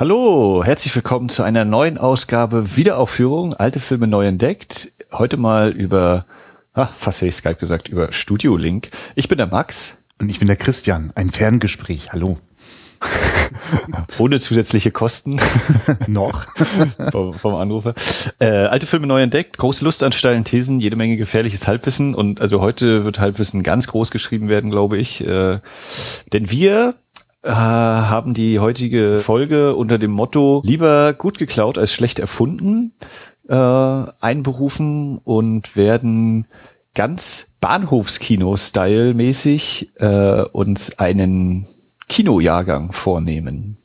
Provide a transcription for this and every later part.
Hallo, herzlich willkommen zu einer neuen Ausgabe Wiederaufführung, alte Filme neu entdeckt. Heute mal über, ah, fast hätte ich Skype gesagt, über Studio Link. Ich bin der Max. Und ich bin der Christian. Ein Ferngespräch. Hallo. Ohne zusätzliche Kosten. Noch. vom, vom Anrufer. Äh, alte Filme neu entdeckt, große Lust an steilen Thesen, jede Menge gefährliches Halbwissen. Und also heute wird Halbwissen ganz groß geschrieben werden, glaube ich. Äh, denn wir äh, haben die heutige Folge unter dem Motto lieber gut geklaut als schlecht erfunden äh, einberufen und werden ganz Bahnhofskino-Style-mäßig äh, uns einen Kinojahrgang vornehmen.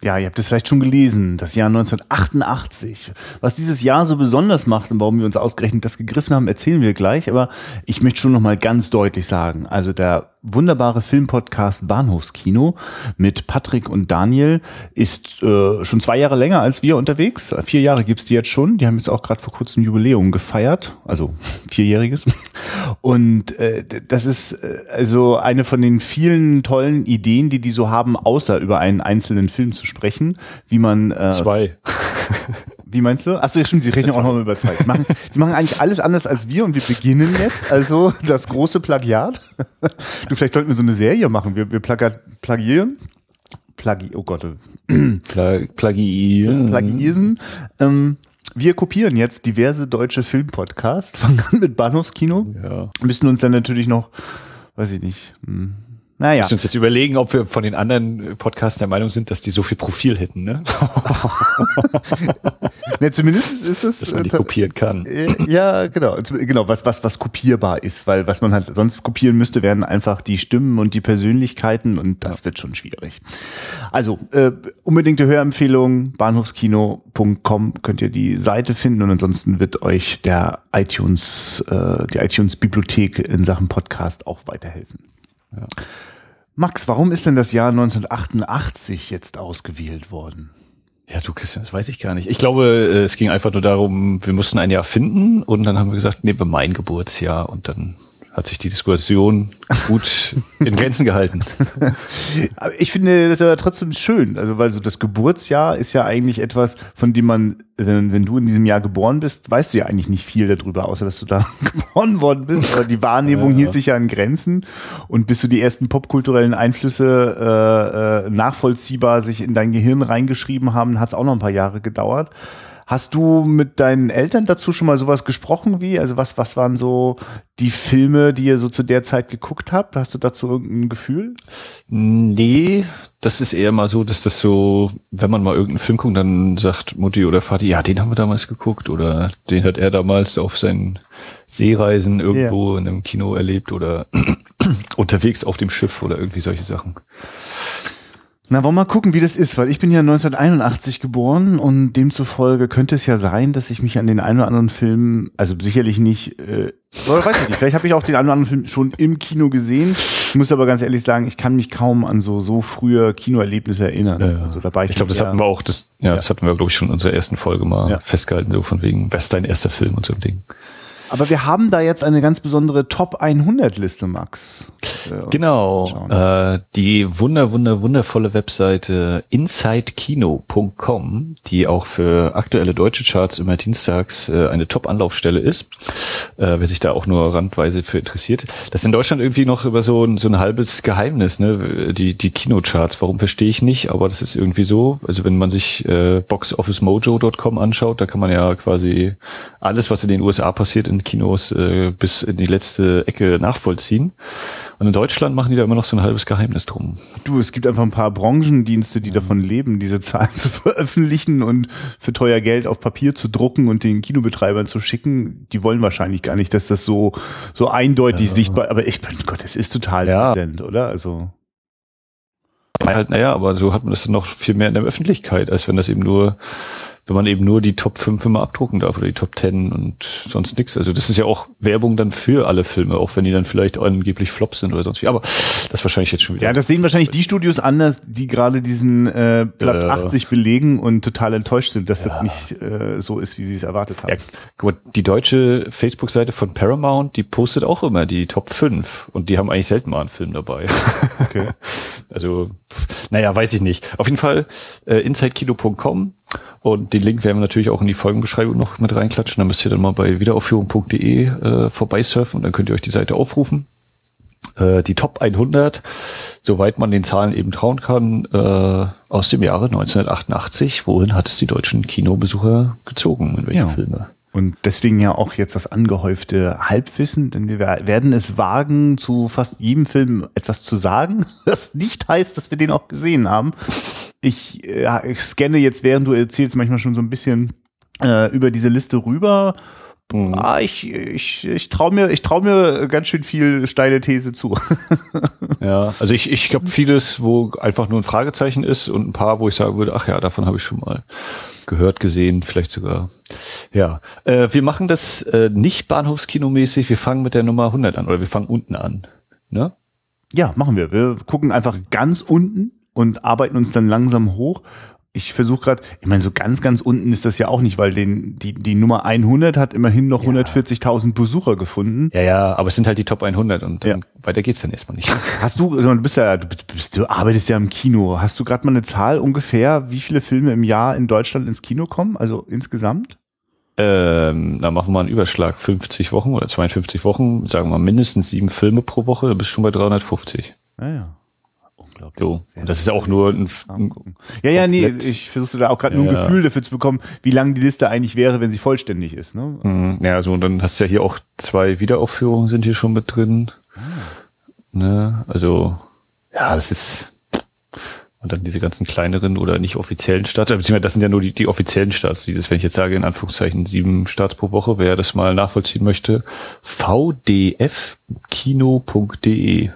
Ja, ihr habt es vielleicht schon gelesen, das Jahr 1988. Was dieses Jahr so besonders macht und warum wir uns ausgerechnet das gegriffen haben, erzählen wir gleich. Aber ich möchte schon noch mal ganz deutlich sagen, also der wunderbare Filmpodcast Bahnhofskino mit Patrick und Daniel ist äh, schon zwei Jahre länger als wir unterwegs. Vier Jahre gibt's die jetzt schon. Die haben jetzt auch gerade vor kurzem Jubiläum gefeiert, also vierjähriges. Und äh, das ist äh, also eine von den vielen tollen Ideen, die die so haben, außer über einen einzelnen Film zu sprechen, wie man äh, zwei. Wie meinst du? Achso, stimmt, sie rechnen auch noch über. Sie machen, sie machen eigentlich alles anders als wir und wir beginnen jetzt. Also das große Plagiat. Du, vielleicht sollten wir so eine Serie machen. Wir, wir plagieren. Plagi, oh Gott. Pla plagiieren. Plagiisen. Ähm, wir kopieren jetzt diverse deutsche Filmpodcasts, fangen an mit Bahnhofskino. Ja. Müssen uns dann natürlich noch, weiß ich nicht, hm, naja. Wir uns jetzt überlegen, ob wir von den anderen Podcasts der Meinung sind, dass die so viel Profil hätten, ne? ne zumindest ist das. Dass man die äh, kopieren kann. Äh, ja, genau. Genau, was, was, was kopierbar ist, weil was man halt sonst kopieren müsste, werden einfach die Stimmen und die Persönlichkeiten und das ja. wird schon schwierig. Also, äh, unbedingte Hörempfehlung, bahnhofskino.com könnt ihr die Seite finden und ansonsten wird euch der iTunes, äh, die iTunes-Bibliothek in Sachen Podcast auch weiterhelfen. Ja. Max, warum ist denn das Jahr 1988 jetzt ausgewählt worden? Ja, du Christian, das weiß ich gar nicht. Ich glaube, äh, es ging einfach nur darum, wir mussten ein Jahr finden und dann haben wir gesagt, nehmen wir mein Geburtsjahr und dann hat sich die Diskussion gut in Grenzen gehalten. ich finde das aber trotzdem schön, also weil so das Geburtsjahr ist ja eigentlich etwas, von dem man, wenn, wenn du in diesem Jahr geboren bist, weißt du ja eigentlich nicht viel darüber, außer dass du da geboren worden bist. Aber die Wahrnehmung ja, hielt sich ja in Grenzen und bis du die ersten popkulturellen Einflüsse äh, äh, nachvollziehbar sich in dein Gehirn reingeschrieben haben, hat es auch noch ein paar Jahre gedauert. Hast du mit deinen Eltern dazu schon mal sowas gesprochen wie? Also was, was waren so die Filme, die ihr so zu der Zeit geguckt habt? Hast du dazu irgendein Gefühl? Nee, das ist eher mal so, dass das so, wenn man mal irgendeinen Film guckt, dann sagt Mutti oder Vati, ja, den haben wir damals geguckt oder den hat er damals auf seinen Seereisen irgendwo yeah. in einem Kino erlebt oder unterwegs auf dem Schiff oder irgendwie solche Sachen. Na, wollen wir mal gucken, wie das ist, weil ich bin ja 1981 geboren und demzufolge könnte es ja sein, dass ich mich an den einen oder anderen Film, also sicherlich nicht, äh, oder weiß ich nicht, vielleicht habe ich auch den einen oder anderen Film schon im Kino gesehen. Ich muss aber ganz ehrlich sagen, ich kann mich kaum an so so frühe Kinoerlebnisse erinnern. Ja, also dabei ich, ich glaube, das hatten wir auch, das, ja, ja. das hatten wir glaube ich schon in unserer ersten Folge mal ja. festgehalten, so von wegen, was ist dein erster Film und so ein Ding. Aber wir haben da jetzt eine ganz besondere Top 100 Liste, Max. Genau. Äh, die wunder, wunder, wundervolle Webseite insidekino.com, die auch für aktuelle deutsche Charts immer dienstags äh, eine Top-Anlaufstelle ist. Äh, wer sich da auch nur randweise für interessiert. Das ist in Deutschland irgendwie noch über so ein, so ein halbes Geheimnis, ne? Die, die Kinocharts. Warum verstehe ich nicht, aber das ist irgendwie so. Also wenn man sich äh, boxofficemojo.com anschaut, da kann man ja quasi alles, was in den USA passiert, in Kinos äh, bis in die letzte Ecke nachvollziehen. Und in Deutschland machen die da immer noch so ein halbes Geheimnis drum. Du, es gibt einfach ein paar Branchendienste, die davon leben, diese Zahlen zu veröffentlichen und für teuer Geld auf Papier zu drucken und den Kinobetreibern zu schicken. Die wollen wahrscheinlich gar nicht, dass das so, so eindeutig ja. sichtbar, aber ich, mein Gott, das ist total ja. evident, oder? Also. Ja, halt, naja, aber so hat man das dann noch viel mehr in der Öffentlichkeit, als wenn das eben nur wenn man eben nur die Top 5 immer abdrucken darf oder die Top 10 und sonst nichts. Also das ist ja auch Werbung dann für alle Filme, auch wenn die dann vielleicht angeblich Flops sind oder sonst wie. Aber das ist wahrscheinlich jetzt schon wieder. Ja, das sehen wahrscheinlich die Studios anders, die gerade diesen äh, Platz Ja. 80 belegen und total enttäuscht sind, dass das nicht äh, so ist, wie sie es erwartet haben. Ja, guck mal, die deutsche Facebook-Seite von Paramount, die postet auch immer die Top 5 und die haben eigentlich selten mal einen Film dabei. Okay. Also, naja, weiß ich nicht. Auf jeden Fall äh, insidekino.com und den Link werden wir natürlich auch in die Folgenbeschreibung noch mit reinklatschen. Da müsst ihr dann mal bei wiederaufführung.de äh, vorbeisurfen und dann könnt ihr euch die Seite aufrufen. Äh, die Top 100, soweit man den Zahlen eben trauen kann, äh, aus dem Jahre 1988. Wohin hat es die deutschen Kinobesucher gezogen? In welche Ja. Filme? Und deswegen ja auch jetzt das angehäufte Halbwissen, denn wir werden es wagen, zu fast jedem Film etwas zu sagen. Das nicht heißt, dass wir den auch gesehen haben. Ich, äh, ich scanne jetzt, während du erzählst, manchmal schon so ein bisschen äh, über diese Liste rüber. Ah, ich ich, ich traue mir, ich trau mir ganz schön viel steile These zu. Ja, also ich, ich habe vieles, wo einfach nur ein Fragezeichen ist und ein paar, wo ich sagen würde, ach ja, davon habe ich schon mal gehört, gesehen, vielleicht sogar. Ja, äh, wir machen das äh, nicht Bahnhofskinomäßig, wir fangen mit der Nummer 100 an oder wir fangen unten an. Ne? Ja, machen wir. Wir gucken einfach ganz unten und arbeiten uns dann langsam hoch. Ich versuche gerade, ich meine, so ganz, ganz unten ist das ja auch nicht, weil den, die, die Nummer 100 hat immerhin noch 140.000 Besucher gefunden. Ja, ja, aber es sind halt die Top 100 und dann Ja. weiter geht's dann erstmal nicht. Hast du, du bist ja, du, bist, du arbeitest ja im Kino. Hast du gerade mal eine Zahl ungefähr, wie viele Filme im Jahr in Deutschland ins Kino kommen? Also insgesamt? ähm, da machen wir einen Überschlag 50 Wochen oder 52 Wochen, sagen wir mindestens sieben Filme pro Woche, da bist du schon bei 350. Naja. Unglaublich. So. Und das ist ja auch nur ein. Ja, ja, nee, ich versuchte da auch gerade nur ein Ja. Gefühl dafür zu bekommen, wie lang die Liste eigentlich wäre, wenn sie vollständig ist. Ne? Mhm, Ja, so und dann hast du ja hier auch zwei Wiederaufführungen sind hier schon mit drin. Ne, also ja, das ist und dann diese ganzen kleineren oder nicht offiziellen Starts, also beziehungsweise das sind ja nur die, die offiziellen Starts. Dieses, wenn ich jetzt sage, in Anführungszeichen sieben Starts pro Woche, wer das mal nachvollziehen möchte, vdfkino.de.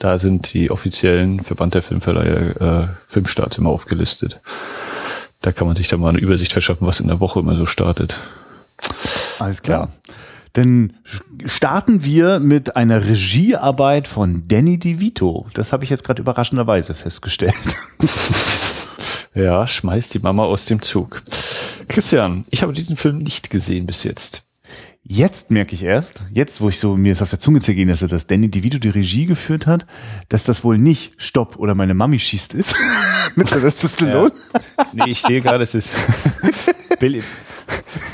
Da sind die offiziellen Verband der Filmverleiher äh, Filmstarts immer aufgelistet. Da kann man sich dann mal eine Übersicht verschaffen, was in der Woche immer so startet. Alles klar. Dann starten wir mit einer Regiearbeit von Danny DeVito. Das habe ich jetzt gerade überraschenderweise festgestellt. Ja, schmeißt die Mama aus dem Zug. Christian, ich habe diesen Film nicht gesehen bis jetzt. Jetzt merke ich erst, jetzt wo ich so mir es auf der Zunge zergehen lasse, dass Danny DeVito die Regie geführt hat, dass das wohl nicht Stopp oder meine Mami schießt ist. mit Sylvester Stallone. Nee, ich sehe gerade, es ist Billy,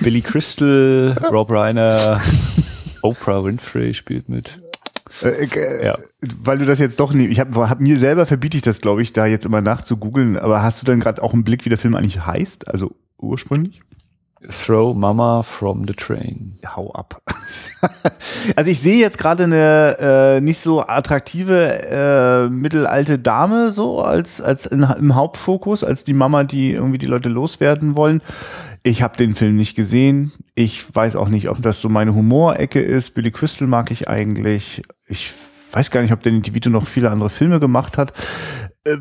Billy Crystal, Rob Reiner, Oprah Winfrey spielt mit. Äh, äh, Ja. Weil du das jetzt doch nicht, ich habe hab mir selber verbiete ich das, glaube ich, da jetzt immer nachzugoogeln. Aber hast du dann gerade auch einen Blick, wie der Film eigentlich heißt? Also ursprünglich? Throw Mama from the Train. Hau ab. also ich sehe jetzt gerade eine äh, nicht so attraktive äh, mittelalte Dame so als als in, im Hauptfokus als die Mama, die irgendwie die Leute loswerden wollen. Ich habe den Film nicht gesehen. Ich weiß auch nicht, ob das so meine Humorecke ist. Billy Crystal mag ich eigentlich. Ich weiß gar nicht, ob Danny DeVito noch viele andere Filme gemacht hat. Äh,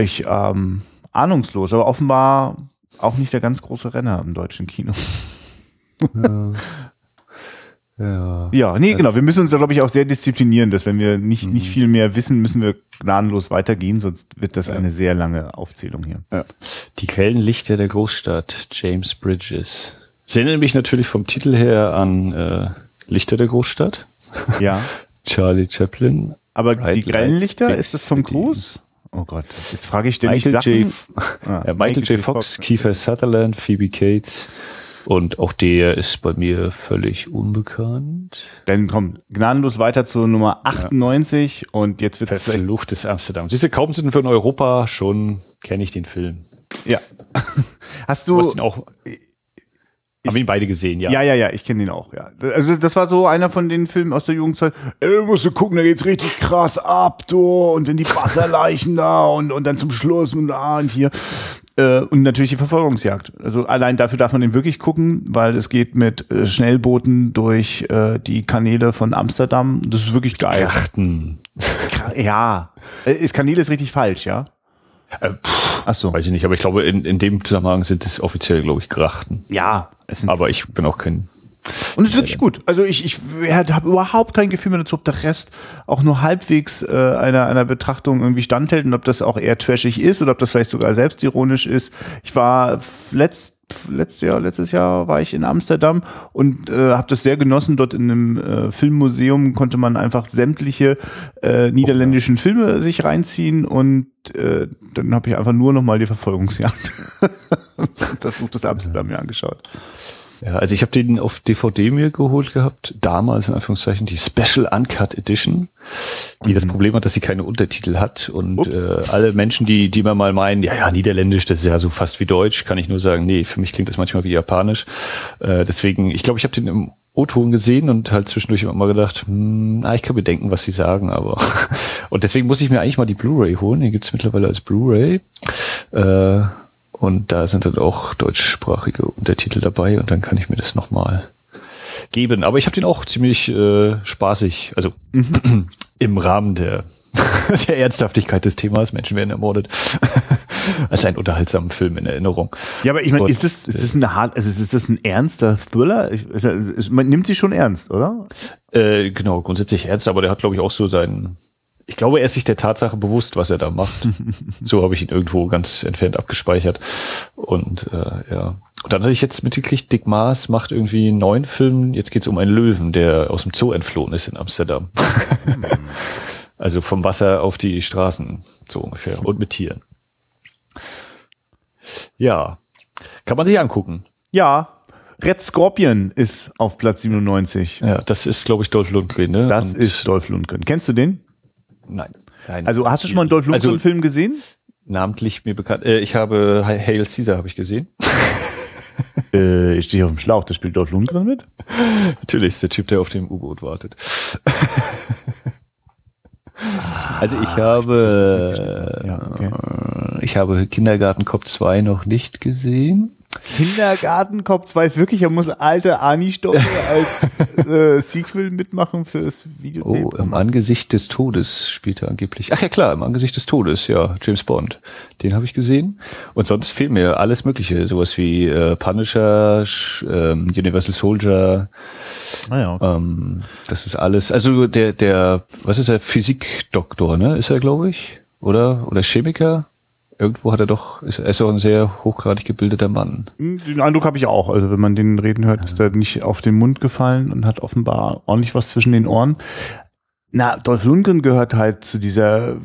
ich ähm, ahnungslos, aber offenbar auch nicht der ganz große Renner im deutschen Kino. Ja. Ja, nee, genau. Wir müssen uns da, glaube ich, auch sehr disziplinieren, dass wenn wir nicht, nicht viel mehr wissen, müssen wir gnadenlos weitergehen, sonst wird das eine sehr lange Aufzählung hier. ja. Die Quellenlichter der Großstadt, James Bridges. Sie erinnern mich natürlich vom Titel her an äh, Lichter der Großstadt. Ja. Charlie Chaplin. Aber Bright die Big ist das City. Cruise? Oh Gott, jetzt frage ich ständig Michael. J. Ah, ja, Michael J. Fox, Kiefer Sutherland, Phoebe Cates. Und auch der ist bei mir völlig unbekannt. Dann komm, gnadenlos weiter zur Nummer 98 und jetzt wird es vielleicht, Verfluchtes Amsterdam. Siehst du, kaum sind wir in Europa, schon kenne ich den Film. ja. Hast Du du, hast ihn auch, haben ihn beide gesehen, ja. ja, ja, ja, ich kenne den auch, ja. Also das war so einer von den Filmen aus der Jugendzeit. Ey, musst du gucken, da geht's richtig krass ab, du, und dann die Wasserleichen da und, und dann zum Schluss und da und hier. Äh, und natürlich die Verfolgungsjagd. Also allein dafür darf man den wirklich gucken, weil es geht mit äh, Schnellbooten durch äh, die Kanäle von Amsterdam. Das ist wirklich geil. Krachten. Ja. Äh, Ist Kanäle ist richtig falsch, ja? Äh, pff, Ach so. Weiß ich nicht, aber ich glaube, in, in dem Zusammenhang sind es offiziell, glaube ich, Grachten. Ja, Aber ich bin auch kein. Und es ist wirklich gut. Also ich, ich habe überhaupt kein Gefühl mehr dazu, ob der Rest auch nur halbwegs äh, einer, einer Betrachtung irgendwie standhält und ob das auch eher trashig ist oder ob das vielleicht sogar selbstironisch ist. Ich war letzt, letztes Jahr, letztes Jahr war ich in Amsterdam und äh, habe das sehr genossen. Dort in einem äh, Filmmuseum konnte man einfach sämtliche äh, niederländischen Filme sich reinziehen und äh, dann habe ich einfach nur noch mal die Verfolgungsjagd versucht, das Amsterdam mir angeschaut. Ja, also ich habe den auf DVD mir geholt gehabt, damals in Anführungszeichen die Special Uncut Edition, die das Problem hat, dass sie keine Untertitel hat und äh, alle Menschen, die die immer mal meinen, ja ja Niederländisch, das ist ja so fast wie Deutsch, kann ich nur sagen, nee, für mich klingt das manchmal wie Japanisch. Äh, deswegen, ich glaube, ich habe den im O-Ton gesehen und halt zwischendurch immer mal gedacht, hm, ah, ich kann bedenken, was sie sagen, aber und deswegen muss ich mir eigentlich mal die Blu-ray holen. Die gibt's mittlerweile als Blu-ray. Äh, und da sind dann auch deutschsprachige Untertitel dabei und dann kann ich mir das nochmal geben. Aber ich habe den auch ziemlich äh, spaßig, also im Rahmen der, der Ernsthaftigkeit des Themas, Menschen werden ermordet, als einen unterhaltsamen Film in Erinnerung. Ja, aber ich meine, ist das, ist das eine hart, also ist das ein ernster Thriller? Ich, ist, ist, man nimmt sie schon ernst, oder? Äh, genau, grundsätzlich ernst, aber der hat, glaube ich, auch so seinen. Ich glaube, er ist sich der Tatsache bewusst, was er da macht. so habe ich ihn irgendwo ganz entfernt abgespeichert. Und äh, ja. Und dann hatte ich jetzt mitgekriegt, Dick Maas macht irgendwie einen neuen Film. Jetzt geht's um einen Löwen, der aus dem Zoo entflohen ist in Amsterdam. also vom Wasser auf die Straßen, so ungefähr. Und mit Tieren. Ja. Kann man sich angucken. Ja. Red Scorpion ist auf Platz 97. Ja, das ist, glaube ich, Dolph Lundgren, ne? Das Und- ist Dolph Lundgren. Kennst du den? Nein. Nein. Also hast du schon mal einen Dolph Also- Lundgren-Film gesehen? namentlich mir bekannt. Äh, ich habe Hail Caesar habe ich gesehen. Äh, ich stehe auf dem Schlauch, da spielt Dolph Lundgren mit. Natürlich ist der Typ, der auf dem U-Boot wartet. also ich habe Ja, okay. äh, ich habe Kindergarten Cop 2 noch nicht gesehen. Kindergarten Cop 2, wirklich, er muss alte Ani Stoffe als äh, Sequel mitmachen fürs Videotape. Oh, im Angesicht des Todes spielt er angeblich. Ach ja klar, im Angesicht des Todes, ja, James Bond. Den habe ich gesehen. Und sonst fehlt mir alles Mögliche, sowas wie äh, Punisher, ähm, Universal Soldier, Ah ja, okay. Ähm, das ist alles. Also der, der, was ist er? Physikdoktor, ne? Ist er, glaube ich? Oder? Oder Chemiker? Irgendwo hat er doch, ist, er ist auch ein sehr hochgradig gebildeter Mann. Den Eindruck habe ich auch. Also wenn man den reden hört, ist er nicht auf den Mund gefallen und hat offenbar ordentlich was zwischen den Ohren. Na, Dolph Lundgren gehört halt zu dieser,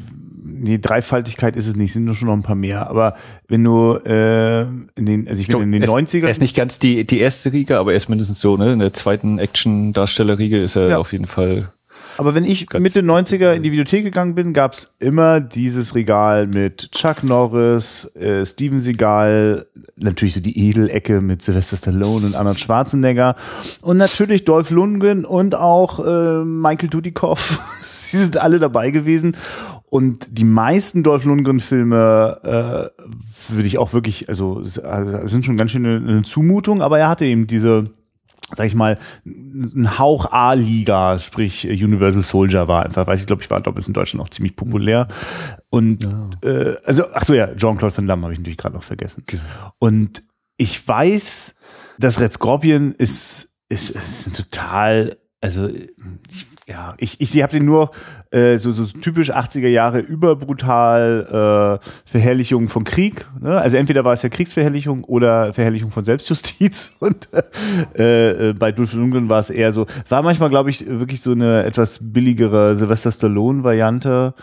nee, Dreifaltigkeit ist es nicht, sind nur schon noch ein paar mehr. Aber wenn du äh, in den, also ich bin in den er ist, 90ern. Er ist nicht ganz die, die erste Riege, aber er ist mindestens so, ne? In der zweiten Action-Darsteller-Riege ist er Ja. auf jeden Fall. Aber wenn ich Mitte 90er in die Videothek gegangen bin, gab's immer dieses Regal mit Chuck Norris, äh, Steven Seagal, natürlich so die Edelecke mit Sylvester Stallone und Arnold Schwarzenegger und natürlich Dolph Lundgren und auch äh, Michael Dudikoff. Sie sind alle dabei gewesen. Und die meisten Dolph Lundgren-Filme äh, würde ich auch wirklich, also es- äh, sind schon ganz schön eine, eine Zumutung, aber er hatte eben diese sag ich mal, ein Hauch A-Liga, sprich äh, Universal Soldier war einfach, weiß ich glaube, ich war glaube ich in Deutschland auch ziemlich populär. Und äh, also, ach so ja, Jean-Claude Van Damme habe ich natürlich gerade noch vergessen. Und ich weiß, dass Red Scorpion ist, ist, ist ein total, also ich, ja, ich, ich, ich habe den nur äh, so, so typisch 80er Jahre überbrutal äh, Verherrlichung von Krieg. Ne? Also entweder war es ja Kriegsverherrlichung oder Verherrlichung von Selbstjustiz. Und äh, äh, bei Dolph Lundgren war es eher so, war manchmal, glaube ich, wirklich so eine etwas billigere Sylvester Stallone-Variante.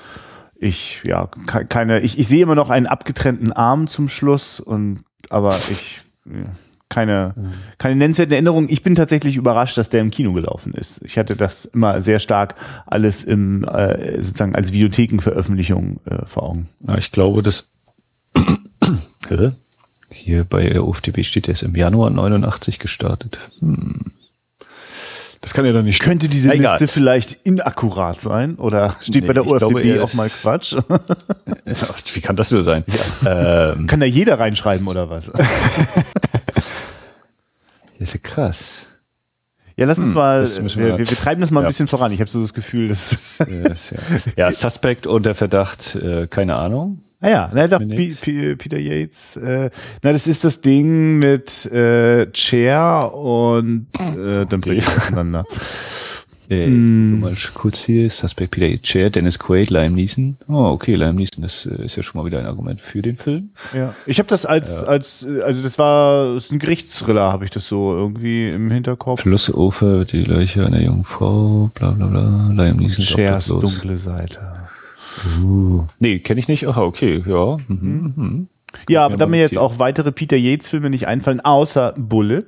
Ich, ja, ke- keine, ich, ich sehe immer noch einen abgetrennten Arm zum Schluss und aber ich ja, keine, keine nennenswerten Erinnerungen. Ich bin tatsächlich überrascht, dass der im Kino gelaufen ist. Ich hatte das immer sehr stark alles im äh, sozusagen als Videothekenveröffentlichung äh, vor Augen. Ja, ich glaube, dass hier bei OFDB steht, er ist im Januar 89 gestartet. Hm. Das kann ja doch nicht Könnte diese egal. Liste vielleicht inakkurat sein oder steht Nee, bei der OFDB er auch mal Quatsch? Wie kann das nur sein? Ähm, Kann da jeder reinschreiben oder was? ist ja krass. Ja, lass uns mal, Hm, das müssen wir- wir, treiben das mal ein Ja. bisschen voran. Ich habe so das Gefühl, dass Ja, ist ja. ja, Suspect unter Verdacht, äh, keine Ahnung. Ah ja, na, doch, P P Peter Yates. Äh, na, das ist das Ding mit äh, Chair und äh, dann bringe ich das auseinander. Äh, mm. mal kurz hier, Suspect Peter Yates, Chair, Dennis Quaid, Liam Neeson. Oh, okay, Liam Neeson, das äh, ist ja schon mal wieder ein Argument für den Film. Ja, ich habe das als, ja. als, also das war das ist ein Gerichtsthriller, habe ich das so irgendwie im Hinterkopf. Flussufer, die Leiche einer jungen Frau, bla bla bla, Liam Neeson. Chairs dunkle Seite. Uh. Nee, kenne ich nicht. Aha, okay, ja. Mhm. Mhm. Ja, aber da mir jetzt auch weitere Peter Yates-Filme nicht einfallen, außer Bullet.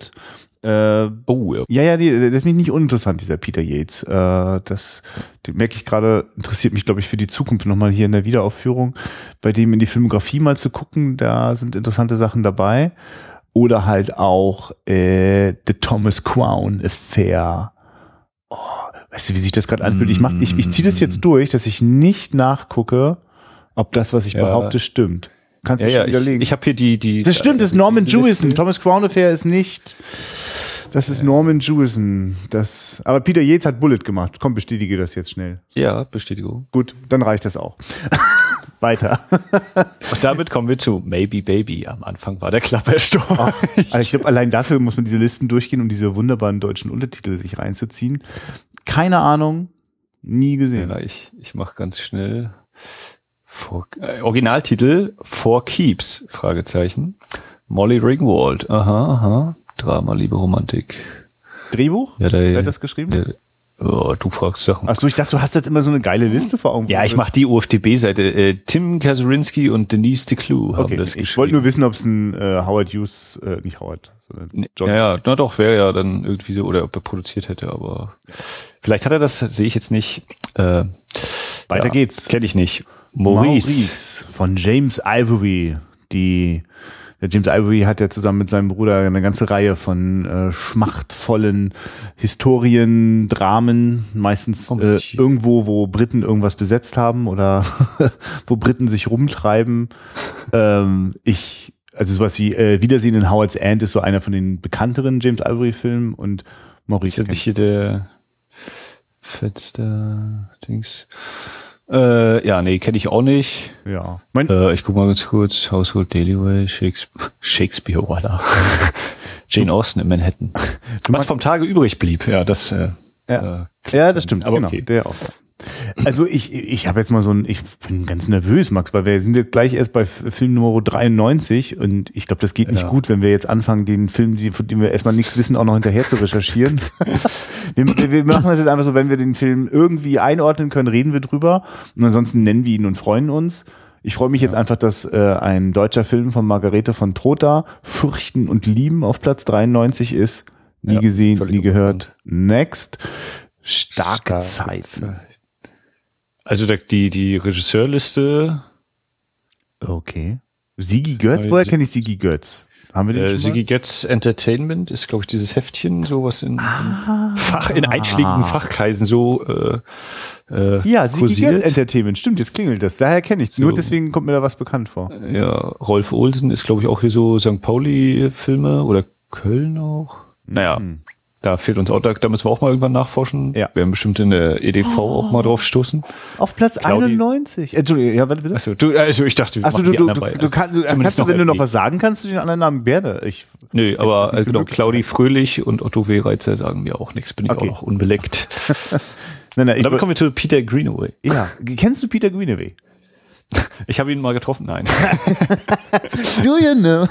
Äh, oh, ja. Ja, ja, die, das ist nicht uninteressant, dieser Peter Yates. Äh, das merke ich gerade, interessiert mich, glaube ich, für die Zukunft nochmal hier in der Wiederaufführung, bei dem in die Filmografie mal zu gucken, da sind interessante Sachen dabei. Oder halt auch äh, The Thomas Crown Affair. Oh, weißt du, wie sich das gerade anfühlt? Ich, mach, ich, ich ziehe das jetzt mm. durch, dass ich nicht nachgucke, ob das, was ich ja. behaupte, stimmt. Kannst du ja, schon ja, Ich, ich habe hier die, die. Das stimmt, das ist Norman Jewison. Thomas Crown Affair ist nicht. Das ist Norman Jewison. Das, aber Peter Yates hat Bullet gemacht. Komm, bestätige das jetzt schnell. Ja, Bestätigung. Gut, dann reicht das auch. Weiter. Und damit kommen wir zu Maybe Baby. Am Anfang war der Klappersturm. Oh, also ich glaube, allein dafür muss man diese Listen durchgehen, um diese wunderbaren deutschen Untertitel sich reinzuziehen. Keine Ahnung, nie gesehen. Ja, ich, ich mache ganz schnell. For, äh, Originaltitel For Keeps, Fragezeichen. Molly Ringwald. Aha, aha. Drama, Liebe, Romantik. Drehbuch? Ja, der, Wer hat das geschrieben? Der, Oh, du fragst Sachen. Ach so, ich dachte, du hast jetzt immer so eine geile Liste vor Augen. Ja, ich mache die UFDB-Seite. Äh, Tim Kazurinsky und Denise DeClue haben okay, das Ich wollte nur wissen, ob es ein äh, Howard Hughes, äh, nicht Howard, sondern John. Ja, ja, na doch, wäre ja dann irgendwie so, oder ob er produziert hätte, aber vielleicht hat er das, sehe ich jetzt nicht. Äh, Weiter ja, geht's. Kenne ich nicht. Maurice. Maurice von James Ivory, die der James Ivory hat ja zusammen mit seinem Bruder eine ganze Reihe von äh, schmachtvollen Historien, Dramen, meistens äh, irgendwo, wo Briten irgendwas besetzt haben oder wo Briten sich rumtreiben. Ähm, ich, also sowas wie äh, Wiedersehen in Howard's End ist so einer von den bekannteren James Ivory-Filmen und Maurice. Ist ja nicht hier der fetzte Dings. Äh, ja, nee, kenne ich auch nicht. Ja. Mein äh, ich guck mal ganz kurz. Household Daily Way, Shakespeare, Shakespeare voilà. Jane Austen in Manhattan. Was vom Tage übrig blieb, ja, das. Äh, ja. Äh, ja, das stimmt. Aber genau, okay. der auch. Also ich, ich habe jetzt mal so ein, ich bin ganz nervös, Max, weil wir sind jetzt gleich erst bei Film Nummer 93 und ich glaube, das geht nicht ja. gut, wenn wir jetzt anfangen, den Film, von dem wir erstmal nichts wissen, auch noch hinterher zu recherchieren. wir, wir machen das jetzt einfach so, wenn wir den Film irgendwie einordnen können, reden wir drüber und ansonsten nennen wir ihn und freuen uns. Ich freue mich ja. jetzt einfach, dass äh, ein deutscher Film von Margarete von Trotha, Fürchten und Lieben, auf Platz 93 ist. Nie ja, gesehen, nie gehört. Next. Starke, Starke Zeit. Zeit. Also die, die Regisseurliste. Okay. Sigi Götz? Woher kenne ich Sigi Götz? Haben wir den äh, Sigi Götz Entertainment ist, glaube ich, dieses Heftchen, sowas in, ah, Fach, in einschlägigen Fachkreisen so äh, äh, Ja, Sigi Götz Entertainment, stimmt, jetzt klingelt das. Daher kenne ich so. Nur deswegen kommt mir da was bekannt vor. Ja, Rolf Olsen ist, glaube ich, auch hier so St. Pauli-Filme oder Köln auch. Naja, mhm. Da fehlt uns auch, da, da müssen wir auch mal irgendwann nachforschen. Ja. Wir werden bestimmt in der EDV oh. auch mal drauf stoßen. Auf Platz Claudi 91. Entschuldigung, ja, warte bitte. Achso, du, also ich dachte, Achso, du, du, du, du, kann, du kannst du, wenn du noch was sagen kannst, du den anderen Namen gerne. Ich, Nö, aber äh, genau, Claudi Fröhlich und Otto W. Reitzer sagen mir auch nichts, bin ich okay. auch noch unbeleckt. nein, nein, ich dann kommen wir zu Peter Greenaway. Ja, kennst du Peter Greenaway? Ich habe ihn mal getroffen, nein. Do you know?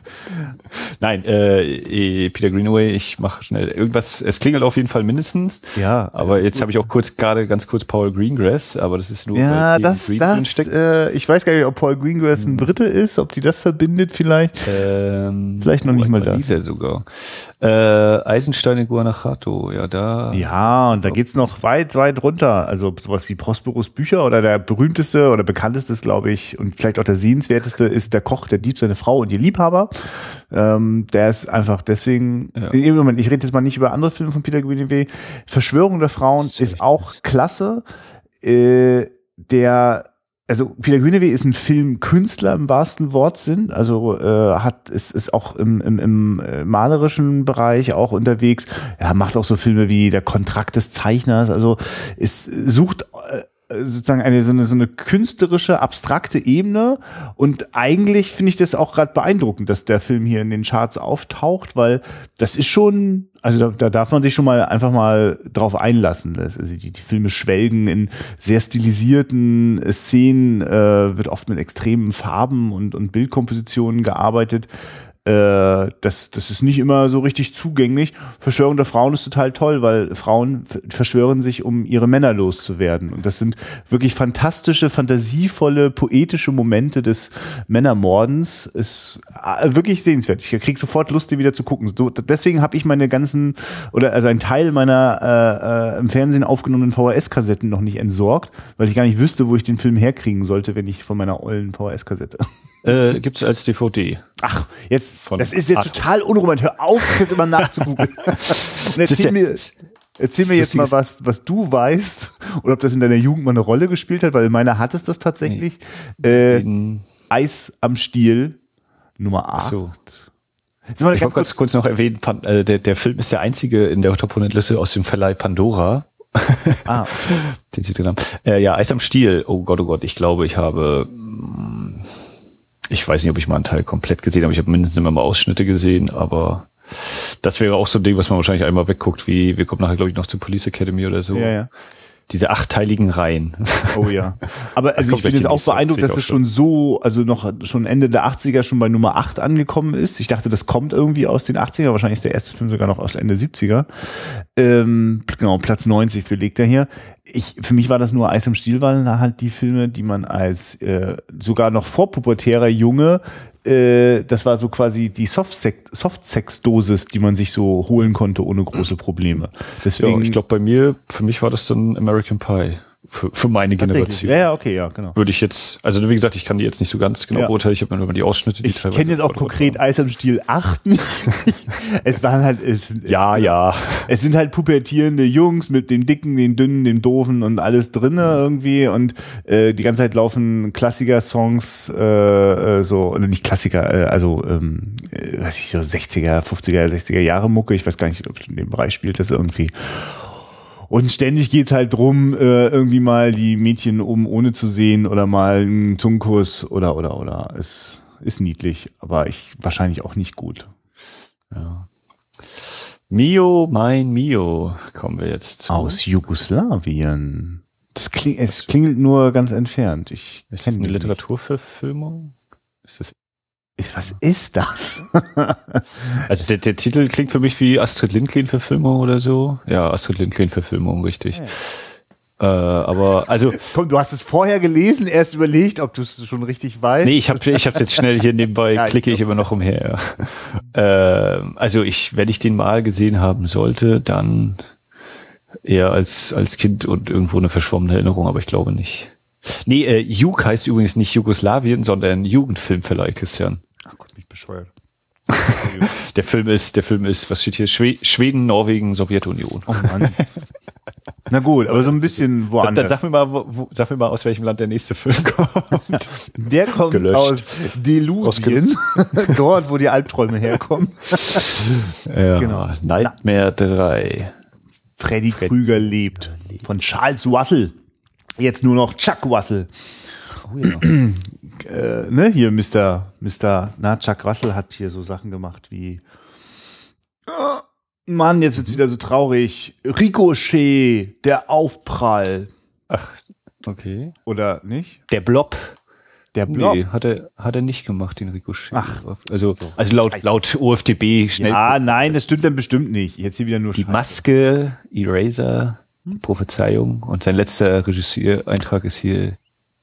nein, äh, eh, Peter Greenaway, ich mache schnell irgendwas. Es klingelt auf jeden Fall mindestens. Ja. Aber jetzt habe ich auch kurz gerade ganz kurz Paul Greengrass, aber das ist nur ja, das, Green das, äh, ich weiß gar nicht, ob Paul Greengrass ein hm. Brite ist, ob die das verbindet vielleicht. Ähm, vielleicht noch nicht mal das. Ist er sogar. Äh, Eisenstein in Guanajuato, ja da. Ja, und da geht's noch weit, weit runter. Also sowas wie Prosperus Bücher oder der berühmteste oder bekannteste, glaube ich, und vielleicht auch der sehenswerteste ist der Koch, der Dieb, seine Frau und ihr Liebhaber. Ähm, der ist einfach deswegen, ja. im Moment, ich rede jetzt mal nicht über andere Filme von Peter Guinevere. Verschwörung der Frauen ist auch klasse. Äh, der also Peter Greenaway ist ein Filmkünstler im wahrsten Wortsinn, also äh, hat ist, ist auch im, im, im äh, malerischen Bereich auch unterwegs. Er macht auch so Filme wie Der Kontrakt des Zeichners, also ist sucht äh, sozusagen eine so eine so eine künstlerische abstrakte Ebene und eigentlich finde ich das auch gerade beeindruckend, dass der Film hier in den Charts auftaucht, weil das ist schon also da, da darf man sich schon mal einfach mal drauf einlassen. Das, also die, die Filme schwelgen in sehr stilisierten Szenen, äh, wird oft mit extremen Farben und, und Bildkompositionen gearbeitet äh, das, das ist nicht immer so richtig zugänglich. Verschwörung der Frauen ist total toll, weil Frauen verschwören sich, um ihre Männer loszuwerden. Und das sind wirklich fantastische, fantasievolle, poetische Momente des Männermordens. Ist äh, wirklich sehenswert. Ich krieg sofort Lust, die wieder zu gucken. So, deswegen habe ich meine ganzen, oder also ein Teil meiner äh, äh, im Fernsehen aufgenommenen VHS-Kassetten noch nicht entsorgt, weil ich gar nicht wüsste, wo ich den Film herkriegen sollte, wenn ich von meiner ollen VHS-Kassette. Äh, Gibt es als DVD. Ach, jetzt, Von das ist jetzt Art. total unromantisch. Hör auf, jetzt immer nachzugoogeln. Und erzähl mir, erzähl mir jetzt mal was, was du weißt oder ob das in deiner Jugend mal eine Rolle gespielt hat, weil in meiner hat es das tatsächlich. Nee. Äh, Eis am Stiel, Nummer 8. So. ich wollte ganz kurz, kurz noch erwähnen, äh, der, der Film ist der einzige in der Top 100 Liste aus dem Verleih Pandora. Ah. Den Sie drin haben. Äh, ja, Eis am Stiel. Oh Gott, oh Gott, ich glaube, ich habe mm, ich weiß nicht, ob ich mal einen Teil komplett gesehen habe. Ich habe mindestens immer mal Ausschnitte gesehen, aber das wäre auch so ein Ding, was man wahrscheinlich einmal wegguckt, wie wir kommen nachher, glaube ich, noch zur Police Academy oder so. Ja, ja diese achtteiligen Reihen. Oh ja. Aber also ich bin jetzt auch beeindruckt, dass es schon so, also noch schon Ende der 80er schon bei Nummer 8 angekommen ist. Ich dachte, das kommt irgendwie aus den 80er, wahrscheinlich ist der erste Film sogar noch aus Ende 70er. Ähm, genau, Platz 90 belegt er hier. Ich, für mich war das nur Eis im Stiel, weil halt die Filme, die man als äh, sogar noch vorpubertärer Junge äh, das war so quasi die Softsex-Dosis, die man sich so holen konnte ohne große Probleme. Deswegen, ja, ich glaube bei mir, für mich war das dann American Pie für, für meine Generation. Ja, ja, okay, ja, genau. Würde ich jetzt, also wie gesagt, ich kann die jetzt nicht so ganz genau ja. beurteilen. Ich habe mir nur die Ausschnitte, die Ich kenne jetzt auch konkret Eis am Stiel 8 nicht. es waren halt, es, ja, es, ja. Es sind halt pubertierende Jungs mit dem dicken, den dünnen, den doofen und alles drinne irgendwie und äh, die ganze Zeit laufen Klassiker-Songs, äh, äh, so, oder nicht Klassiker, äh, also, ähm, äh, weiß ich so, 60er, 50er, 60er Jahre Mucke. Ich weiß gar nicht, ob in dem Bereich spielt das irgendwie. Und ständig geht's halt drum, äh, irgendwie mal die Mädchen oben ohne zu sehen oder mal einen Zungenkuss oder oder oder. Es ist niedlich, aber ich wahrscheinlich auch nicht gut. Ja. Mio, mein Mio, kommen wir jetzt zu. Aus Jugoslawien. Das klingt, es klingelt nur ganz entfernt. Ich ist das eine Literaturverfilmung? Ist das was ist das? also der, der Titel klingt für mich wie Astrid Lindgren-Verfilmung oder so. Ja, Astrid Lindgren-Verfilmung, richtig. Äh, aber also. Komm, du hast es vorher gelesen, erst überlegt, ob du es schon richtig weißt. Nee, ich habe ich hab's jetzt schnell hier nebenbei, ja, klicke ich immer noch umher. äh, also ich, wenn ich den mal gesehen haben sollte, dann eher als, als Kind und irgendwo eine verschwommene Erinnerung, aber ich glaube nicht. Nee, äh, Juk heißt übrigens nicht Jugoslawien, sondern Jugendfilmverleih, Christian. Ach Gott, mich bescheuert. der Film ist, der Film ist, was steht hier? Schweden, Norwegen, Sowjetunion. Oh Mann. Na gut, aber so ein bisschen woanders. Dann sag mir mal, wo, sag mir mal, aus welchem Land der nächste Film kommt. Der kommt Gelöscht. aus Delusien, dort, wo die Albträume herkommen. ja, genau. Nightmare 3. Freddy Krüger lebt. Von Charles Russell. Jetzt nur noch Chuck Russell. Oh ja. äh, ne, hier Mr. Mr. Na, Chuck Russell hat hier so Sachen gemacht wie oh, Mann, jetzt wird's wieder so traurig. Ricochet, der Aufprall. Ach, okay. Oder nicht? Der Blob. Der Blob. Nee, hat er, hat er nicht gemacht, den Ricochet. Ach. Also, so. also laut, laut OFDB schnell. Ja, nein, das stimmt dann bestimmt nicht. Jetzt hier wieder nur Die Scheiße. Maske, Eraser, hm? Prophezeiung und sein letzter Regisseur-Eintrag ist hier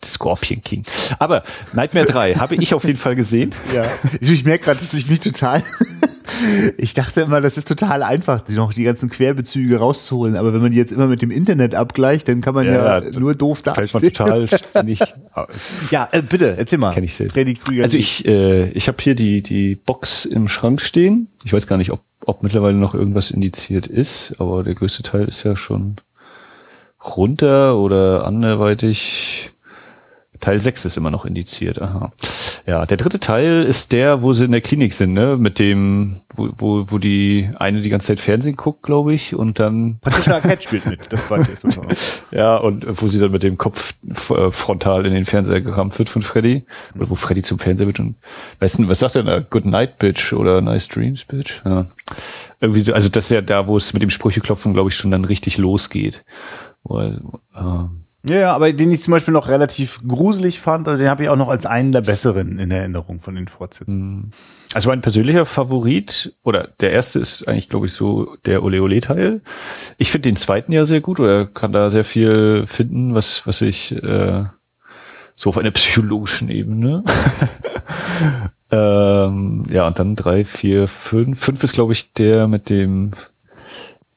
Scorpion King. Aber Nightmare 3 habe ich auf jeden Fall gesehen. Ja. Ich merke gerade, dass ich mich total. ich dachte immer, das ist total einfach, die noch die ganzen Querbezüge rauszuholen. Aber wenn man die jetzt immer mit dem Internet abgleicht, dann kann man ja, ja nur doof dastehen. Fällt man total nicht. ja, äh, bitte, erzähl mal. Kenn ich selbst. Also ich, äh, ich habe hier die, die Box im Schrank stehen. Ich weiß gar nicht, ob, ob mittlerweile noch irgendwas indiziert ist, aber der größte Teil ist ja schon runter oder anderweitig Teil 6 ist immer noch indiziert. Aha. Ja, der dritte Teil ist der, wo sie in der Klinik sind, ne? Mit dem, wo, wo, wo die eine die ganze Zeit Fernsehen guckt, glaube ich, und dann. Patricia Arquette spielt mit. Das war jetzt ja, und wo sie dann mit dem Kopf äh, frontal in den Fernseher gerammt wird von Freddy. Oder wo Freddy zum Fernseher wird und weißt du, was sagt er da? Good night, bitch oder nice dreams, bitch? Ja. Irgendwie so, also das ist ja da, wo es mit dem Sprücheklopfen, glaube ich, schon dann richtig losgeht. Weil, ähm, ja, ja, aber den ich zum Beispiel noch relativ gruselig fand, den habe ich auch noch als einen der besseren in Erinnerung von den Fortsetzungen. Hm. Also mein persönlicher Favorit, oder der erste ist eigentlich, glaube ich, so der Ole Ole Teil. Ich finde den zweiten ja sehr gut, oder kann da sehr viel finden, was, was ich äh, so auf einer psychologischen Ebene. ähm, ja, und dann drei, vier, fünf. Fünf ist, glaube ich, der mit dem,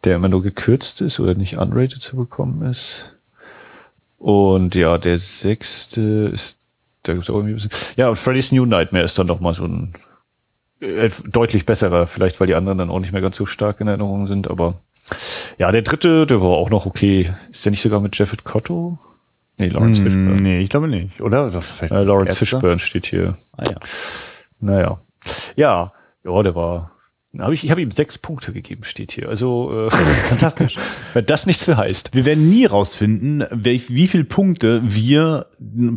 der immer nur gekürzt ist oder nicht unrated zu bekommen ist. Und ja, der sechste ist, da gibt's auch irgendwie ein bisschen. Ja, und Freddy's New Nightmare ist dann noch mal so ein äh, deutlich besserer, vielleicht weil die anderen dann auch nicht mehr ganz so stark in Erinnerung sind, aber ja, der dritte, der war auch noch okay. Ist der nicht sogar mit Jeffet Cotto? Nee, Lawrence hm, Fishburne. Nee, ich glaube nicht, oder? Äh, Lawrence Fishburne steht hier. Ah ja. Naja. Ja, ja, der war hab ich ich habe ihm sechs Punkte gegeben, steht hier. Also äh, fantastisch. Wenn das nichts mehr heißt. Wir werden nie rausfinden, wie, wie viel Punkte wir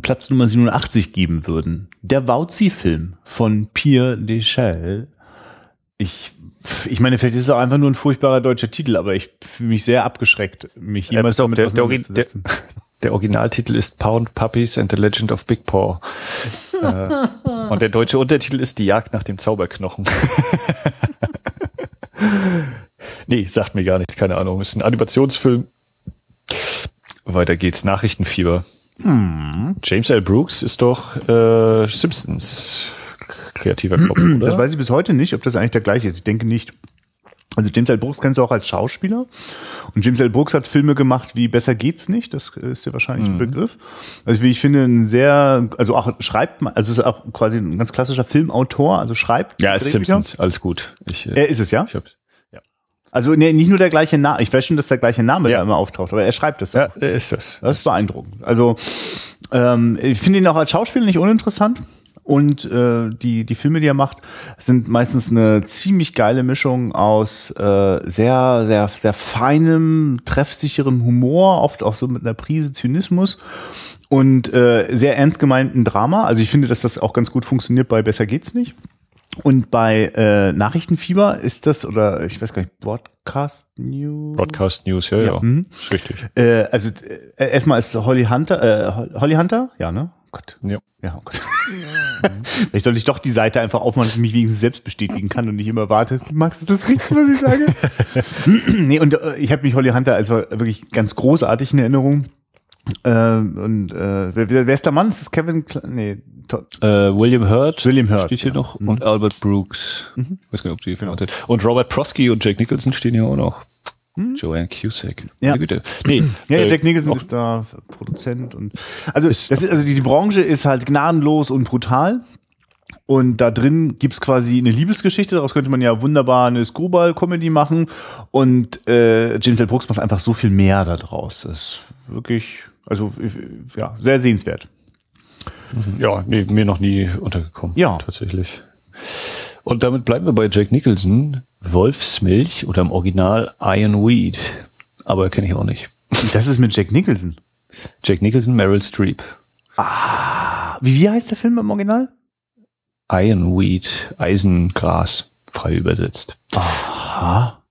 Platz Nummer 87 geben würden. Der Wauzi-Film von Pierre Deschelles. Ich ich meine, vielleicht ist es auch einfach nur ein furchtbarer deutscher Titel, aber ich fühle mich sehr abgeschreckt, mich jemals damit der, auseinanderzusetzen. Der, der Originaltitel ist Pound Puppies and the Legend of Big Paw. Äh, und der deutsche Untertitel ist Die Jagd nach dem Zauberknochen. nee, sagt mir gar nichts, keine Ahnung. Ist ein Animationsfilm. Weiter geht's, Nachrichtenfieber. Hm. James L. Brooks ist doch äh, Simpsons kreativer Kopf, oder? Das weiß ich bis heute nicht, ob das eigentlich der gleiche ist. Ich denke nicht. Also James L. Brooks kennst du auch als Schauspieler. Und James L. Brooks hat Filme gemacht wie Besser geht's nicht. Das ist ja wahrscheinlich mhm. ein Begriff. Also wie ich finde, ein sehr, also auch schreibt man, also ist auch quasi ein ganz klassischer Filmautor, also schreibt. Ja, ist Simpsons, alles gut. Ich, äh, er ist es, ja? Ich hab's. Ja. Also nee, nicht nur der gleiche Name. Ich weiß schon, dass der gleiche Name ja. da immer auftaucht, aber er schreibt es. Ja, er ist es. Das ist beeindruckend. Also ähm, ich finde ihn auch als Schauspieler nicht uninteressant. Und äh, die, die Filme, die er macht, sind meistens eine ziemlich geile Mischung aus äh, sehr, sehr, sehr feinem, treffsicherem Humor, oft auch so mit einer Prise Zynismus und äh, sehr ernst gemeinten Drama. Also ich finde, dass das auch ganz gut funktioniert bei Besser geht's nicht. Und bei äh, Nachrichtenfieber ist das, oder ich weiß gar nicht, Broadcast News? Broadcast News, ja, ja. ja. Mhm. richtig. Äh, also äh, erstmal ist Holly Hunter, äh, Holly Hunter, ja, ne? Gott. Ja. Ja, oh Gott. Vielleicht soll ich doch die Seite einfach aufmachen, dass ich mich wenigstens selbst bestätigen kann und nicht immer warte. Magst du das richtig, was ich sage? nee, und äh, ich habe mich Holly Hunter als wirklich ganz großartig in Erinnerung. Äh, und äh, wer, wer ist der Mann? Ist das Kevin? Kle nee, äh, William Hurt. William Hurt steht hier ja. noch mhm. und Albert Brooks. Mhm. Ich weiß gar nicht, ob die genau. Und Robert Prosky und Jake Nicholson stehen hier auch noch. Hm? Joanne Cusack. Ja. Güte. Nee, ja, äh, Jack Nicholson ist da Produzent und also ist, ist, also die, die Branche ist halt gnadenlos und brutal. Und da drin gibt's quasi eine Liebesgeschichte, daraus könnte man ja wunderbar eine Screwball-Comedy machen. Und äh, James L. Brooks macht einfach so viel mehr daraus. Das ist wirklich, also ja, sehr sehenswert. Ja, nee, mir noch nie untergekommen. Ja. Tatsächlich. Und damit bleiben wir bei Jack Nicholson. Wolfsmilch oder im Original Iron Weed. Aber kenne ich auch nicht. Das ist mit Jack Nicholson. Jack Nicholson, Meryl Streep. Ah, wie, wie heißt der Film im Original? Ironweed, Eisengras, frei übersetzt. Aha.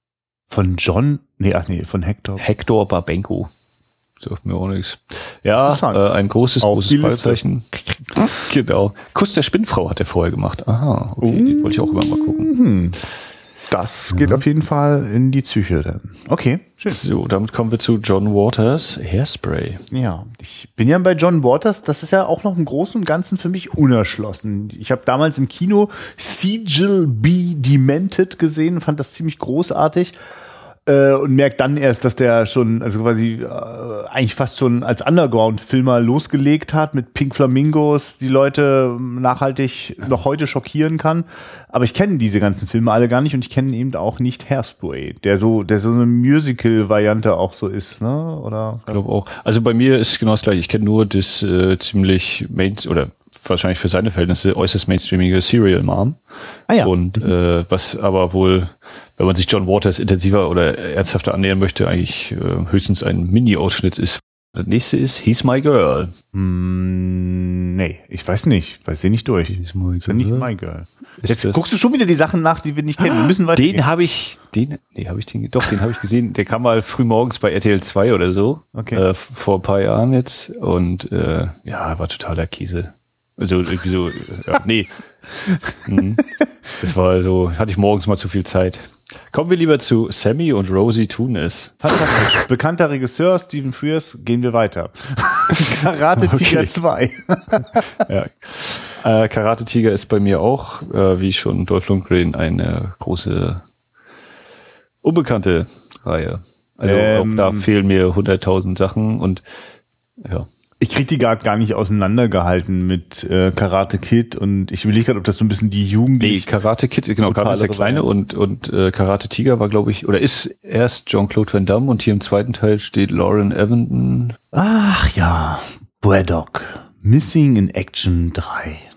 Von John, nee, ach nee, von Hector. Hector Babenko. Sagt mir auch nichts. Ja, äh, ein großes, Auf großes Fragezeichen. genau. Kuss der Spinnfrau hat er vorher gemacht. Aha, okay, uh, den wollte ich auch immer mal gucken. Mhm. Das geht mhm. auf jeden Fall in die Psyche dann. Okay, schön. So, damit kommen wir zu John Waters Hairspray. Ja, ich bin ja bei John Waters, das ist ja auch noch im Großen und Ganzen für mich unerschlossen. Ich habe damals im Kino Sigil Be Demented gesehen, fand das ziemlich großartig. Äh, und merkt dann erst, dass der schon, also quasi äh, eigentlich fast schon als Underground-Filmer losgelegt hat mit Pink Flamingos, die Leute nachhaltig noch heute schockieren kann. Aber ich kenne diese ganzen Filme alle gar nicht und ich kenne eben auch nicht Hairspray, der so, der so eine Musical-Variante auch so ist, ne? Oder? Ich glaube auch. Also bei mir ist genau das gleiche. Ich kenne nur das äh, ziemlich Main oder wahrscheinlich für seine Verhältnisse äußerst mainstreamige Serial Mom. Ah ja. Und äh, was aber wohl, wenn man sich John Waters intensiver oder ernsthafter annähern möchte, eigentlich äh, höchstens ein Mini-Ausschnitt ist. Das nächste ist He's My Girl. Hm, nee, ich weiß nicht. Weiß den nicht durch. He's My Ist ja nicht my girl. Jetzt das- guckst du schon wieder die Sachen nach, die wir nicht kennen. Wir müssen weiter. Den habe ich, den, nee, habe ich den, doch, den habe ich gesehen. Der kam mal früh morgens bei RTL 2 oder so. Okay. Äh, vor ein paar Jahren jetzt. Und äh, ja, war totaler Käse. Also irgendwie so, äh, ja, nee. Mhm. Das war so, hatte ich morgens mal zu viel Zeit. Kommen wir lieber zu Sammy und Rosie Tunis. Fantastisch. Bekannter Regisseur, Stephen Frears, gehen wir weiter. Karate Tiger Okay. 2. Ja. Äh, Karate Tiger ist bei mir auch, äh, wie schon Dolph Lundgren, eine große unbekannte Reihe. Also Ähm. auch da fehlen mir 100.000 Sachen und ja. Ich krieg die gerade gar nicht auseinandergehalten mit äh, Karate Kid und ich überlege gerade, ob das so ein bisschen die Nee, Jugendliche... Karate Kid, genau, Karate ist der Kleine und, und äh, Karate Tiger war, glaube ich, oder ist erst Jean-Claude Van Damme und hier im zweiten Teil steht Lauren Evandon. Ach ja, Braddock. Missing in Action 3.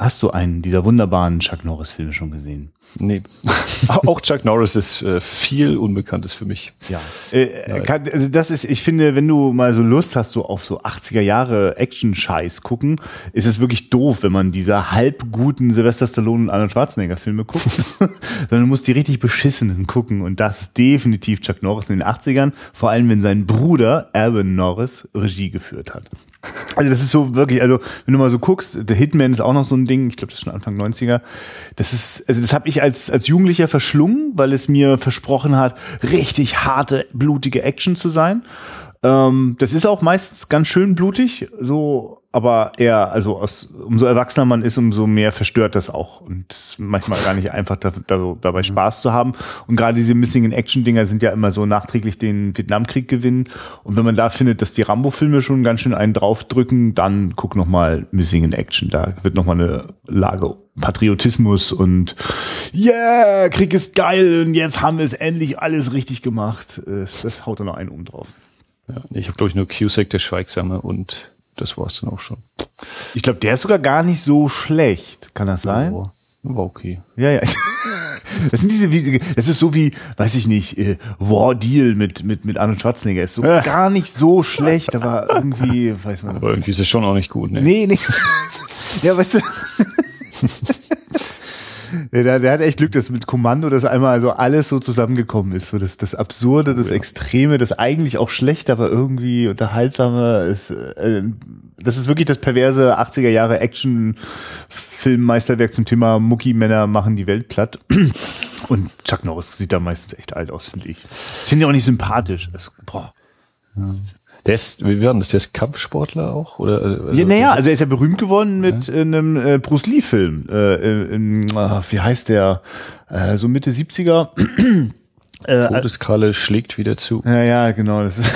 Hast du einen dieser wunderbaren Chuck Norris Filme schon gesehen? Nee. auch Chuck Norris ist äh, viel Unbekanntes für mich. Ja. Äh, kann, also das ist, ich finde, wenn du mal so Lust hast, so auf so 80er Jahre Action-Scheiß gucken, ist es wirklich doof, wenn man diese halb guten Sylvester Stallone und Arnold Schwarzenegger Filme guckt. Sondern du musst die richtig beschissenen gucken. Und das ist definitiv Chuck Norris in den 80ern. Vor allem, wenn sein Bruder Alvin Norris Regie geführt hat. Also das ist so wirklich, also wenn du mal so guckst, der Hitman ist auch noch so ein Ding, ich glaube, das ist schon Anfang 90er. Das ist, also das habe ich als, als Jugendlicher verschlungen, weil es mir versprochen hat, richtig harte, blutige Action zu sein. Ähm, das ist auch meistens ganz schön blutig, so, aber eher, also aus, umso erwachsener man ist, umso mehr verstört das auch. Und es ist manchmal gar nicht einfach, da, da, dabei Spaß zu haben. Und gerade diese Missing in Action-Dinger sind ja immer so nachträglich den Vietnamkrieg gewinnen. Und wenn man da findet, dass die Rambo-Filme schon ganz schön einen draufdrücken, dann guck noch mal Missing in Action. Da wird noch mal eine Lage Patriotismus und yeah, Krieg ist geil und jetzt haben wir es endlich alles richtig gemacht. Das, haut da noch einen um drauf. Ja, ich habe, glaube ich, nur Cusack, der Schweigsame und das war's dann auch schon. Ich glaube, der ist sogar gar nicht so schlecht. Kann das sein? War, war okay. Ja, ja. Das sind diese, das ist so wie, weiß ich nicht, äh, War Deal mit, mit, mit Arnold Schwarzenegger. Ist so gar nicht so schlecht, aber irgendwie, weiß man. Aber irgendwie ist es schon auch nicht gut, ne? Nee, nee. Ja, weißt du. Ja, der, der hat echt Glück, dass mit Kommando das einmal so alles so zusammengekommen ist. So das, das Absurde, das Extreme, das eigentlich auch schlecht, aber irgendwie unterhaltsame. Ist, äh, das ist wirklich das perverse 80er Jahre Action-Filmmeisterwerk zum Thema Mucki-Männer machen die Welt platt. Und Chuck Norris sieht da meistens echt alt aus, finde ich. Finde ich auch nicht sympathisch. Das, boah. Der ist, wie war denn das? Der ist Kampfsportler auch? Oder, also, Ja, naja, also er ist ja berühmt geworden mit äh, einem äh, Bruce Lee-Film. Äh, in, ah, wie heißt der? Äh, so Mitte 70er. äh, Todeskralle schlägt wieder zu. ja, ja, genau. Das ist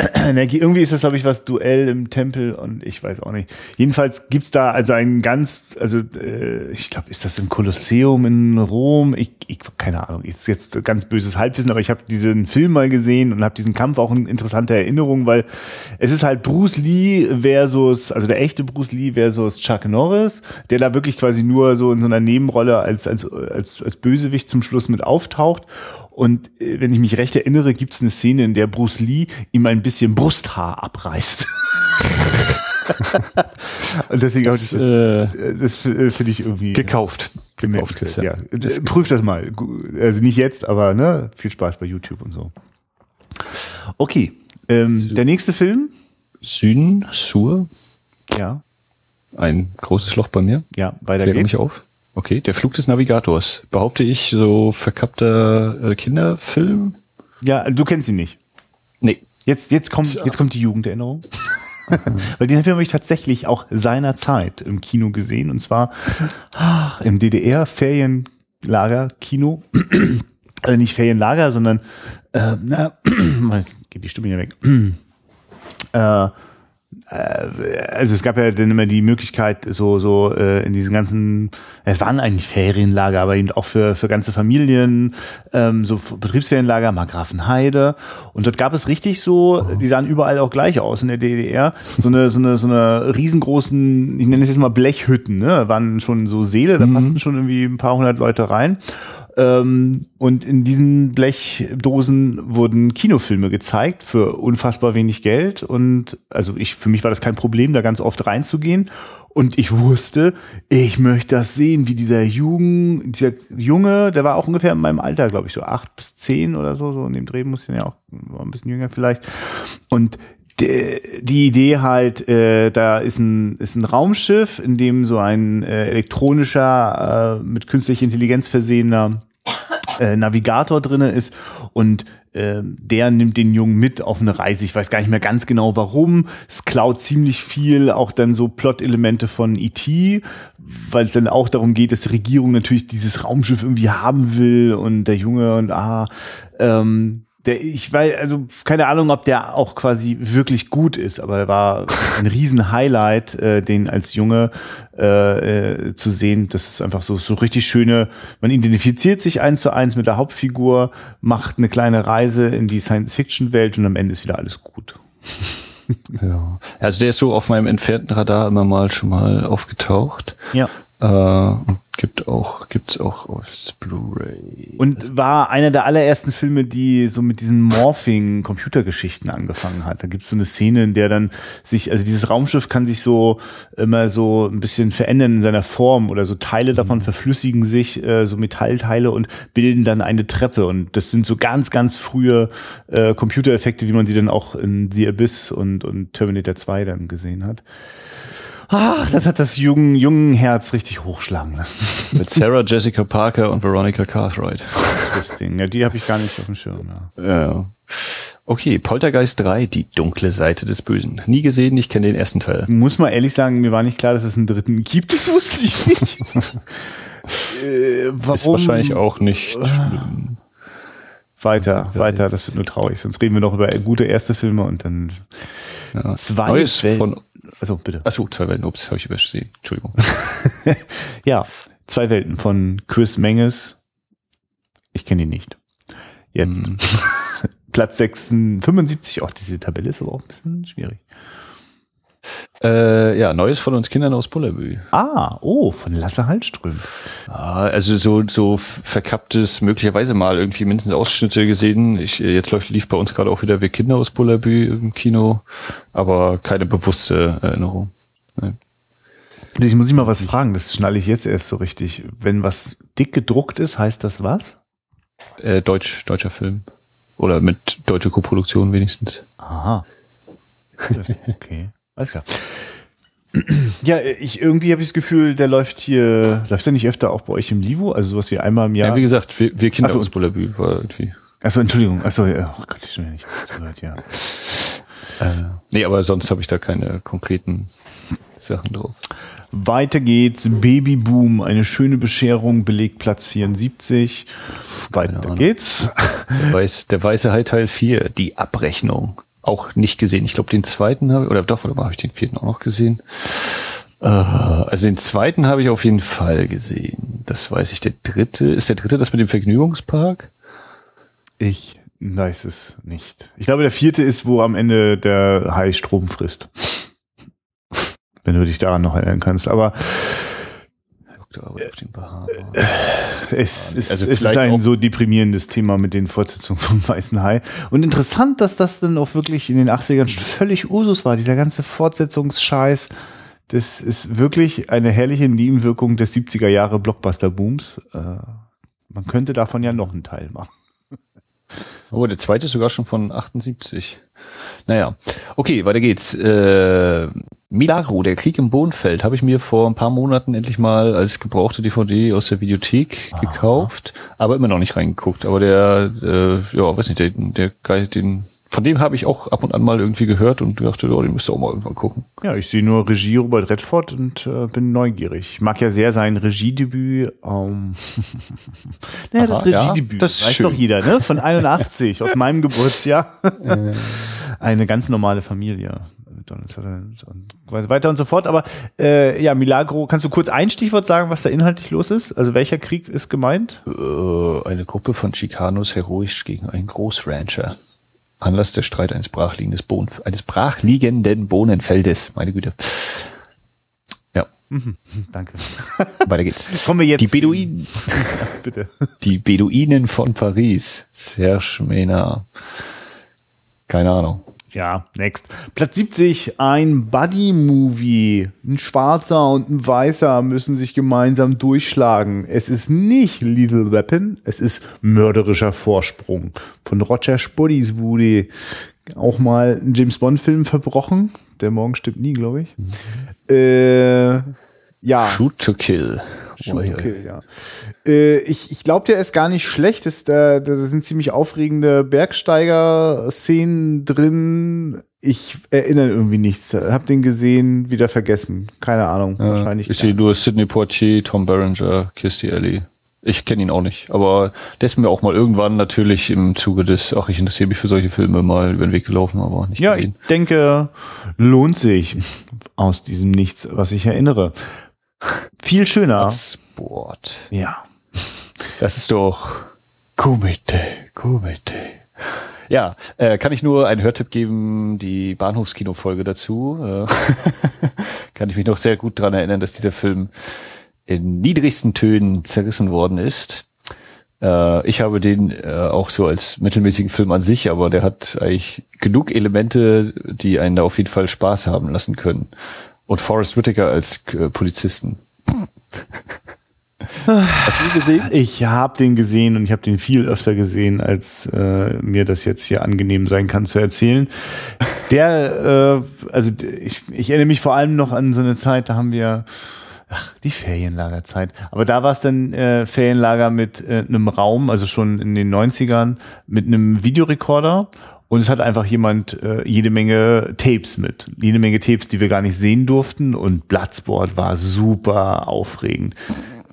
Na, irgendwie ist das, glaube ich, was Duell im Tempel und ich weiß auch nicht. Jedenfalls gibt's da also einen ganz, also äh, ich glaube, ist das im Kolosseum in Rom? Ich, ich keine Ahnung, ist jetzt ganz böses Halbwissen, aber ich habe diesen Film mal gesehen und habe diesen Kampf auch in interessante Erinnerung, weil es ist halt Bruce Lee versus, also der echte Bruce Lee versus Chuck Norris, der da wirklich quasi nur so in so einer Nebenrolle als, als, als, als Bösewicht zum Schluss mit auftaucht. Und äh, wenn ich mich recht erinnere, gibt es eine Szene, in der Bruce Lee ihm ein bisschen Brusthaar abreißt. Und deswegen habe ich Das, das, äh, das äh, finde ich irgendwie gekauft. Gekauft ist Ja. ja. Äh, Prüf das mal. Also nicht jetzt, aber ne, viel Spaß bei YouTube und so. Okay. Ähm, der nächste Film? Süden, Sur, Ja, ein großes Loch bei mir. ja, weiter Klär geht's. mich auf. Okay, der Flug des Navigators. Behaupte ich, so verkappter äh, Kinderfilm? Ja, du kennst ihn nicht. Nee. Jetzt, jetzt kommt, jetzt kommt die Jugenderinnerung. Weil den Film habe ich tatsächlich auch seinerzeit im Kino gesehen und zwar ah, im DDR Ferienlager Kino Also nicht Ferienlager, sondern äh, na, geht die Stimme hier weg. äh, also es gab ja dann immer die Möglichkeit, so, so äh, in diesen ganzen, es waren eigentlich Ferienlager, aber eben auch für, für ganze Familien, ähm, so Betriebsferienlager, Margrafenheide. Und dort gab es richtig so, die sahen überall auch gleich aus in der DDR, so eine, so eine, so eine riesengroßen, ich nenne es jetzt mal Blechhütten, ne? waren schon so Seele, da mhm. passten schon irgendwie ein paar hundert Leute rein. Ähm, und in diesen Blechdosen wurden Kinofilme gezeigt für unfassbar wenig Geld. Und also ich, für mich war das kein Problem, da ganz oft reinzugehen. Und ich wusste, ich möchte das sehen, wie dieser Jugend, dieser Junge, der war auch ungefähr in meinem Alter, glaube ich, so acht bis zehn oder so, so in dem Dreh muss ich ja auch war ein bisschen jünger vielleicht. Und die Idee halt, äh, da ist ein, ist ein Raumschiff, in dem so ein äh, elektronischer, äh, mit künstlicher Intelligenz versehener äh, Navigator drinne ist und äh, der nimmt den Jungen mit auf eine Reise. Ich weiß gar nicht mehr ganz genau warum. Es klaut ziemlich viel, auch dann so Plot-Elemente von E.T., weil es dann auch darum geht, dass die Regierung natürlich dieses Raumschiff irgendwie haben will und der Junge und ah, ähm, der, ich weiß, also keine Ahnung, ob der auch quasi wirklich gut ist, aber er war ein riesen Highlight, äh, den als Junge äh, äh, zu sehen. Das ist einfach so so richtig schöne. Man identifiziert sich eins zu eins mit der Hauptfigur, macht eine kleine Reise in die Science-Fiction-Welt und am Ende ist wieder alles gut. ja, also der ist so auf meinem entfernten Radar immer mal schon mal aufgetaucht. Ja. Äh, gibt auch, gibt's auch auf Blu-ray. Und war einer der allerersten Filme, die so mit diesen Morphing-Computergeschichten angefangen hat. Da gibt's so eine Szene, in der dann sich, also dieses Raumschiff kann sich so immer so ein bisschen verändern in seiner Form oder so Teile davon mhm. verflüssigen sich, äh, so Metallteile und bilden dann eine Treppe. Und das sind so ganz, ganz frühe äh, Computereffekte, wie man sie dann auch in The Abyss und, und Terminator 2 dann gesehen hat. Ach, das hat das jungen, jungen Herz richtig hochschlagen lassen. Mit Sarah Jessica Parker und Veronica Cartwright. Interesting. Ja, die habe ich gar nicht auf dem Schirm. Ja. ja. Okay, Poltergeist 3, die dunkle Seite des Bösen. Nie gesehen, ich kenne den ersten Teil. Muss mal ehrlich sagen, mir war nicht klar, dass es einen dritten gibt. Das wusste ich nicht. äh, warum? Ist wahrscheinlich auch nicht schlimm. Weiter, weiter, das wird nur traurig. Sonst reden wir noch über gute erste Filme und dann ja. zwei Neues von also bitte. Achso, zwei Welten. Ups, habe ich übersehen. Entschuldigung. ja, zwei Welten von Chris Menges. Ich kenne ihn nicht. Jetzt. Mm. Platz 6, 75. Auch diese Tabelle ist aber auch ein bisschen schwierig. Äh, ja, Neues von uns Kindern aus Bullerbü. Ah, oh, von Lasse Hallström. Ah, also so, so verkapptes, möglicherweise mal irgendwie mindestens Ausschnitte gesehen. Ich, jetzt läuft, lief bei uns gerade auch wieder Wir Kinder aus Bullerbü im Kino, aber keine bewusste Erinnerung. Nein. Ich muss ich mal was fragen, das schnalle ich jetzt erst so richtig. Wenn was dick gedruckt ist, heißt das was? Äh, Deutsch, deutscher Film. Oder mit deutscher Koproduktion wenigstens. Aha. Okay. Alles klar. Ja, ich irgendwie habe ich das Gefühl, der läuft hier, läuft der nicht öfter auch bei euch im Livo? Also sowas wie einmal im Jahr? Ja, wie gesagt, wir, wir Kinder so. aus Bullabü war irgendwie. Achso, Entschuldigung. Achso, ja, oh Gott, ich schon nicht gehört, ja. Äh, nee, aber sonst habe ich da keine konkreten Sachen drauf. Weiter geht's. Babyboom, eine schöne Bescherung, belegt Platz 74. Weiter geht's. Der, Weiß, der weiße Teil 4, die Abrechnung auch nicht gesehen. Ich glaube, den zweiten habe oder doch, oder habe ich den vierten auch noch gesehen? Äh, also den zweiten habe ich auf jeden Fall gesehen. Das weiß ich. Der dritte, ist der dritte das mit dem Vergnügungspark? Ich weiß es nicht. Ich glaube, der vierte ist, wo am Ende der Hai Strom frisst. Wenn du dich daran noch erinnern kannst. Aber Doktorarbeit auf den Bahamas. Es, ist, also es ist ein so deprimierendes Thema mit den Fortsetzungen vom Weißen Hai. Und interessant, dass das dann auch wirklich in den 80ern schon völlig Usus war, dieser ganze Fortsetzungsscheiß. Das ist wirklich eine herrliche Nebenwirkung des 70er Jahre Blockbuster-Booms. Äh, man könnte davon ja noch einen Teil machen. Oh, der zweite ist sogar schon von 78. Naja, okay, weiter geht's. Äh, Milagro, der Krieg im Bohnfeld, habe ich mir vor ein paar Monaten endlich mal als gebrauchte DVD aus der Videothek Aha. gekauft, aber immer noch nicht reingeguckt. Aber der, äh, ja, weiß nicht, der, der den von dem habe ich auch ab und an mal irgendwie gehört und dachte, oh, den müsst ihr auch mal irgendwann gucken. Ja, ich sehe nur Regie Robert Redford und äh, bin neugierig. Ich mag ja sehr sein Regiedebüt. Ähm naja, Aha, das Regiedebüt, ja, das weiß schön. doch jeder, ne? Von 81, aus meinem Geburtsjahr. Eine ganz normale Familie. Und weiter und so fort. Aber äh, ja, Milagro, kannst du kurz ein Stichwort sagen, was da inhaltlich los ist? Also welcher Krieg ist gemeint? Äh, eine Gruppe von Chicanos heroisch gegen einen Großrancher. Anlass der Streit eines Bohnen, eines brachliegenden Bohnenfeldes. Meine Güte. Ja. Mhm, danke. Weiter geht's. Kommen wir jetzt. Die Beduinen. bitte. Die Beduinen von Paris. Serge Mena. Keine Ahnung. Ja, next. Platz 70, ein Buddy-Movie. Ein Schwarzer und ein Weißer müssen sich gemeinsam durchschlagen. Es ist nicht Little Weapon, es ist mörderischer Vorsprung. Von Roger Spuddies wurde auch mal ein James Bond-Film verbrochen. Der Morgen stimmt nie, glaube ich. Mhm. Äh, ja. Shoot to Kill. Okay, ja. Äh, ich ich glaube, der ist gar nicht schlecht. Ist, da, da sind ziemlich aufregende Bergsteiger-Szenen drin. Ich erinnere irgendwie nichts. Hab den gesehen, wieder vergessen. Keine Ahnung. Ja, wahrscheinlich. Ich sehe nur Sidney Poitier, Tom Berenger, Kirstie Alley. Ich kenne ihn auch nicht, aber der ist mir auch mal irgendwann natürlich im Zuge des, ach, ich interessiere mich für solche Filme mal über den Weg gelaufen, aber nicht Ja, gesehen. ich denke, lohnt sich aus diesem Nichts, was ich erinnere. Viel schöner. Sport. Ja. Das ist doch Kumite, Kumite. Ja, äh, kann ich nur einen Hörtipp geben, die Bahnhofskino-Folge dazu. Äh, kann ich mich noch sehr gut dran erinnern, dass dieser Film in niedrigsten Tönen zerrissen worden ist. Äh, ich habe den äh, auch so als mittelmäßigen Film an sich, aber der hat eigentlich genug Elemente, die einen da auf jeden Fall Spaß haben lassen können und Forrest Whitaker als äh, Polizisten. Hast du ihn gesehen? Ich habe den gesehen und ich habe den viel öfter gesehen, als äh, mir das jetzt hier angenehm sein kann zu erzählen. Der, äh, also ich, ich erinnere mich vor allem noch an so eine Zeit, da haben wir ach, die Ferienlagerzeit. Aber da war es dann äh, Ferienlager mit äh, einem Raum, also schon in den 90ern, mit einem Videorekorder und es hat einfach jemand äh, jede Menge Tapes mit. Jede Menge Tapes, die wir gar nicht sehen durften. Und Bloodsport war super aufregend.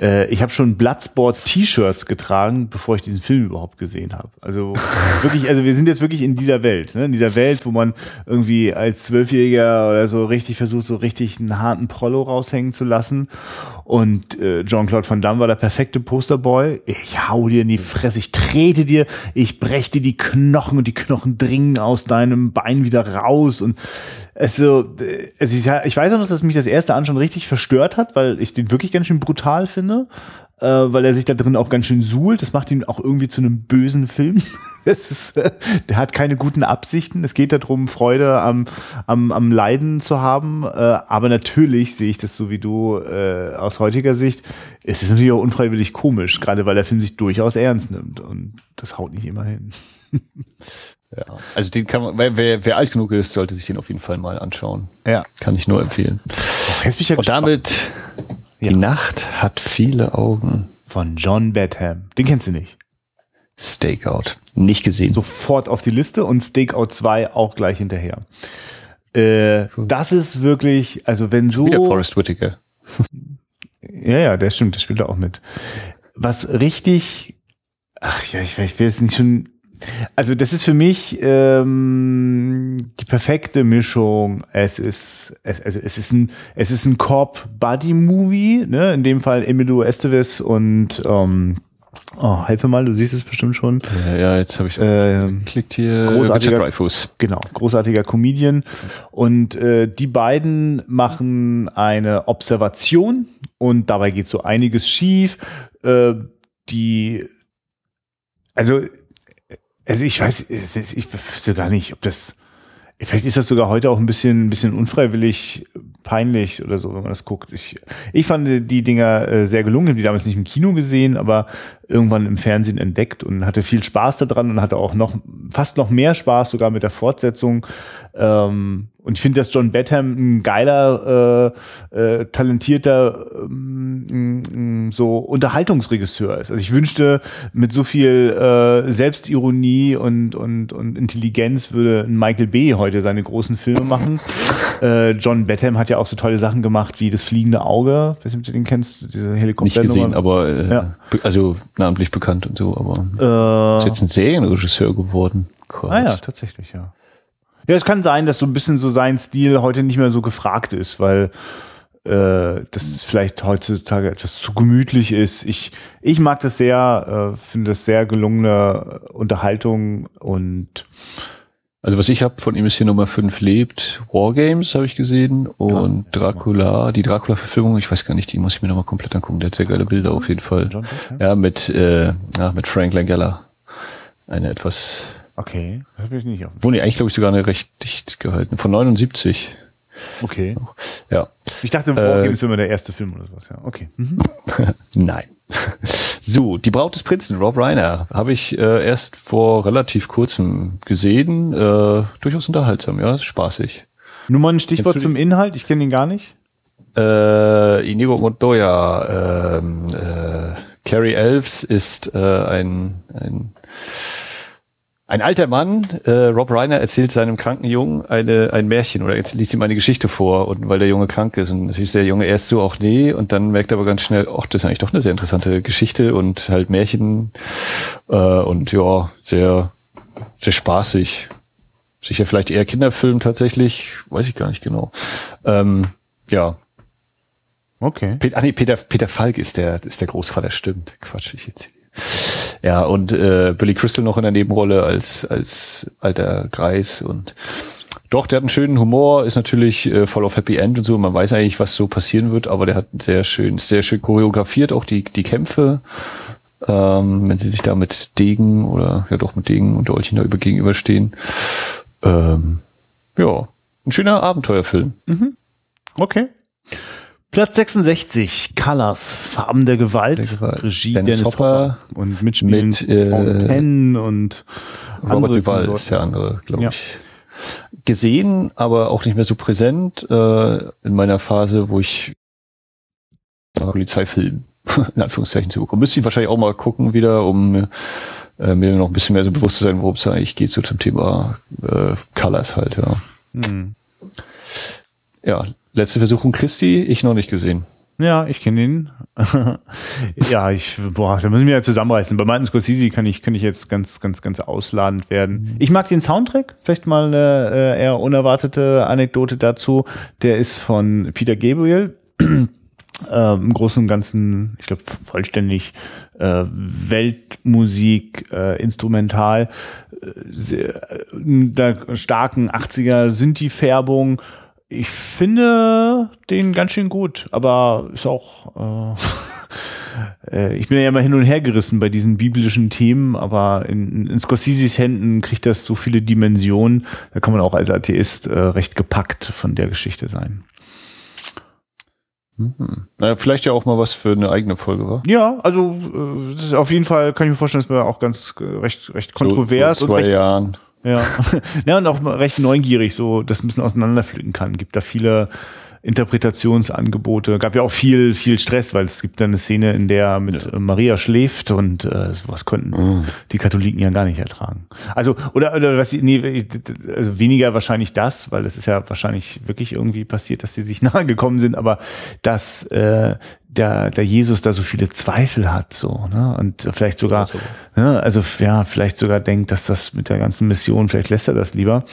Äh, ich habe schon Bloodsport-T-Shirts getragen, bevor ich diesen Film überhaupt gesehen habe. Also wirklich, also wir sind jetzt wirklich in dieser Welt, ne? in dieser Welt, wo man irgendwie als Zwölfjähriger oder so richtig versucht, so richtig einen harten Prollo raushängen zu lassen. Und äh, Jean-Claude Van Damme war der perfekte Posterboy. Ich hau dir in die Fresse, ich trete dir, ich brech dir die Knochen und die Knochen dringen aus deinem Bein wieder raus und also, also ich, ich weiß auch noch, dass mich das erste Anschauen richtig verstört hat, weil ich den wirklich ganz schön brutal finde, äh, weil er sich da drin auch ganz schön suhlt. Das macht ihn auch irgendwie zu einem bösen Film. ist, äh, der hat keine guten Absichten. Es geht darum, Freude am, am, am Leiden zu haben. Äh, aber natürlich sehe ich das so wie du äh, aus heutiger Sicht. Es ist natürlich auch unfreiwillig komisch, gerade weil der Film sich durchaus ernst nimmt. Und das haut nicht immer hin. Ja, also den kann man, wer, wer alt genug ist, sollte sich den auf jeden Fall mal anschauen. Ja. Kann ich nur empfehlen. Ja Und damit, ja. die Nacht hat viele Augen. Von John Badham. Den kennst du nicht. Stakeout. Nicht gesehen. Sofort auf die Liste und Stakeout 2 auch gleich hinterher. Äh, das ist wirklich, also wenn so. Wieder Forrest Whitaker. ja, ja, der stimmt, der spielt da auch mit. Was richtig, ach ja, ich, ich will jetzt nicht schon also das ist für mich ähm, die perfekte Mischung. Es ist es, also es ist ein es ist ein Corp Buddy Movie, ne? In dem Fall Emilio Estevez und ähm, Oh, helfe mal, du siehst es bestimmt schon. Ja, ja jetzt habe ich äh, klickt hier großartiger Dreyfus. Genau, großartiger Comedian und äh, die beiden machen eine Observation und dabei geht so einiges schief. Äh, die also also ich weiß, ich wüsste gar nicht, ob das, vielleicht ist das sogar heute auch ein bisschen, ein bisschen unfreiwillig peinlich oder so, wenn man das guckt. Ich, ich fand die Dinger äh, sehr gelungen, habe die damals nicht im Kino gesehen, aber irgendwann im Fernsehen entdeckt und hatte viel Spaß daran und hatte auch noch, fast noch mehr Spaß sogar mit der Fortsetzung. Ähm, Und ich finde, dass John Batham ein geiler, äh, äh, talentierter ähm, so Unterhaltungsregisseur ist. Also ich wünschte, mit so viel äh, Selbstironie und, und, und Intelligenz würde Michael Bay heute seine großen Filme machen. äh, John Batham hat ja auch so tolle Sachen gemacht wie Das fliegende Auge. Weiß nicht, ob du den kennst, diese Helikopter. Nicht gesehen, aber äh, ja. also namentlich bekannt und so, aber äh, ist jetzt ein Serienregisseur geworden. Gott. Ah ja, tatsächlich, ja. Ja, es kann sein, dass so ein bisschen so sein Stil heute nicht mehr so gefragt ist, weil äh, das vielleicht heutzutage etwas zu gemütlich ist. Ich, ich mag das sehr, äh, finde das sehr gelungene Unterhaltung und also was ich habe von ihm ist hier Nummer 5 lebt, Wargames habe ich gesehen und ja, Dracula, die Dracula-Verfilmung, ich weiß gar nicht, die muss ich mir nochmal komplett angucken, der hat sehr geile Bilder auf jeden Fall. Ja, mit, äh, ja, mit Frank Langella. Eine etwas Okay, das habe ich nicht auf. Wurde eigentlich, glaube ich, sogar eine recht dicht gehalten. Von 79. Okay. Ja. Ich dachte, Wargame äh, ist immer der erste Film oder sowas, ja. Okay. Mhm. Nein. So, Die Braut des Prinzen, Rob Reiner, habe ich äh, erst vor relativ kurzem gesehen. Äh, durchaus unterhaltsam, ja, spaßig. Nur mal ein Stichwort zum Inhalt, ich kenne ihn gar nicht. Äh, Inigo Montoya, ähm, äh, Carrie Elves ist äh, ein, ein ein alter Mann, äh, Rob Reiner, erzählt seinem kranken Jungen eine, ein Märchen oder jetzt liest ihm eine Geschichte vor und weil der Junge krank ist und natürlich ist der Junge erst so auch nee und dann merkt er aber ganz schnell, ach, das ist eigentlich doch eine sehr interessante Geschichte und halt Märchen äh, und ja, sehr, sehr spaßig. Sicher vielleicht eher Kinderfilm tatsächlich, weiß ich gar nicht genau. Ähm, ja. Okay. Peter, ah nee, Peter, Peter Falk ist der, ist der Großvater, stimmt. Quatsch, ich jetzt ja, und äh, Billy Crystal noch in der Nebenrolle als, als alter Greis und doch, der hat einen schönen Humor, ist natürlich äh, voll auf Happy End und so. Man weiß eigentlich, was so passieren wird, aber der hat sehr schön, sehr schön choreografiert, auch die, die Kämpfe. Ähm, wenn sie sich da mit Degen oder ja doch mit Degen und Dolchen da über gegenüberstehen. Ähm, ja, ein schöner Abenteuerfilm. Mhm. Okay. Platz 66, Colors, Farben der Gewalt, der Gewalt. Regie Dennis, Dennis Hopper, Hopper und Mitspielen mit äh, Penn und Robert Duval ist der andere, glaube ja. ich. Gesehen, aber auch nicht mehr so präsent äh, in meiner Phase, wo ich Polizeifilm in Anführungszeichen zu bekommen. Müsste ich wahrscheinlich auch mal gucken wieder, um äh, mir noch ein bisschen mehr so bewusst zu sein, worum es eigentlich geht, so zum Thema äh, Colors halt, ja. Hm. Ja, Letzte Versuchung Christi, ich noch nicht gesehen. Ja, ich kenne ihn. ja, ich, boah, da müssen wir ja zusammenreißen. Bei Martin Scorsese kann ich, kann ich jetzt ganz, ganz, ganz ausladend werden. Mhm. Ich mag den Soundtrack. Vielleicht mal eine äh, eher unerwartete Anekdote dazu. Der ist von Peter Gabriel. äh, Im Großen und Ganzen, ich glaube, vollständig äh, Weltmusik, äh, instrumental, äh, sehr, äh, starken 80er Synthi-Färbung ich finde den ganz schön gut, aber ist auch. Äh, äh, ich bin ja immer hin und her gerissen bei diesen biblischen Themen, aber in, in Scorseses Händen kriegt das so viele Dimensionen. Da kann man auch als Atheist äh, recht gepackt von der Geschichte sein. Mhm. Naja, vielleicht ja auch mal was für eine eigene Folge, war? Ja, also äh, das ist auf jeden Fall, kann ich mir vorstellen, dass wir auch ganz äh, recht, recht kontrovers so, so zwei und recht, Jahren. Ja. ja, und auch recht neugierig, so das ein bisschen auseinanderpflücken kann. Gibt da viele Interpretationsangebote. Gab ja auch viel, viel Stress, weil es gibt da eine Szene, in der mit ja. Maria schläft und äh, sowas konnten mhm. die Katholiken ja gar nicht ertragen. Also, oder, oder was nee, also weniger wahrscheinlich das, weil es ist ja wahrscheinlich wirklich irgendwie passiert, dass sie sich nahe gekommen sind, aber dass äh, der, der Jesus da so viele Zweifel hat, so, ne? Und vielleicht sogar, ne, also ja, vielleicht sogar denkt, dass das mit der ganzen Mission, vielleicht lässt er das lieber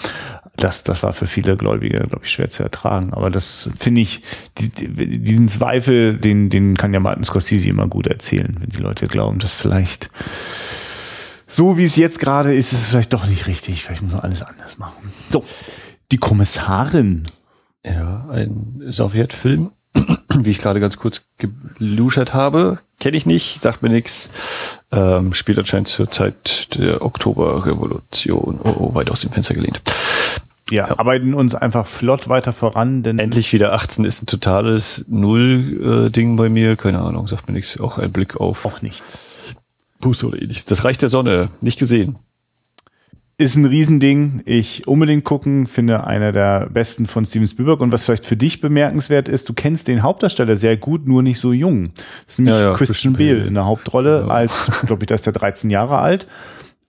das, das war für viele Gläubige, glaube ich, schwer zu ertragen. Aber das finde ich, die, die, diesen Zweifel, den, den kann ja Martin Scorsese immer gut erzählen, wenn die Leute glauben, dass vielleicht so wie es jetzt gerade ist, ist es vielleicht doch nicht richtig. Vielleicht muss man alles anders machen. So, die Kommissarin. Ja, ein Sowjetfilm, wie ich gerade ganz kurz geluschert habe. Kenne ich nicht, sagt mir nichts. Ähm, spielt anscheinend zur Zeit der Oktoberrevolution. Oh, oh, weit aus dem Fenster gelehnt. Ja, ja, arbeiten uns einfach flott weiter voran, denn endlich wieder 18 ist ein totales Null-Ding bei mir. Keine Ahnung, sagt mir nichts. Auch ein Blick auf. Auch nichts. Puste oder ähnliches. Das Reich der Sonne, nicht gesehen. Ist ein Riesending. Ich unbedingt gucken, finde einer der besten von Steven Spielberg. Und was vielleicht für dich bemerkenswert ist, du kennst den Hauptdarsteller sehr gut, nur nicht so jung. Das ist nämlich ja, ja, Christian Bale in der Hauptrolle ja. als, glaube ich, da ist er 13 Jahre alt.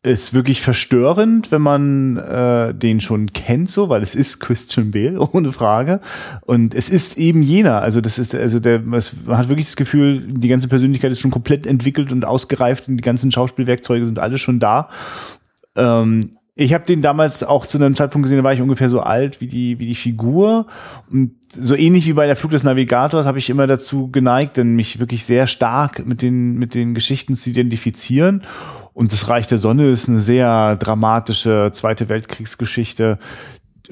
Ist wirklich verstörend, wenn man äh, den schon kennt, so, weil es ist Christian Bale, ohne Frage. Und es ist eben jener. Also das ist, also der, man hat wirklich das Gefühl, die ganze Persönlichkeit ist schon komplett entwickelt und ausgereift und die ganzen Schauspielwerkzeuge sind alle schon da. Ähm, ich habe den damals auch zu einem Zeitpunkt gesehen, da war ich ungefähr so alt wie die, wie die Figur. Und so ähnlich wie bei der Flug des Navigators habe ich immer dazu geneigt, denn mich wirklich sehr stark mit den, mit den Geschichten zu identifizieren. Und das Reich der Sonne ist eine sehr dramatische Zweite Weltkriegsgeschichte.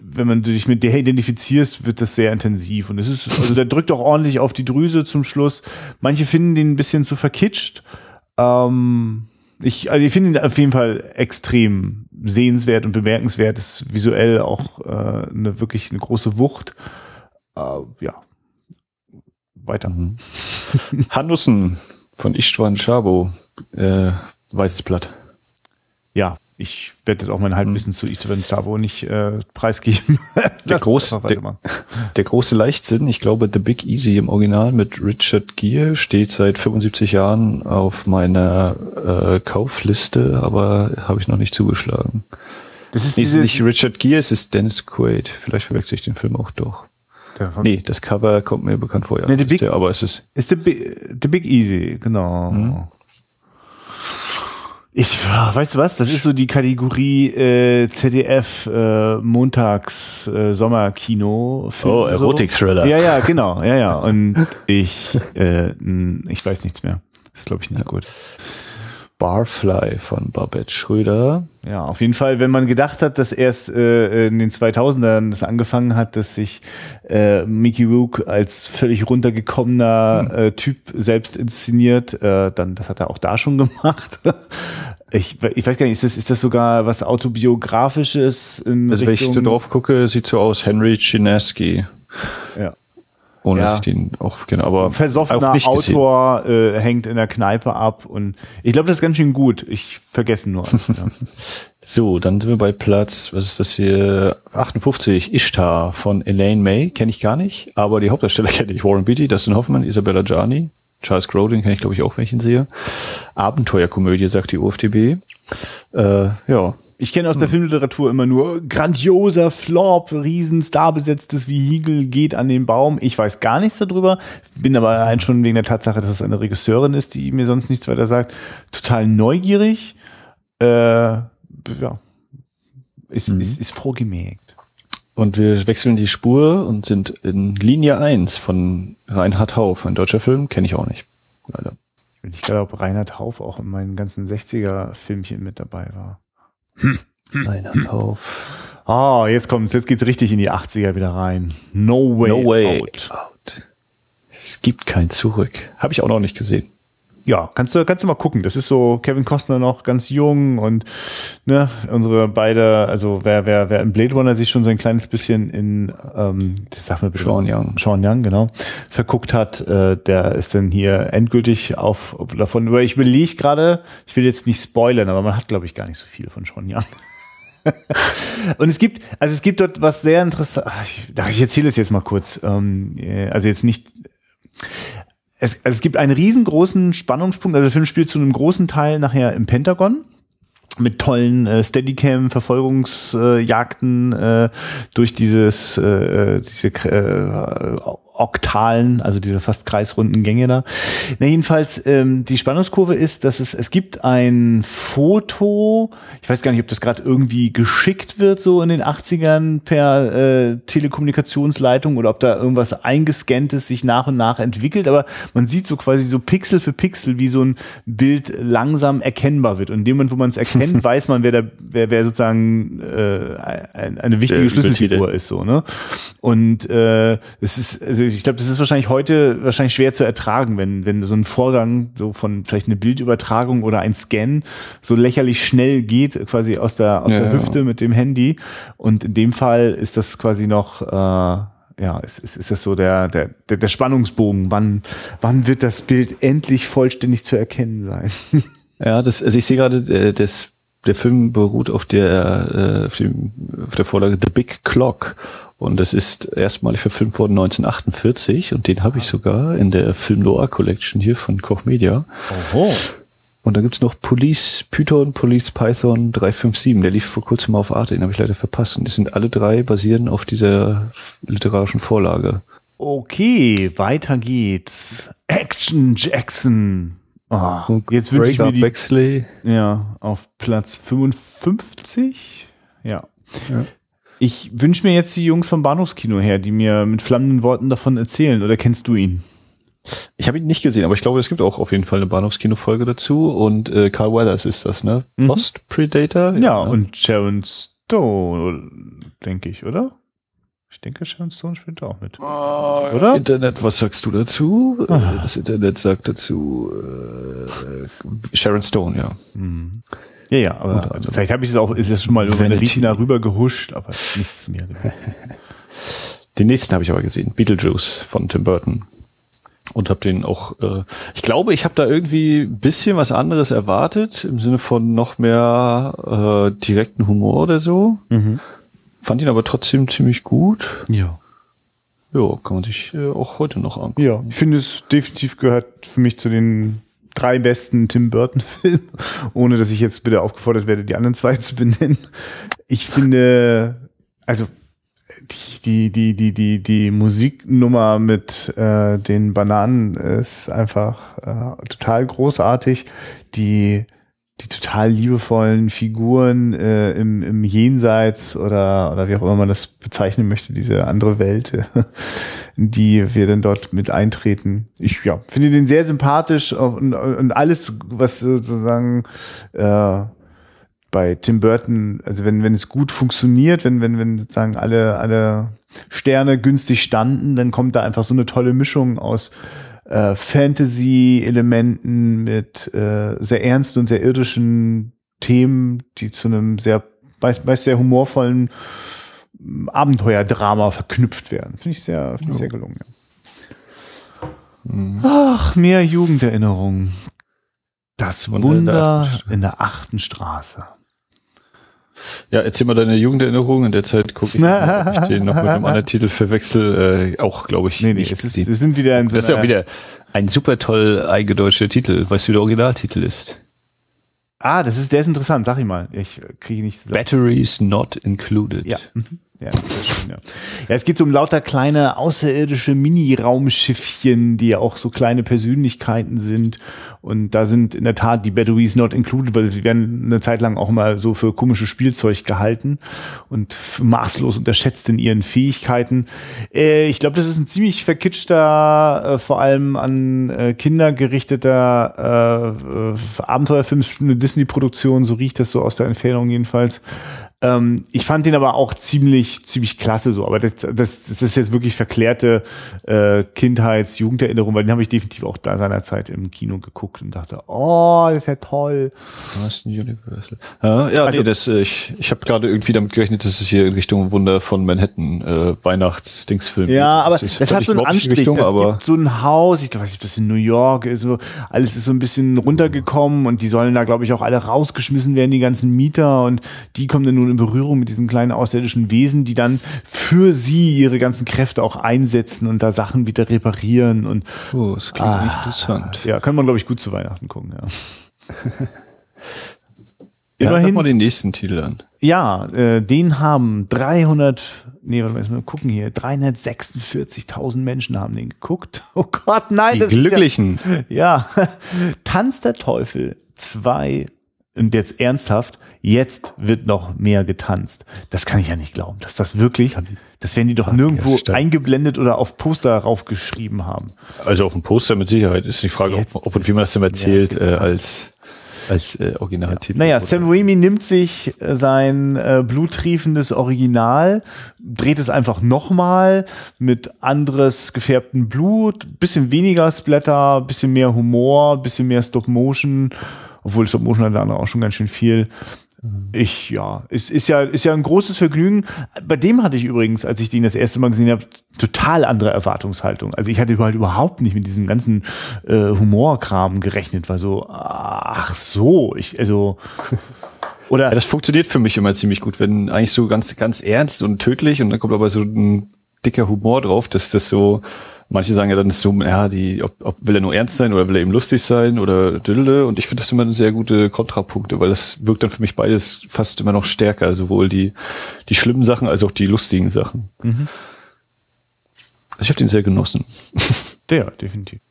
Wenn man dich mit der identifizierst, wird das sehr intensiv. Und es ist, also der drückt auch ordentlich auf die Drüse zum Schluss. Manche finden den ein bisschen zu verkitscht. Ähm, ich, also ich finde ihn auf jeden Fall extrem sehenswert und bemerkenswert. Ist visuell auch äh, eine wirklich eine große Wucht. Äh, ja. Weiter. Mhm. Hanussen von Istvan Schabo, äh, Weißes Blatt. Ja, ich werde jetzt auch mein Halbwissen mhm. zu Istvan Chavo nicht äh, preisgeben. der, groß, der, der, große Leichtsinn, ich glaube The Big Easy im Original mit Richard Gere steht seit 75 Jahren auf meiner äh, Kaufliste, aber habe ich noch nicht zugeschlagen. Das ist nee, nicht Richard Gere, es ist Dennis Quaid. Vielleicht verwechsel ich den Film auch doch. Nee, das Cover kommt mir bekannt vor, ja. Nee, the big, der, aber es ist. Ist the, the Big Easy, genau. Mhm. Ich weißt du was? Das ist so die Kategorie äh, ZDF äh, Montags äh, Sommerkino. Oh, Erotik-Thriller. So. Ja, ja, genau, ja, ja. Und ich, äh, ich weiß nichts mehr. Das ist glaube ich nicht ja. gut. Barfly von Babette Schröder. Ja, auf jeden Fall, wenn man gedacht hat, dass erst äh, in den 2000ern das angefangen hat, dass sich äh, Mickey Rook als völlig runtergekommener äh, Typ selbst inszeniert, äh, dann das hat er auch da schon gemacht. ich, ich weiß gar nicht, ist das, ist das sogar was autobiografisches? Also Richtung wenn ich so drauf gucke, sieht so aus Henry Chinesky. Ja ohne ja. dass ich den auch kenne. Aber versoffener auch Autor äh, hängt in der Kneipe ab und ich glaube, das ist ganz schön gut. Ich vergesse nur. ja. So, dann sind wir bei Platz, was ist das hier? 58, Ishtar von Elaine May, kenne ich gar nicht, aber die Hauptdarsteller kenne ich. Warren Beatty, Dustin Hoffman, Isabella Gianni, Charles Grodin kenne ich glaube ich auch, wenn ich ihn sehe. Abenteuerkomödie, sagt die UFDB. Äh, ja, ich kenne aus der hm. Filmliteratur immer nur grandioser Flop, riesen starbesetztes Vehikel geht an den Baum. Ich weiß gar nichts darüber, bin aber allein schon wegen der Tatsache, dass es eine Regisseurin ist, die mir sonst nichts weiter sagt, total neugierig. Äh, ja, ist, mhm. ist, ist vorgemerkt. Und wir wechseln die Spur und sind in Linie 1 von Reinhard Hauf, ein deutscher Film, kenne ich auch nicht. Leider. Ich glaube, ob Reinhard Hauf auch in meinen ganzen 60er-Filmchen mit dabei war. Hm. Hm. auf. Ah, jetzt kommt's, jetzt geht's richtig in die 80er wieder rein. No way, no way out. out. Es gibt kein Zurück. Habe ich auch noch nicht gesehen. Ja, kannst du, kannst du mal gucken. Das ist so Kevin Costner noch ganz jung und ne, unsere beide, also wer, wer, wer im Blade Runner sich schon so ein kleines bisschen in, ähm, sag mal bitte, Sean Young. Sean Young, genau, verguckt hat, äh, der ist dann hier endgültig auf, auf davon, weil ich überlege gerade, ich will jetzt nicht spoilern, aber man hat, glaube ich, gar nicht so viel von Sean Young. und es gibt, also es gibt dort was sehr interessant. Ich, ich erzähle es jetzt mal kurz. Ähm, äh, also jetzt nicht. Es, also es gibt einen riesengroßen Spannungspunkt. Also der Film spielt zu einem großen Teil nachher im Pentagon mit tollen äh, Steadicam-Verfolgungsjagden äh, durch dieses äh, äh diese äh, Oktalen, also diese fast kreisrunden Gänge da. Na, jedenfalls, ähm, die Spannungskurve ist, dass es, es gibt ein Foto, ich weiß gar nicht, ob das gerade irgendwie geschickt wird, so in den 80ern per äh, Telekommunikationsleitung oder ob da irgendwas eingescanntes sich nach und nach entwickelt, aber man sieht so quasi so Pixel für Pixel, wie so ein Bild langsam erkennbar wird. Und in dem Moment, wo man es erkennt, weiß man, wer der, wer, wer sozusagen äh, eine wichtige Schlüsselfigur ist, so, ne? Und äh, es ist, also also ich glaube, das ist wahrscheinlich heute wahrscheinlich schwer zu ertragen, wenn, wenn so ein Vorgang so von vielleicht eine Bildübertragung oder ein Scan so lächerlich schnell geht, quasi aus der, aus ja, der Hüfte ja. mit dem Handy. Und in dem Fall ist das quasi noch, äh, ja, ist, ist, ist das so der, der, der, der Spannungsbogen. Wann, wann wird das Bild endlich vollständig zu erkennen sein? Ja, das, also ich sehe gerade, äh, das der Film beruht auf der, äh, auf, dem, auf der Vorlage The Big Clock. Und das ist erstmalig verfilmt worden 1948 und den habe ich sogar in der Film Noir Collection hier von Koch Media. Oho. Und da gibt's noch Police Python, Police Python 357. Der lief vor kurzem mal auf Arte, den habe ich leider verpasst. Und die sind alle drei basieren auf dieser literarischen Vorlage. Okay, weiter geht's. Action Jackson. Ah, Und jetzt wünsche ich mir die, Bexley. ja, auf Platz 55. Ja. Ja. Ich wünsche mir jetzt die Jungs vom Bahnhofskino her, die mir mit flammenden Worten davon erzählen. Oder kennst du ihn? Ich habe ihn nicht gesehen, aber ich glaube, es gibt auch auf jeden Fall eine Bahnhofskino-Folge dazu. Und äh, Carl Weathers ist das, ne? Mhm. Post Predator? Ja, ne? und Sharon Stone, denke ich, oder? Ich denke, Sharon Stone spielt da auch mit. Oder? Oder? Internet, was sagst du dazu? Ah. Das Internet sagt dazu äh, Sharon Stone, ja. Hm. Ja, ja, aber Unter also vielleicht habe ich es auch, ist das schon mal über eine Vanity. Retina rüber gehuscht, aber nichts mehr. Den nächsten habe ich aber gesehen, Beetlejuice von Tim Burton. Und habe den auch, äh, ich glaube, ich habe da irgendwie ein bisschen was anderes erwartet, im Sinne von noch mehr äh, direkten Humor oder so. Mhm. Fand ihn aber trotzdem ziemlich gut. Ja. Ja, kann man sich äh, auch heute noch angucken. Ja, ich finde es definitiv gehört für mich zu den drei besten Tim Burton-Filmen, ohne dass ich jetzt bitte aufgefordert werde, die anderen zwei zu benennen. Ich finde, also die, die, die, die, die, Musiknummer mit äh, den Bananen ist einfach äh, total großartig. Die, die total liebevollen Figuren äh, im, im Jenseits oder, oder wie auch immer man das bezeichnen möchte, diese andere Welt, in die wir dann dort mit eintreten. Ich ja, finde den sehr sympathisch und, und alles, was sozusagen äh, bei Tim Burton, also wenn, wenn es gut funktioniert, wenn, wenn, wenn sozusagen alle, alle Sterne günstig standen, dann kommt da einfach so eine tolle Mischung aus äh, Fantasy-Elementen mit äh, sehr ernsten und sehr irdischen Themen, die zu einem sehr, meist, meist sehr humorvollen ähm, Abenteuerdrama verknüpft werden. Finde ich sehr, finde ich sehr gelungen. Ja. Ach, mehr Jugenderinnerungen. Das Wunder in der achten Straße. Ja, erzähl mal deine Jugenderinnerung. In der Zeit gucke ich, mal, ob ich den noch mit einem anderen Titel verwechsel. Äh, auch, glaube ich, Nee, nee, nicht es ist, wir sind wieder in so Das ist ja auch wieder ein super toll eingedeutschter Titel. Weißt du, wie der Originaltitel ist? Ah, das ist, der ist interessant, sag ich mal. Ich kriege nicht zusammen. Batteries not included. Ja. Mhm. Ja, schön, ja. ja, es geht um lauter kleine außerirdische Mini-Raumschiffchen, die ja auch so kleine Persönlichkeiten sind. Und da sind in der Tat die Batteries not included, weil die werden eine Zeit lang auch mal so für komische Spielzeug gehalten und maßlos unterschätzt in ihren Fähigkeiten. Äh, ich glaube, das ist ein ziemlich verkitschter, äh, vor allem an äh, Kinder gerichteter äh, äh, Abenteuerfilm, eine Disney-Produktion, so riecht das so aus der Entfernung jedenfalls. Ähm, ich fand den aber auch ziemlich, ziemlich klasse so. Aber das, das, das ist jetzt wirklich verklärte äh, Kindheits-, Jugenderinnerung, weil den habe ich definitiv auch da seinerzeit im Kino geguckt und dachte, oh, das ist ja toll. Universal. Ja, ja Also- nee, das, äh, ich, ich habe gerade irgendwie damit gerechnet, dass es hier in Richtung Wunder von Manhattan äh, Weihnachts-Dingsfilm Ja, aber das hat so einen Anstrich. Richtung, es aber gibt so ein Haus, ich weiß nicht, das in New York ist, so, alles ist so ein bisschen runtergekommen und die sollen da, glaube ich, auch alle rausgeschmissen werden, die ganzen Mieter und die kommen dann nun in Berührung mit diesen kleinen außerirdischen Wesen, die dann für sie ihre ganzen Kräfte auch einsetzen und da Sachen wieder reparieren und oh, das klingt Ah, interessant. ja, kann man, glaube ich, gut zu Weihnachten gucken, ja. Ja, Immerhin, mal den nächsten Titel an. ja, äh, den haben 300, nee, warte mal, mal gucken hier, 346.000 Menschen haben den geguckt. Oh Gott, nein, Die das ist ja- Glücklichen. Ja, Tanz der Teufel 2 und jetzt ernsthaft, jetzt wird noch mehr getanzt. Das kann ich ja nicht glauben, dass das wirklich, das werden die doch nirgendwo stark. eingeblendet oder auf Poster raufgeschrieben haben. Also auf dem Poster mit Sicherheit. Ist die Frage, Jetzt- ob, ob und wie man das denn erzählt Ja, äh, genau. als als äh, Originaltitel. Naja, Oder- Sam Raimi nimmt sich äh, sein äh, bluttriefendes Original, dreht es einfach nochmal mit anderes gefärbtem Blut, bisschen weniger Splatter, bisschen mehr Humor, bisschen mehr Stop Motion, obwohl Stop Motion hat der auch schon ganz schön viel. Ich, ja, es ist ja, ist ja ein großes Vergnügen. Bei dem hatte ich übrigens, als ich den das erste Mal gesehen habe, total andere Erwartungshaltung. Also ich hatte halt überhaupt nicht mit diesem ganzen äh, Humorkram gerechnet, war so, ach so, ich, also, Oder ja, das funktioniert für mich immer ziemlich gut, wenn eigentlich so ganz, ganz ernst und tödlich und dann kommt aber so ein dicker Humor drauf, dass das so, manche sagen ja dann so, ja, die, ob, ob will er nur ernst sein oder will er eben lustig sein oder dille und ich finde das immer eine sehr gute Kontrapunkte, weil das wirkt dann für mich beides fast immer noch stärker, sowohl die, die schlimmen Sachen als auch die lustigen Sachen. Mhm. Also ich habe den sehr genossen. Der, definitiv.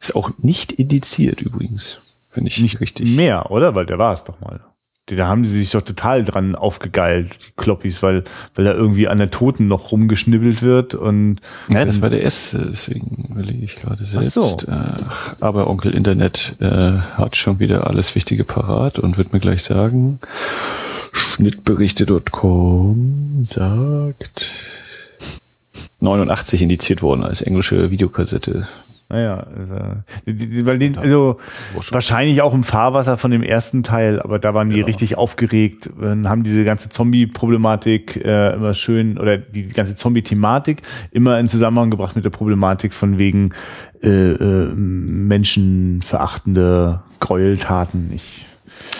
Ist auch nicht indiziert übrigens. Finde ich nicht richtig. Mehr, oder? Weil der war es doch mal. Da haben sie sich doch total dran aufgegeilt, die Kloppis, weil, weil da irgendwie an der Toten noch rumgeschnibbelt wird und. Ja, das war der S, deswegen überlege ich gerade selbst. Ach so. Ach, aber Onkel Internet äh, hat schon wieder alles Wichtige parat und wird mir gleich sagen. Schnittberichte.com sagt 89 indiziert worden als englische Videokassette. Naja, weil den, also wahrscheinlich auch im Fahrwasser von dem ersten Teil, aber da waren die ja. richtig aufgeregt, haben diese ganze Zombie-Problematik äh, immer schön oder die ganze Zombie-Thematik immer in Zusammenhang gebracht mit der Problematik von wegen äh, äh, menschenverachtende Gräueltaten. Ich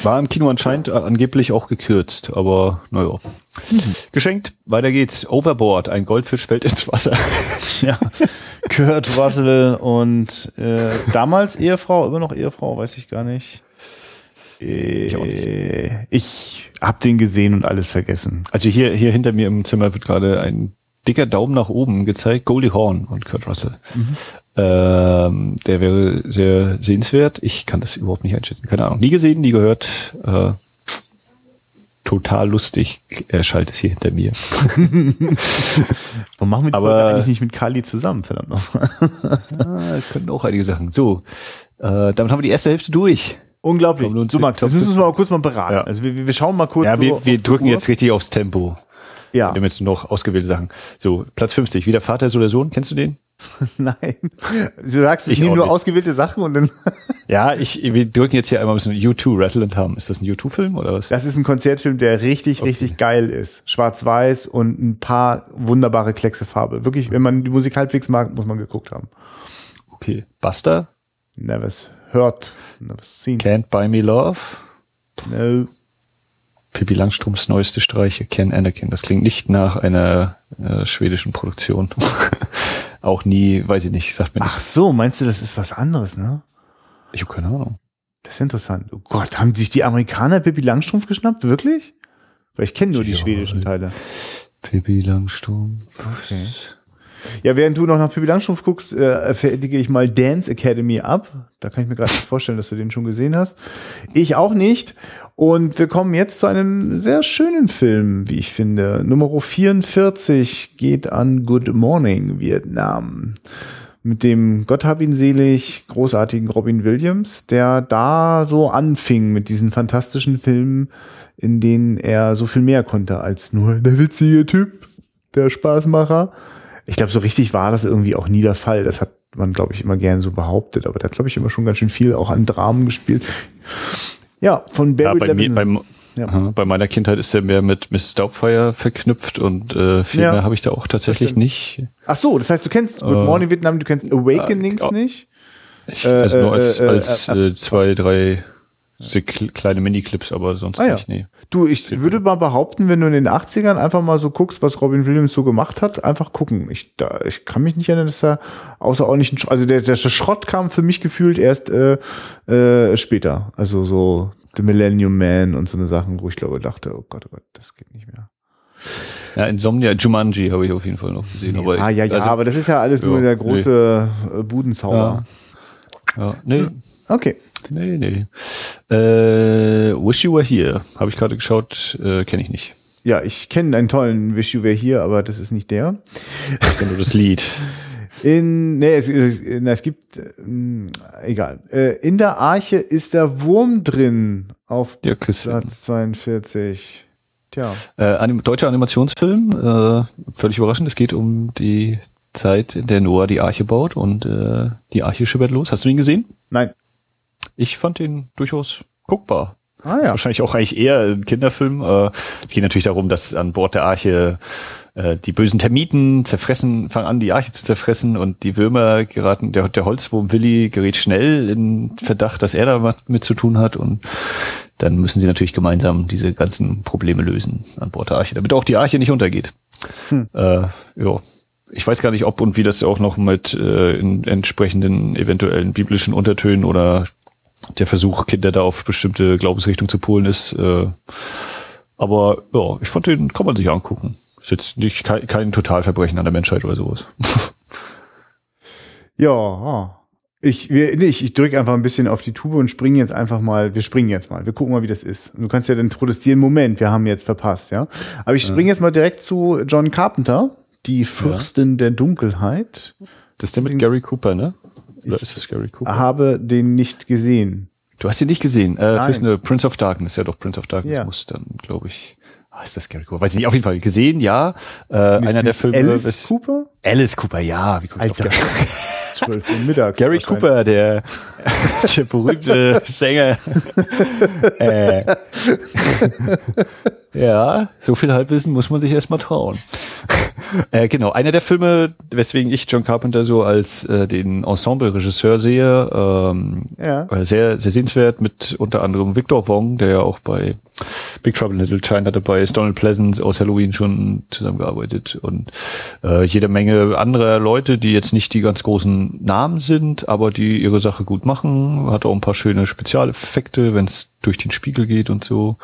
war im Kino anscheinend äh, angeblich auch gekürzt, aber naja. Mhm. Geschenkt, weiter geht's. Overboard, ein Goldfisch fällt ins Wasser. ja. Kurt Russell und äh, damals Ehefrau, immer noch Ehefrau, weiß ich gar nicht. Ich, äh, ich hab den gesehen und alles vergessen. Also hier, hier hinter mir im Zimmer wird gerade ein dicker Daumen nach oben gezeigt. Goldie Horn und Kurt Russell. Mhm. Ähm, der wäre sehr sehenswert. Ich kann das überhaupt nicht einschätzen. Keine Ahnung. Nie gesehen, nie gehört. Äh, total lustig. Er schaltet es hier hinter mir. Warum machen wir die Aber, eigentlich nicht mit Kali zusammen, verdammt nochmal? ah, können auch einige Sachen. So, äh, damit haben wir die erste Hälfte durch. Unglaublich. So, Max, das müssen wir uns mal kurz mal beraten. Ja. Also wir, wir schauen mal kurz. Ja, wir, wir drücken jetzt richtig aufs Tempo. Ja. Wir haben jetzt noch ausgewählte Sachen. So, Platz 50. Wie der Vater oder Sohn. Kennst du den? Nein. Du sagst, ich nehme nur nicht. ausgewählte Sachen und dann. ja, ich, wir drücken jetzt hier einmal ein bisschen U2 Rattle and Hum. Ist das ein U2-Film oder was? Das ist ein Konzertfilm, der richtig, okay. richtig geil ist. Schwarz-Weiß und ein paar wunderbare Kleckse Farbe. Wirklich, wenn man die Musik halbwegs mag, muss man geguckt haben. Okay. Buster? Never heard. Never seen. Can't Buy Me Love? No. Pippi Langstrums neueste Streiche, Ken Anakin. Das klingt nicht nach einer äh, schwedischen Produktion. Auch nie, weiß ich nicht, sagt mir Ach so, meinst du, das ist was anderes, ne? Ich habe keine Ahnung. Das ist interessant. Oh Gott, haben sich die Amerikaner Pippi Langstrumpf geschnappt? Wirklich? Weil ich kenne nur die schwedischen Teile. Pippi Langstrumpf. Okay. Ja, während du noch nach Pippi Langstrumpf guckst, äh, fertige ich mal Dance Academy ab. Da kann ich mir gerade nicht vorstellen, dass du den schon gesehen hast. Ich auch nicht. Und wir kommen jetzt zu einem sehr schönen Film, wie ich finde. Nummer 44 geht an Good Morning Vietnam. Mit dem Gott hab ihn selig großartigen Robin Williams, der da so anfing mit diesen fantastischen Filmen, in denen er so viel mehr konnte als nur der witzige Typ, der Spaßmacher. Ich glaube, so richtig war das irgendwie auch nie der Fall. Das hat man, glaube ich, immer gern so behauptet. Aber der hat, glaube ich, immer schon ganz schön viel auch an Dramen gespielt. Ja, von Barry ja, bei, mir, beim, ja. bei meiner Kindheit ist er mehr mit Miss Doubtfire verknüpft und äh, viel ja. mehr habe ich da auch tatsächlich nicht. Ach so, das heißt, du kennst Good äh, Morning Vietnam, du kennst Awakenings äh, nicht? Ich, also nur als, äh, als äh, zwei, drei kleine Miniclips, aber sonst ah, ja. nicht. Nee. Du, ich würde mal behaupten, wenn du in den 80ern einfach mal so guckst, was Robin Williams so gemacht hat, einfach gucken. Ich, da, ich kann mich nicht erinnern, dass er außerordentlichen, also der, der Schrott kam für mich gefühlt erst äh, äh, später. Also so The Millennium Man und so eine Sachen, wo ich glaube, dachte, oh Gott, oh Gott, das geht nicht mehr. Ja, Insomnia, Jumanji habe ich auf jeden Fall noch gesehen. Aber ah, ja, ja, also, aber das ist ja alles ja, nur der große nee. Budenzauber. Ja. ja, nee. Okay. Nee, nee. Äh, Wish You Were Here, habe ich gerade geschaut, äh, kenne ich nicht. Ja, ich kenne einen tollen Wish You Were Here, aber das ist nicht der. Ich kenne nur das Lied. In, nee, es, es gibt, äh, egal. Äh, in der Arche ist der Wurm drin auf ja, Platz 42. Tja. Äh, anim deutscher Animationsfilm, äh, völlig überraschend. Es geht um die Zeit, in der Noah die Arche baut und äh, die Arche schippert los. Hast du ihn gesehen? Nein. Ich fand ihn durchaus guckbar. Ah, ja. wahrscheinlich auch eigentlich eher ein Kinderfilm. Äh, es geht natürlich darum, dass an Bord der Arche äh, die bösen Termiten zerfressen, fangen an, die Arche zu zerfressen und die Würmer geraten, der, der Holzwurm Willi gerät schnell in Verdacht, dass er da was mit zu tun hat und dann müssen sie natürlich gemeinsam diese ganzen Probleme lösen an Bord der Arche, damit auch die Arche nicht untergeht. Hm. Äh, ja. Ich weiß gar nicht, ob und wie das auch noch mit äh, in entsprechenden eventuellen biblischen Untertönen oder der Versuch, Kinder da auf bestimmte Glaubensrichtungen zu polen ist. Äh, aber ja, ich fand den kann man sich angucken. Ist jetzt nicht kein, kein Totalverbrechen an der Menschheit oder sowas. ja, ich, wir, nee, ich, ich drücke einfach ein bisschen auf die Tube und springe jetzt einfach mal, wir springen jetzt mal, wir gucken mal, wie das ist. Und du kannst ja dann protestieren, Moment, wir haben jetzt verpasst, ja. Aber ich springe jetzt mal direkt zu John Carpenter, die Fürstin ja. der Dunkelheit. Das ist der mit Gary Cooper, ne? Oder ich ist das Gary Cooper? habe den nicht gesehen. Du hast ihn nicht gesehen. Äh, Nein. Prince of Darkness, ja doch, Prince of Darkness ja. muss dann, glaube ich. Ah, ist das Gary Cooper? Weiß ich nicht, auf jeden Fall gesehen, ja. Äh, einer der Filme. Alice ist, Cooper? Alice Cooper, ja. Wie kommt Alter. 12 Uhr mittags. Gary Cooper, der, der berühmte Sänger. äh. Ja, so viel Halbwissen muss man sich erstmal trauen. äh, genau, einer der Filme, weswegen ich John Carpenter so als äh, den Ensemble-Regisseur sehe, ähm, ja. Äh, sehr, sehr sehenswert mit unter anderem Victor Wong, der ja auch bei Big Trouble in Little China dabei ist, Donald Pleasance aus Halloween schon zusammengearbeitet und äh, jede Menge anderer Leute, die jetzt nicht die ganz großen Namen sind, aber die ihre Sache gut machen. Hat auch ein paar schöne Spezialeffekte, wenn es durch den Spiegel geht und so.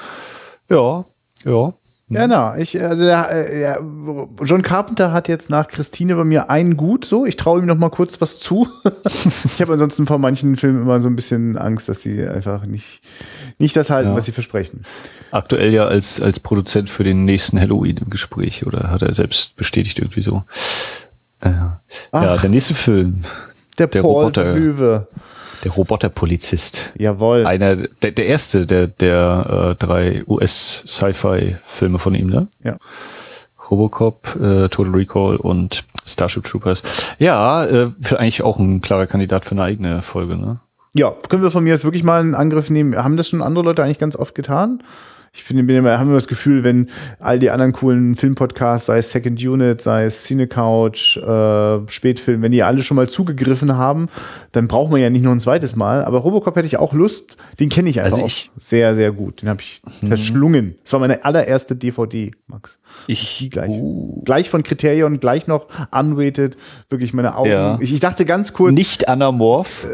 Ja, ja. Ja, na, ich, also der, äh, ja, John Carpenter hat jetzt nach Christine bei mir einen Gut, so. Ich traue ihm noch mal kurz was zu. ich habe ansonsten vor manchen Filmen immer so ein bisschen Angst, dass sie einfach nicht, nicht das halten, ja. was sie versprechen. Aktuell ja als, als Produzent für den nächsten Halloween im Gespräch, oder hat er selbst bestätigt irgendwie so. Äh, ja, der nächste Film. Der, der Paul Roboter. Löwe. Der Roboterpolizist. Jawohl. Einer, der, der erste der, der äh, drei US-Sci-Fi-Filme von ihm, ne? Ja. Robocop, äh, Total Recall und Starship Troopers. Ja, äh, eigentlich auch ein klarer Kandidat für eine eigene Folge, ne? Ja, können wir von mir jetzt wirklich mal einen Angriff nehmen? Haben das schon andere Leute eigentlich ganz oft getan? Ich finde, immer, haben immer das Gefühl, wenn all die anderen coolen Filmpodcasts, sei es Second Unit, sei es Cine Couch, äh, Spätfilm, wenn die alle schon mal zugegriffen haben, dann braucht man ja nicht noch ein zweites Mal. Aber Robocop hätte ich auch Lust, den kenne ich einfach also ich, sehr, sehr gut. Den habe ich hm. verschlungen. Das war meine allererste DVD, Max. Ich gleich. Uh. Gleich von Kriterion, gleich noch unrated, wirklich meine Augen. Ja. Ich, ich, dachte ganz kurz. Nicht anamorph.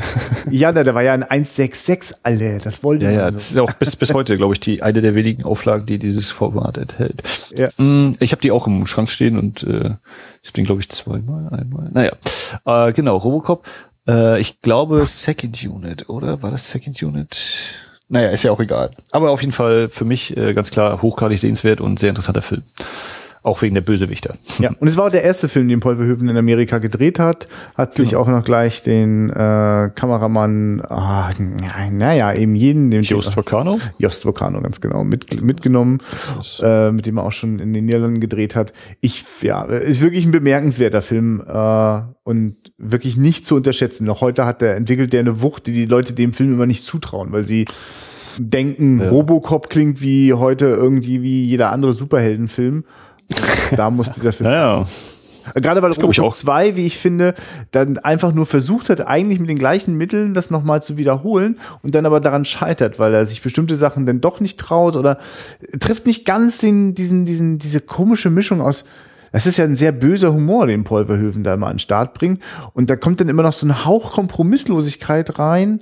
ja, da, da war ja ein 166, alle. Das wollte ja, ja, so. das ist auch bis, bis heute, glaube ich, die eine der wenigen Auflagen, die dieses Format enthält. Ja. Mm, ich habe die auch im Schrank stehen und äh, ich bin, glaube ich, zweimal, einmal. Naja, äh, genau, Robocop. Äh, ich glaube Second Unit, oder? War das Second Unit? Naja, ist ja auch egal. Aber auf jeden Fall für mich äh, ganz klar hochgradig sehenswert und sehr interessanter Film. Auch wegen der Bösewichter. Ja, und es war auch der erste Film, den Paul Verhoeven in Amerika gedreht hat. Hat sich genau. auch noch gleich den äh, Kameramann, ah, naja, eben jeden, den Jost Vocano? Jost Vocano, ganz genau, mit, mitgenommen, äh, mit dem er auch schon in den Niederlanden gedreht hat. Ich, ja, ist wirklich ein bemerkenswerter Film äh, und wirklich nicht zu unterschätzen. Noch heute hat er entwickelt der eine Wucht, die die Leute dem Film immer nicht zutrauen, weil sie denken, ja. Robocop klingt wie heute irgendwie wie jeder andere Superheldenfilm. Da musste Film. ja, ja. Gerade weil Robocop 2, wie ich finde, dann einfach nur versucht hat, eigentlich mit den gleichen Mitteln das nochmal zu wiederholen und dann aber daran scheitert, weil er sich bestimmte Sachen dann doch nicht traut oder trifft nicht ganz den, diesen, diesen, diese komische Mischung aus das ist ja ein sehr böser Humor, den Paul Verhoeven da immer an den Start bringt. Und da kommt dann immer noch so ein Hauch Kompromisslosigkeit rein,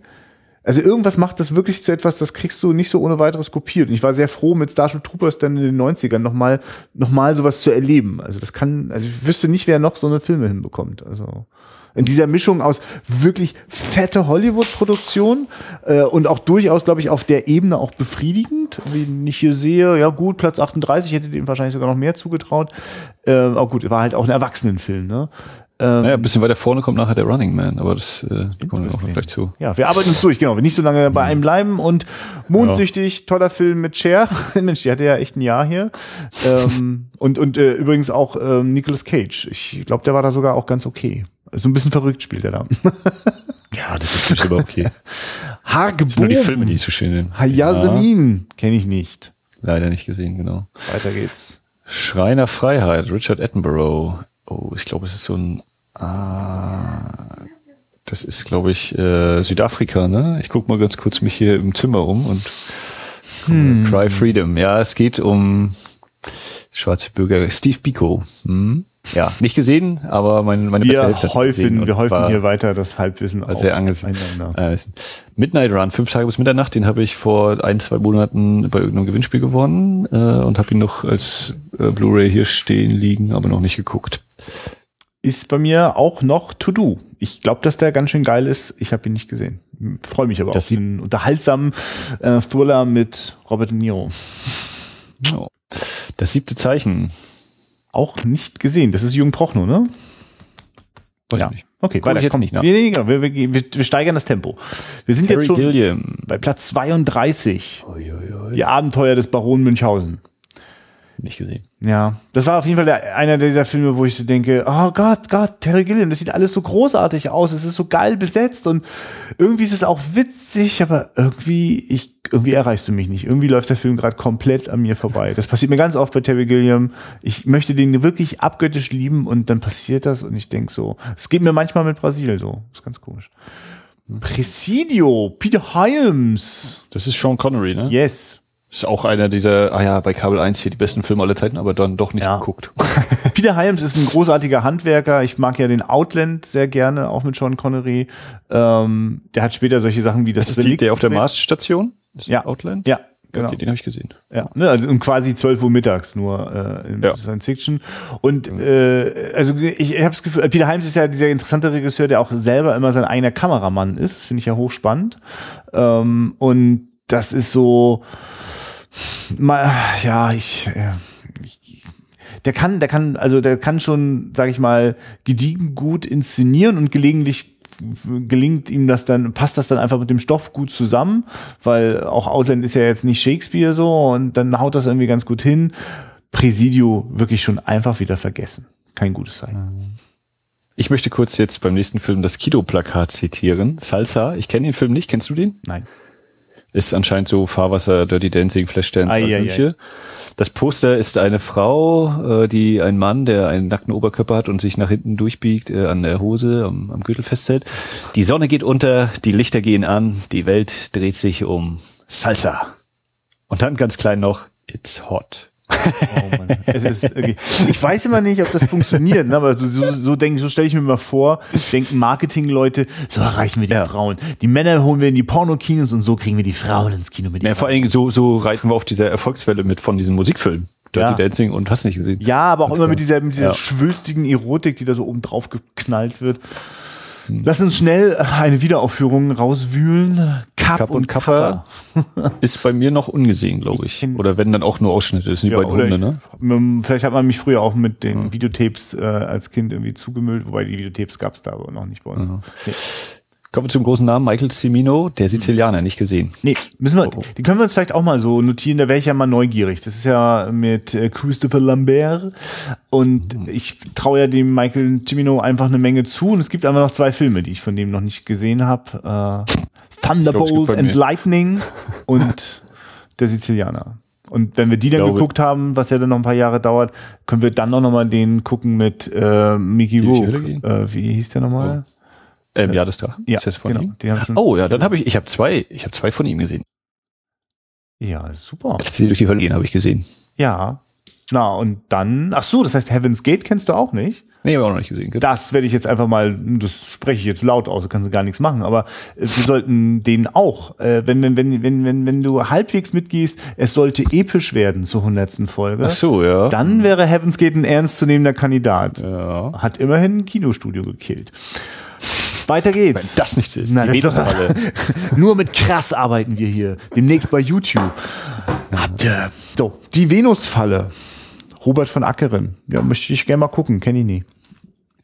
also irgendwas macht das wirklich zu etwas, das kriegst du nicht so ohne weiteres kopiert. Und ich war sehr froh, mit Starship Troopers dann in den 90ern nochmal noch mal sowas zu erleben. Also das kann, also ich wüsste nicht, wer noch so eine Filme hinbekommt. Also in dieser Mischung aus wirklich fette Hollywood-Produktion äh, und auch durchaus, glaube ich, auf der Ebene auch befriedigend. Wie ich hier sehe, ja gut, Platz 38, hätte dem wahrscheinlich sogar noch mehr zugetraut. Äh, aber gut, war halt auch ein Erwachsenenfilm, ne? Ähm, naja, ein bisschen weiter vorne kommt nachher der Running Man, aber das äh, kommen wir auch gleich zu. Ja, wir arbeiten uns durch, genau. Wir nicht so lange bei einem bleiben und Mondsüchtig, ja. toller Film mit Cher. Mensch, die hatte ja echt ein Jahr hier. ähm, und und äh, übrigens auch ähm, Nicolas Cage. Ich glaube, der war da sogar auch ganz okay. So ein bisschen verrückt spielt er da. ja, das ist bestimmt okay. Haargebogen. Das nur die Filme, die ich so schön finde. Hayasemin. Ja. Kenne ich nicht. Leider nicht gesehen, genau. Weiter geht's. Schreiner Freiheit, Richard Attenborough. Oh, ich glaube, es ist so ein. Ah, das ist, glaube ich, äh, Südafrika, ne? Ich guck mal ganz kurz mich hier im Zimmer um und Hm. Cry Freedom. Ja, es geht um schwarze Bürger. Steve Biko. Hm. Ja, nicht gesehen, aber mein, meine wir Hälfte häufen, wir häufen hier weiter das Halbwissen auf. Sehr. Äh, Midnight Run, fünf Tage bis Mitternacht, den habe ich vor ein, zwei Monaten bei irgendeinem Gewinnspiel gewonnen äh, und habe ihn noch als äh, Blu-ray hier stehen liegen, aber noch nicht geguckt. Ist bei mir auch noch To Do. Ich glaube, dass der ganz schön geil ist. Ich habe ihn nicht gesehen. Freue mich aber das auf einen unterhaltsamen äh, Thriller mit Robert De Niro. Oh. Das siebte Zeichen. Auch nicht gesehen. Das ist Jürgen Prochnow, ne? Weiß ja. Nicht. Okay, weiter. Jetzt Komm, nicht nach. Wir, wir, wir, wir, steigern das Tempo. Wir sind Terry jetzt schon Gilliam. bei Platz 32. Ui, ui, ui. Die Abenteuer des Baron Münchhausen. Nicht gesehen. Ja, das war auf jeden Fall der, einer dieser Filme, wo ich so denke, oh Gott, Gott, Terry Gilliam, das sieht alles so großartig aus, es ist so geil besetzt und irgendwie ist es auch witzig, aber irgendwie, ich, irgendwie erreichst du mich nicht. Irgendwie läuft der Film gerade komplett an mir vorbei. Das passiert mir ganz oft bei Terry Gilliam. Ich möchte den wirklich abgöttisch lieben und dann passiert das und ich denke so, es geht mir manchmal mit Brasil so. Ist ganz komisch. Presidio, Peter Hyams. Das ist Sean Connery, ne? Yes. Ist auch einer dieser, ah ja, bei Kabel 1 hier die besten Filme aller Zeiten, aber dann doch nicht ja. geguckt. Peter Hyams ist ein großartiger Handwerker. Ich mag ja den Outland sehr gerne, auch mit Sean Connery. Ähm, der hat später solche Sachen wie das. Das ist die, der auf der Marsstation? Ja. Outland? Ja, Genau. Okay, den habe ich gesehen. Ja, ne, also um quasi 12 Uhr mittags nur äh, in ja. Science Fiction. Und äh, also ich, ich habe das Gefühl, Peter Hyams ist ja dieser interessante Regisseur, der auch selber immer sein eigener Kameramann ist. Das finde ich ja hochspannend. Ähm, und das ist so, mal, ja, ich, ich der kann, der kann, also der kann schon, sag ich mal, gediegen gut inszenieren und gelegentlich gelingt ihm das dann, passt das dann einfach mit dem Stoff gut zusammen, weil auch Outland ist ja jetzt nicht Shakespeare so und dann haut das irgendwie ganz gut hin. Presidio wirklich schon einfach wieder vergessen. Kein gutes Zeichen. Ich möchte kurz jetzt beim nächsten Film das Kinoplakat zitieren. Salsa, ich kenne den Film nicht, kennst du den? Nein. Ist anscheinend so Fahrwasser, Dirty Dancing, Flashdance, ai, ai, ai. Das Poster ist eine Frau, äh, die einen Mann, der einen nackten Oberkörper hat und sich nach hinten durchbiegt, äh, an der Hose, am, am Gürtel festhält. Die Sonne geht unter, die Lichter gehen an, die Welt dreht sich um Salsa. Und dann ganz klein noch, it's hot. Oh Mann. es ist, okay. Ich weiß immer nicht, ob das funktioniert, ne? aber so, so, so denke so stelle ich mir mal vor, denken Marketingleute, so erreichen wir die ja. Frauen. Die Männer holen wir in die Pornokinos und so kriegen wir die Frauen ins Kino mit. Ja, vor allen Dingen so, so reiten wir auf dieser Erfolgswelle mit von diesen Musikfilmen. Dirty ja. Dancing und hast nicht gesehen. Ja, aber auch immer mit dieser, mit dieser ja. schwülstigen Erotik, die da so oben drauf geknallt wird. Lass uns schnell eine Wiederaufführung rauswühlen. Cup, Cup und, Kappa ist bei mir noch ungesehen, glaube ich. Oder wenn dann auch nur Ausschnitte. Das sind die ja, beiden Hunde, ne? Vielleicht hat man mich früher auch mit den ja. Videotapes äh, als Kind irgendwie zugemüllt, wobei die Videotapes gab es da aber noch nicht bei uns. Okay. Kommen wir zum großen Namen, Michael Cimino, der Sizilianer, nicht gesehen. Nee, müssen wir, oh, oh. die können wir uns vielleicht auch mal so notieren, da wäre ich ja mal neugierig. Das ist ja mit äh, Christopher Lambert und mhm. ich traue ja dem Michael Cimino einfach eine Menge zu und es gibt einfach noch zwei Filme, die ich von dem noch nicht gesehen habe. Äh, Thunderbolt and Lightning und der Sizilianer. Und wenn wir die dann glaube, geguckt haben, was ja dann noch ein paar Jahre dauert, können wir dann noch mal den gucken mit äh, Mickey Rourke. Äh, wie hieß der nochmal? Oh. Ähm, ja, das Drachen. Ja, ist das von genau. ihm? oh ja, dann habe ich, ich habe zwei, ich habe zwei von ihm gesehen. Ja, super. Sie durch die Hölle gehen habe ich gesehen. Ja. Na, und dann, ach so, das heißt Heaven's Gate kennst du auch nicht? Nee, habe ich auch noch nicht gesehen. Genau. Das werde ich jetzt einfach mal, das spreche ich jetzt laut aus, da kannst du gar nichts machen, aber äh, wir sollten den auch, äh, wenn, wenn, wenn, wenn, wenn, wenn du halbwegs mitgehst, es sollte episch werden zur hundertsten Folge. Ach so, ja. Dann wäre Heaven's Gate ein ernstzunehmender Kandidat. Ja. Hat immerhin ein Kinostudio gekillt. Weiter geht's. Wenn das nichts ist. Na, die das alle. Nur mit krass arbeiten wir hier. Demnächst bei YouTube. Habt ihr. So, die Venusfalle. Robert von Ackeren. Ja, möchte ich gerne mal gucken. Kenne ich nie.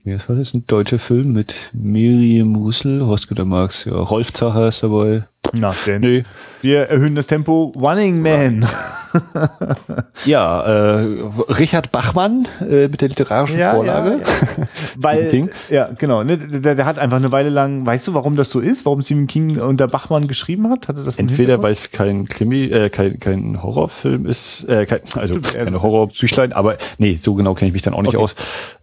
Ja, das war jetzt ein deutscher Film mit Miriam Russel, Horst Marx, ja, Rolf Zacher ist dabei. Na, denn. Nee. Wir erhöhen das Tempo. Running Man. ja, äh, Richard Bachmann äh, mit der literarischen ja, Vorlage. Ja, ja. Weil, ja, genau. Ne, der, der, hat einfach eine Weile lang, weißt du, warum das so ist? Warum Stephen King unter Bachmann geschrieben hat? Hatte das Entweder weil es kein Krimi, äh, kein, kein Horrorfilm ist, äh, kein, also keine Horrorbüchlein, aber nee, so genau kenne ich mich dann auch nicht okay. aus.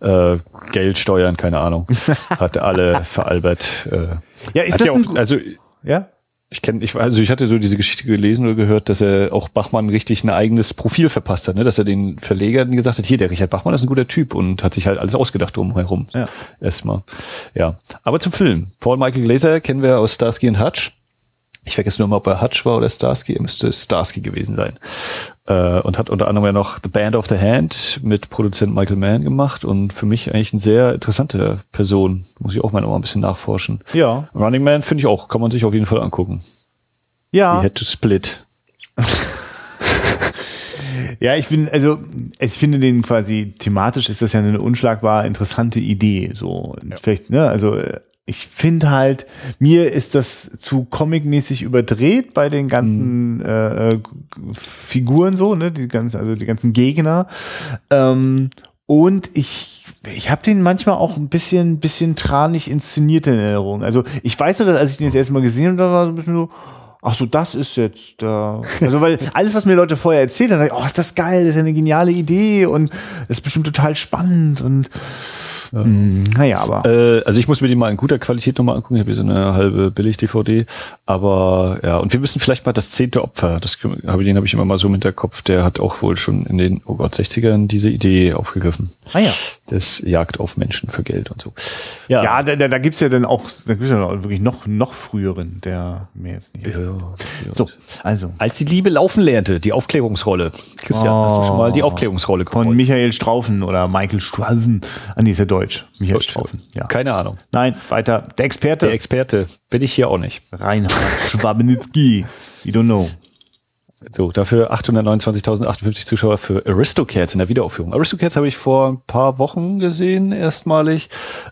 Äh, Geld, Steuern, keine Ahnung. hat alle veralbert. Äh, ja, ist das ja auch, also ja? Ich kenne, ich, also ich hatte so diese Geschichte gelesen oder gehört, dass er auch Bachmann richtig ein eigenes Profil verpasst hat, ne? dass er den Verlegern gesagt hat, hier, der Richard Bachmann ist ein guter Typ und hat sich halt alles ausgedacht drumherum. Ja. Erstmal. Ja. Aber zum Film. Paul Michael Glaser kennen wir aus Starsky and Hutch. Ich vergesse nur mal, ob er Hutch war oder Starsky. Er müsste Starsky gewesen sein. Äh, und hat unter anderem ja noch The Band of the Hand mit Produzent Michael Mann gemacht und für mich eigentlich eine sehr interessante Person. Muss ich auch mal noch ein bisschen nachforschen. Ja. Running Man finde ich auch, kann man sich auf jeden Fall angucken. Ja. Die Head to Split. Ja, ich bin, also ich finde den quasi thematisch ist das ja eine unschlagbar interessante Idee. So ja. vielleicht, ne, also ich finde halt, mir ist das zu comicmäßig überdreht bei den ganzen mhm. äh, Figuren so, ne, die ganzen, also die ganzen Gegner. Ähm, und ich ich habe den manchmal auch ein bisschen, bisschen tranig inszeniert in Erinnerung. Also ich weiß nur, dass als ich den das erste Mal gesehen habe, da war so ein bisschen so, ach so, das ist jetzt da. Also, weil alles, was mir Leute vorher erzählt haben, oh, ist das geil, das ist eine geniale Idee und ist bestimmt total spannend und ja. Hm, naja, aber. Äh, also ich muss mir die mal in guter Qualität nochmal angucken. Ich habe hier so eine halbe Billig-DVD. Aber ja, und wir müssen vielleicht mal das zehnte Opfer, das habe den habe ich immer mal so im Hinterkopf, der hat auch wohl schon in den, oh Gott, 60ern diese Idee aufgegriffen. Ah ja. Das Jagd auf Menschen für Geld und so. Ja, ja da, da, da gibt's ja dann auch, da gibt's ja wirklich noch, noch früheren, der mir jetzt nicht. Ja, ja. So, also. Als die Liebe laufen lernte, die Aufklärungsrolle. Christian, oh, hast du schon mal die Aufklärungsrolle Von? Michael Straufen oder Michael Straufen. Ah, nee, ist ja Deutsch. Michael Deutsch, Straufen, ja. Keine Ahnung. Nein, weiter. Der Experte. Der Experte. Bin ich hier auch nicht. Reinhard Schwabenitzky. You don't know. So, dafür 829.058 Zuschauer für Aristocats in der Wiederaufführung. Aristocats habe ich vor ein paar Wochen gesehen, erstmalig.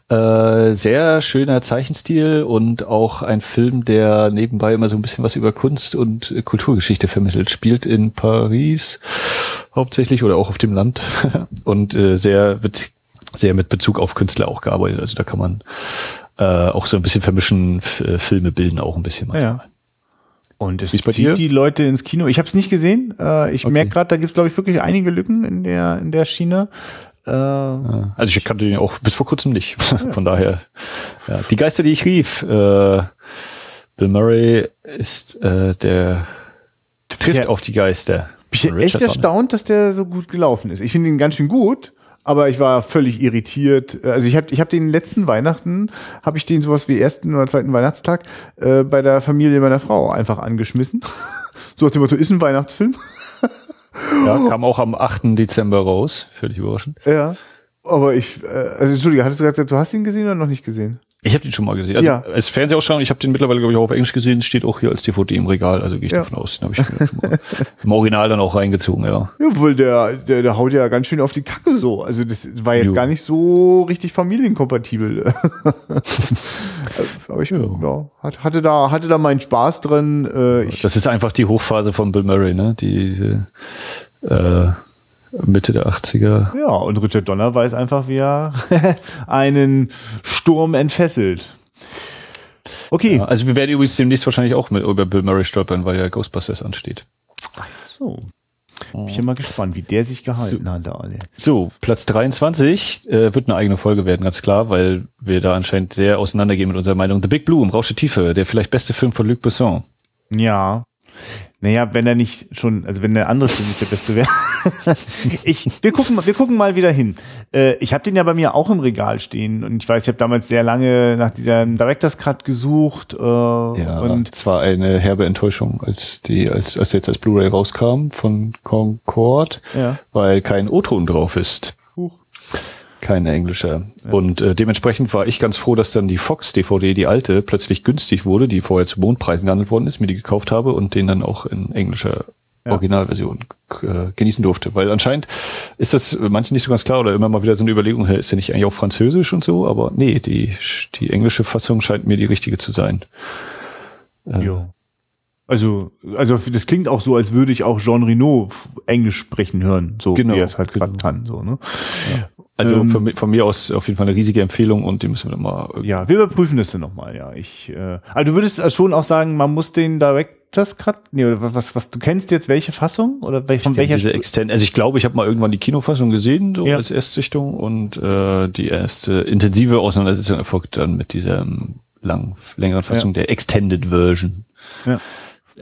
Äh, sehr schöner Zeichenstil und auch ein Film, der nebenbei immer so ein bisschen was über Kunst und Kulturgeschichte vermittelt. Spielt in Paris hauptsächlich oder auch auf dem Land und äh, sehr wird sehr mit Bezug auf Künstler auch gearbeitet. Also da kann man äh, auch so ein bisschen vermischen, äh, Filme bilden auch ein bisschen manchmal. Ja. Und es zieht dir? die Leute ins Kino. Ich habe es nicht gesehen. Äh, ich okay. merke gerade, da gibt es, glaube ich, wirklich einige Lücken in der, in der Schiene. Äh, also ich kannte den auch bis vor kurzem nicht. Ja. Von daher. Ja. Die Geister, die ich rief. Äh, Bill Murray ist äh, der, trifft ja. auf die Geister. Ich bin echt erstaunt, dass der so gut gelaufen ist. Ich finde ihn ganz schön gut aber ich war völlig irritiert. Also ich habe ich hab den letzten Weihnachten, habe ich den sowas wie ersten oder zweiten Weihnachtstag äh, bei der Familie meiner Frau einfach angeschmissen. so nach dem Motto, ist ein Weihnachtsfilm. ja, kam auch am 8. Dezember raus, völlig überraschend. Ja, aber ich, äh, also Entschuldige, hattest du gesagt, du hast ihn gesehen oder noch nicht gesehen? Ich habe den schon mal gesehen. Also ja. als Fernsehausstrahlung, ich habe den mittlerweile, glaube ich, auch auf Englisch gesehen, steht auch hier als DVD im Regal, also gehe ich ja. davon aus, den habe ich schon mal im Original dann auch reingezogen, ja. Ja, weil der, der, der haut ja ganz schön auf die Kacke so. Also das war ja gar nicht so richtig familienkompatibel. Aber ich ja. ja, hatte da hatte da meinen Spaß drin. Äh, das ist einfach die Hochphase von Bill Murray, ne? Die äh, Mitte der 80er. Ja, und Richard Donner weiß einfach, wie er einen Sturm entfesselt. Okay. Ja, also wir werden übrigens demnächst wahrscheinlich auch mit über Bill Murray stolpern, weil ja Ghostbusters ansteht. Ach so. Bin ich bin mal gespannt, wie der sich gehalten so, hat, alle. So, Platz 23 äh, wird eine eigene Folge werden, ganz klar, weil wir da anscheinend sehr auseinandergehen mit unserer Meinung. The Big Blue im Rausch der Tiefe, der vielleicht beste Film von Luc Besson. Ja, naja, wenn er nicht schon, also wenn der andere Film nicht der beste wäre. ich, wir gucken, wir gucken mal wieder hin. Äh, ich habe den ja bei mir auch im Regal stehen und ich weiß, ich habe damals sehr lange nach diesem Director's Cut gesucht. Äh, ja, und es war eine herbe Enttäuschung, als die, als, als jetzt als Blu-ray rauskam von Concord, ja. weil kein O-Ton drauf ist. Kein englischer. Ja. Und äh, dementsprechend war ich ganz froh, dass dann die Fox DVD, die alte, plötzlich günstig wurde, die vorher zu Mondpreisen gehandelt worden ist, mir die gekauft habe und den dann auch in englischer ja. Originalversion äh, genießen durfte. Weil anscheinend ist das manchen nicht so ganz klar oder immer mal wieder so eine Überlegung, hey, ist der nicht eigentlich auch französisch und so? Aber nee, die, die englische Fassung scheint mir die richtige zu sein. Äh, jo. Also, also das klingt auch so, als würde ich auch Jean Reno Englisch sprechen hören, so genau, wie er es halt genau. gerade kann. So, ne? Ja. Also ähm, von, von, mir aus auf jeden Fall eine riesige Empfehlung und die müssen wir mal. Ja, wir überprüfen das dann nochmal, ja. Ich, äh, also du würdest schon auch sagen, man muss den Director's Cut, nee, oder was, was, du kennst jetzt welche Fassung? Oder welch, von welcher diese Extend Also ich glaube, ich habe mal irgendwann die Kinofassung gesehen, so ja. als Erstsichtung und äh, die erste intensive Auseinandersetzung erfolgt dann mit dieser lang, längeren Fassung ja. der Extended Version. Ja.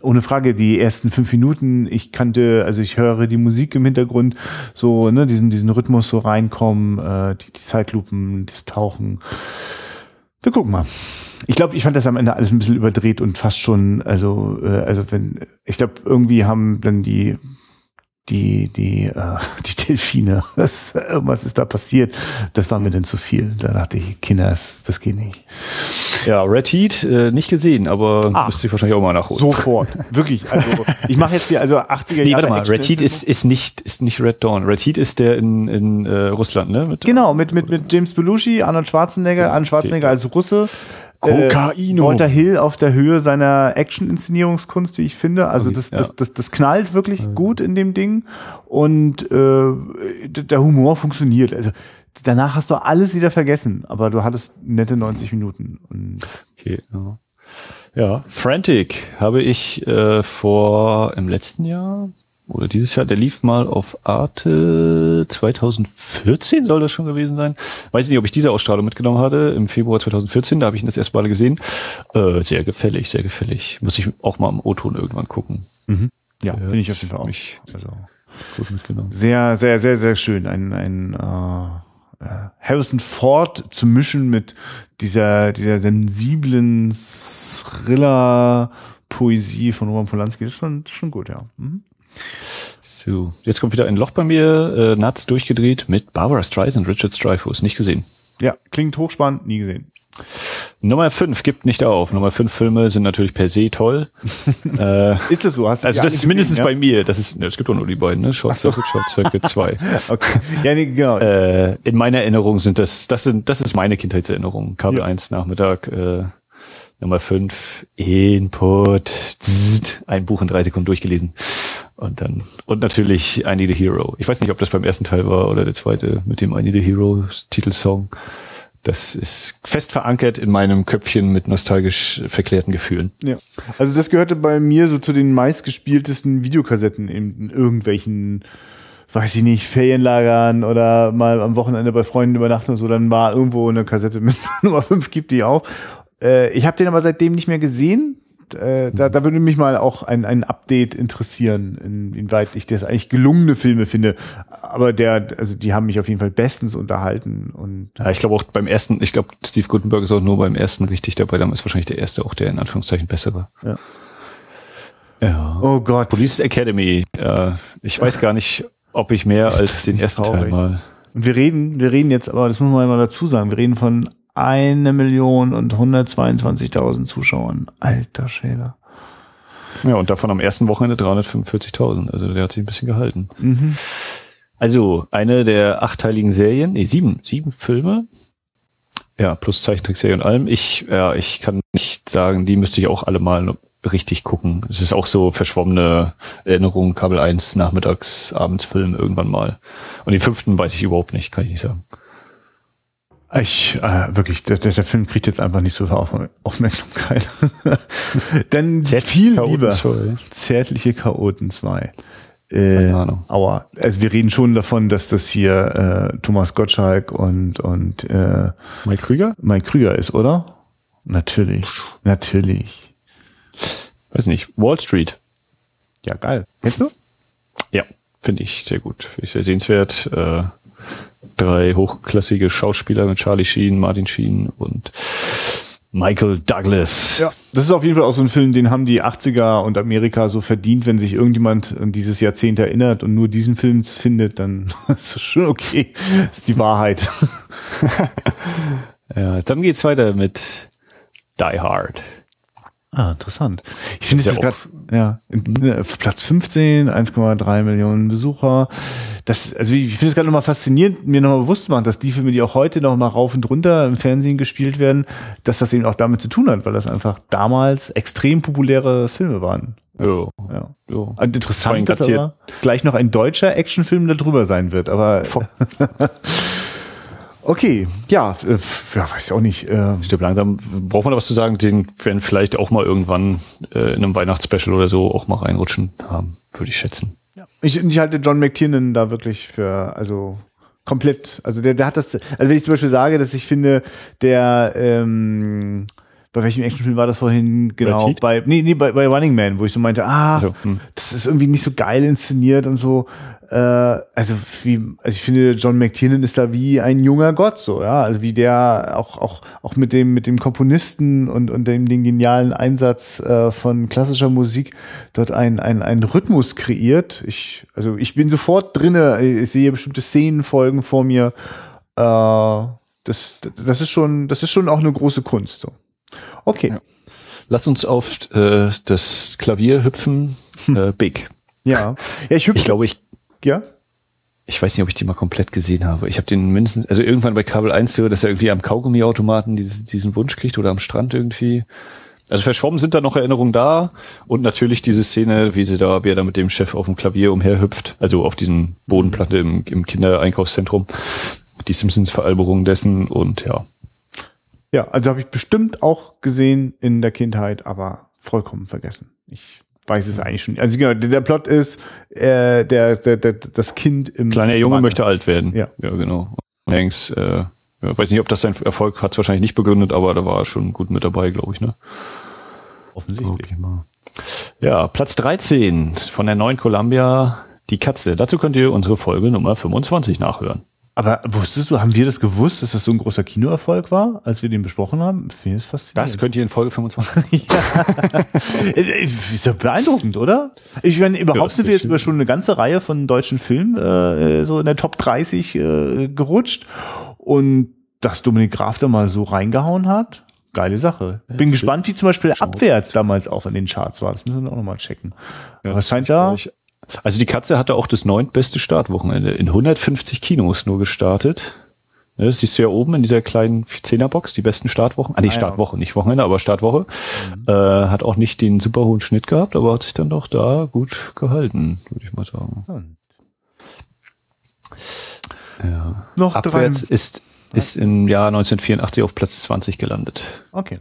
Ohne Frage, die ersten fünf Minuten, ich kannte, also ich höre die Musik im Hintergrund, so, ne, diesen, diesen Rhythmus so reinkommen, äh, die, die Zeitlupen, das Tauchen. Wir gucken mal. Ich glaube, ich fand das am Ende alles ein bisschen überdreht und fast schon, also, äh, also wenn, ich glaube, irgendwie haben dann die die, die, äh, die Delfine. Was, was ist da passiert? Das war mir dann zu viel. Da dachte ich, Kinder, das, das geht nicht. Ja, Red Heat äh, nicht gesehen, aber Ah. müsste ich wahrscheinlich auch mal nachholen. Sofort. Wirklich. Also ich mache jetzt hier also 80er Nee, Jahre. warte mal, Action- Red Heat ist, ist nicht, ist nicht Red Dawn. Red Heat ist der in, in äh, Russland, ne? Mit, Genau, mit, mit, mit James Belushi, Arnold Schwarzenegger, Arnold Schwarzenegger als Russe. Kokaino. Äh, Walter Hill auf der Höhe seiner Action-Inszenierungskunst, wie ich finde. Also das, Ja. das, das, das knallt wirklich gut in dem Ding. Und äh, der Humor funktioniert. Also danach hast du alles wieder vergessen, aber du hattest nette 90 Minuten. Okay, ja. ja, Frantic habe ich äh, vor im letzten Jahr oder dieses Jahr, der lief mal auf Arte 2014 soll das schon gewesen sein. Weiß nicht, ob ich diese Ausstrahlung mitgenommen hatte im Februar 2014, da habe ich ihn das erste Mal gesehen. Äh, sehr gefällig, sehr gefällig. Muss ich auch mal im O-Ton irgendwann gucken. ja, finde ich auf jeden Fall auch. Mich Also gut mitgenommen. sehr, sehr, sehr, sehr schön. Ein, ein äh, äh, Harrison Ford zu mischen mit dieser, dieser sensiblen Thriller-Poesie von Roman Polanski, das ist schon, schon gut, ja. Mhm. So, jetzt kommt wieder ein Loch bei mir, äh, Nuts durchgedreht mit Barbara Streisand, Richard Dreyfuss, nicht gesehen. Ja, klingt hochspannend, nie gesehen. Nummer 5 gibt nicht auf. Nummer 5 Filme sind natürlich per se toll. äh, Ist das so? Hast du also das ist mindestens gesehen, bei mir. Das ist, ne, es gibt doch nur die beiden, ne? Short Circuit, Short Circuit 2. ja? Okay. Ja, nee, genau. Äh, in meiner Erinnerung sind das, das sind, das ist meine Kindheitserinnerung. Kabel Ja. 1 Nachmittag, äh, Nummer 5, Input, zzzt, ein Buch in drei Sekunden durchgelesen. Und dann, und natürlich I Need a Hero. Ich weiß nicht, ob das beim ersten Teil war oder der zweite mit dem I Need a Hero Titelsong. Das ist fest verankert in meinem Köpfchen mit nostalgisch verklärten Gefühlen. Ja. Also das gehörte bei mir so zu den meistgespieltesten Videokassetten in irgendwelchen, weiß ich nicht, Ferienlagern oder mal am Wochenende bei Freunden übernachten und so. Dann war irgendwo eine Kassette mit Nummer 5 gibt die auch. Äh, ich habe den aber seitdem nicht mehr gesehen. Äh, da, da würde mich mal auch ein, ein Update interessieren, inwieweit ich das eigentlich gelungene Filme finde. Aber der, also die haben mich auf jeden Fall bestens unterhalten und Ja, ich glaube auch beim ersten, ich glaube, Steve Gutenberg ist auch nur beim ersten richtig dabei. Dann ist wahrscheinlich der erste auch der in Anführungszeichen bessere. Ja. Ja. oh Gott. Police Academy. Äh, ich weiß gar nicht, ob ich mehr Ist als den ersten Teil traurig? mal. Und wir reden, wir reden jetzt, aber das muss man mal dazu sagen, wir reden von eine Million und 122.000 Zuschauern. Alter Schäde. Ja, und davon am ersten Wochenende 345.000. Also der hat sich ein bisschen gehalten. Also eine der achtteiligen Serien, nee, sieben, sieben Filme. Ja, plus Zeichentrickserie und allem. Ich, ja, ich kann nicht sagen, die müsste ich auch alle mal richtig gucken. Es ist auch so verschwommene Erinnerung, Kabel 1, nachmittags, abends Film irgendwann mal. Und den fünften weiß ich überhaupt nicht, kann ich nicht sagen. Ich, äh, wirklich, der, der, Film kriegt jetzt einfach nicht so viel Auf Aufmerksamkeit. Denn viel Chaoten lieber. zwei. Zärtliche Chaoten 2. Äh. Aua. Also wir reden schon davon, dass das hier äh, Thomas Gottschalk und, und äh, Mike Krüger? Mike Krüger ist, oder? Natürlich. Natürlich. Weiß nicht. Wall Street. Ja, geil. Kennst du? Ja, finde ich sehr gut. Finde ich sehr sehenswert. Äh, drei hochklassige Schauspieler mit Charlie Sheen, Martin Sheen und Michael Douglas. Ja, das ist auf jeden Fall auch so ein Film, den haben die 80er und Amerika so verdient, wenn sich irgendjemand an dieses Jahrzehnt erinnert und nur diesen Film findet, dann ist das schon okay. Das ist die Wahrheit. Ja, dann geht's weiter mit Die Hard. Ah, interessant. Ich finde es jetzt ja gerade, ja, auf Platz 15, 1,3 Millionen Besucher. Das, also ich finde es gerade nochmal faszinierend, mir nochmal bewusst zu machen, dass die Filme, die auch heute noch mal rauf und runter im Fernsehen gespielt werden, dass das eben auch damit zu tun hat, weil das einfach damals extrem populäre Filme waren. Jo. Ja. Jo. Und interessant, dass aber gleich noch ein deutscher Actionfilm da drüber sein wird, aber okay, ja, äh, ja, weiß ich auch nicht. Äh, Ich glaube, langsam braucht man da was zu sagen. Den werden vielleicht auch mal irgendwann äh, in einem Weihnachtsspecial oder so auch mal reinrutschen haben, würde ich schätzen. ich, ich halte John McTiernan da wirklich für, also komplett, also der, der hat das, also wenn ich zum Beispiel sage, dass ich finde, der, ähm, bei welchem Actionfilm war das vorhin? Genau, bei, nee, nee, bei, bei Running Man, wo ich so meinte, ah, Also, hm. das ist irgendwie nicht so geil inszeniert und so. Äh, also wie, also ich finde, John McTiernan ist da wie ein junger Gott, so, ja. Also wie der auch, auch, auch mit dem, mit dem Komponisten und, und dem, den genialen Einsatz äh, von klassischer Musik dort ein, ein, ein Rhythmus kreiert. Ich, also ich bin sofort drinne, ich sehe bestimmte Szenenfolgen vor mir. Äh, das, das ist schon, das ist schon auch eine große Kunst. So. Okay. Ja. Lass uns auf äh, das Klavier hüpfen. Äh, Big. Ja. Ja, ich hüpfe. Ich glaube, ich, ja. ich weiß nicht, ob ich den mal komplett gesehen habe. Ich habe den mindestens, also irgendwann bei Kabel 1 gehört, dass er irgendwie am Kaugummiautomaten diesen, diesen Wunsch kriegt oder am Strand irgendwie. Also verschwommen sind da noch Erinnerungen da und natürlich diese Szene, wie sie da, wie er da mit dem Chef auf dem Klavier umherhüpft, also auf diesem Bodenplatte im, im Kindereinkaufszentrum. Die Simpsons-Veralberung dessen und ja. Ja, also habe ich bestimmt auch gesehen in der Kindheit, aber vollkommen vergessen. Ich weiß es eigentlich schon. Also genau, der, Plot ist, äh, der, der, der, das Kind im Kleiner Junge möchte alt werden. Ja. Ja, genau. Hanks, äh, ja, weiß nicht, ob das sein Erfolg hat, wahrscheinlich nicht begründet, aber da war er schon gut mit dabei, glaube ich, ne? offensichtlich. Okay, mal. Ja, Platz 13 von der neuen Columbia, die Katze. Dazu könnt ihr unsere Folge Nummer 25 nachhören. Aber wusstest du, haben wir das gewusst, dass das so ein großer Kinoerfolg war, als wir den besprochen haben? Finde ich das faszinierend. Das könnt ihr in Folge 25. ist ja beeindruckend, oder? Ich meine, überhaupt das sind wir jetzt über schon eine ganze Reihe von deutschen Filmen äh, so in der Top 30 äh, gerutscht und dass Dominik Graf da mal so reingehauen hat, geile Sache. Bin gespannt, wie zum Beispiel Abwärts damals auch in den Charts war. Das müssen wir auch nochmal checken. Aber es scheint da, Also die Katze hatte auch das neuntbeste Startwochenende. In 150 Kinos nur gestartet. Ne, Das siehst du ja oben in dieser kleinen Zehnerbox, die besten Startwochen. Ah, nee, Ah, ja. Startwoche, nicht Wochenende, aber Startwoche. Äh, hat auch nicht den super hohen Schnitt gehabt, aber hat sich dann doch da gut gehalten, würde ich mal sagen. Hm. Ja. noch Abwärts dran. ist, ist im Jahr 1984 auf Platz 20 gelandet. Okay.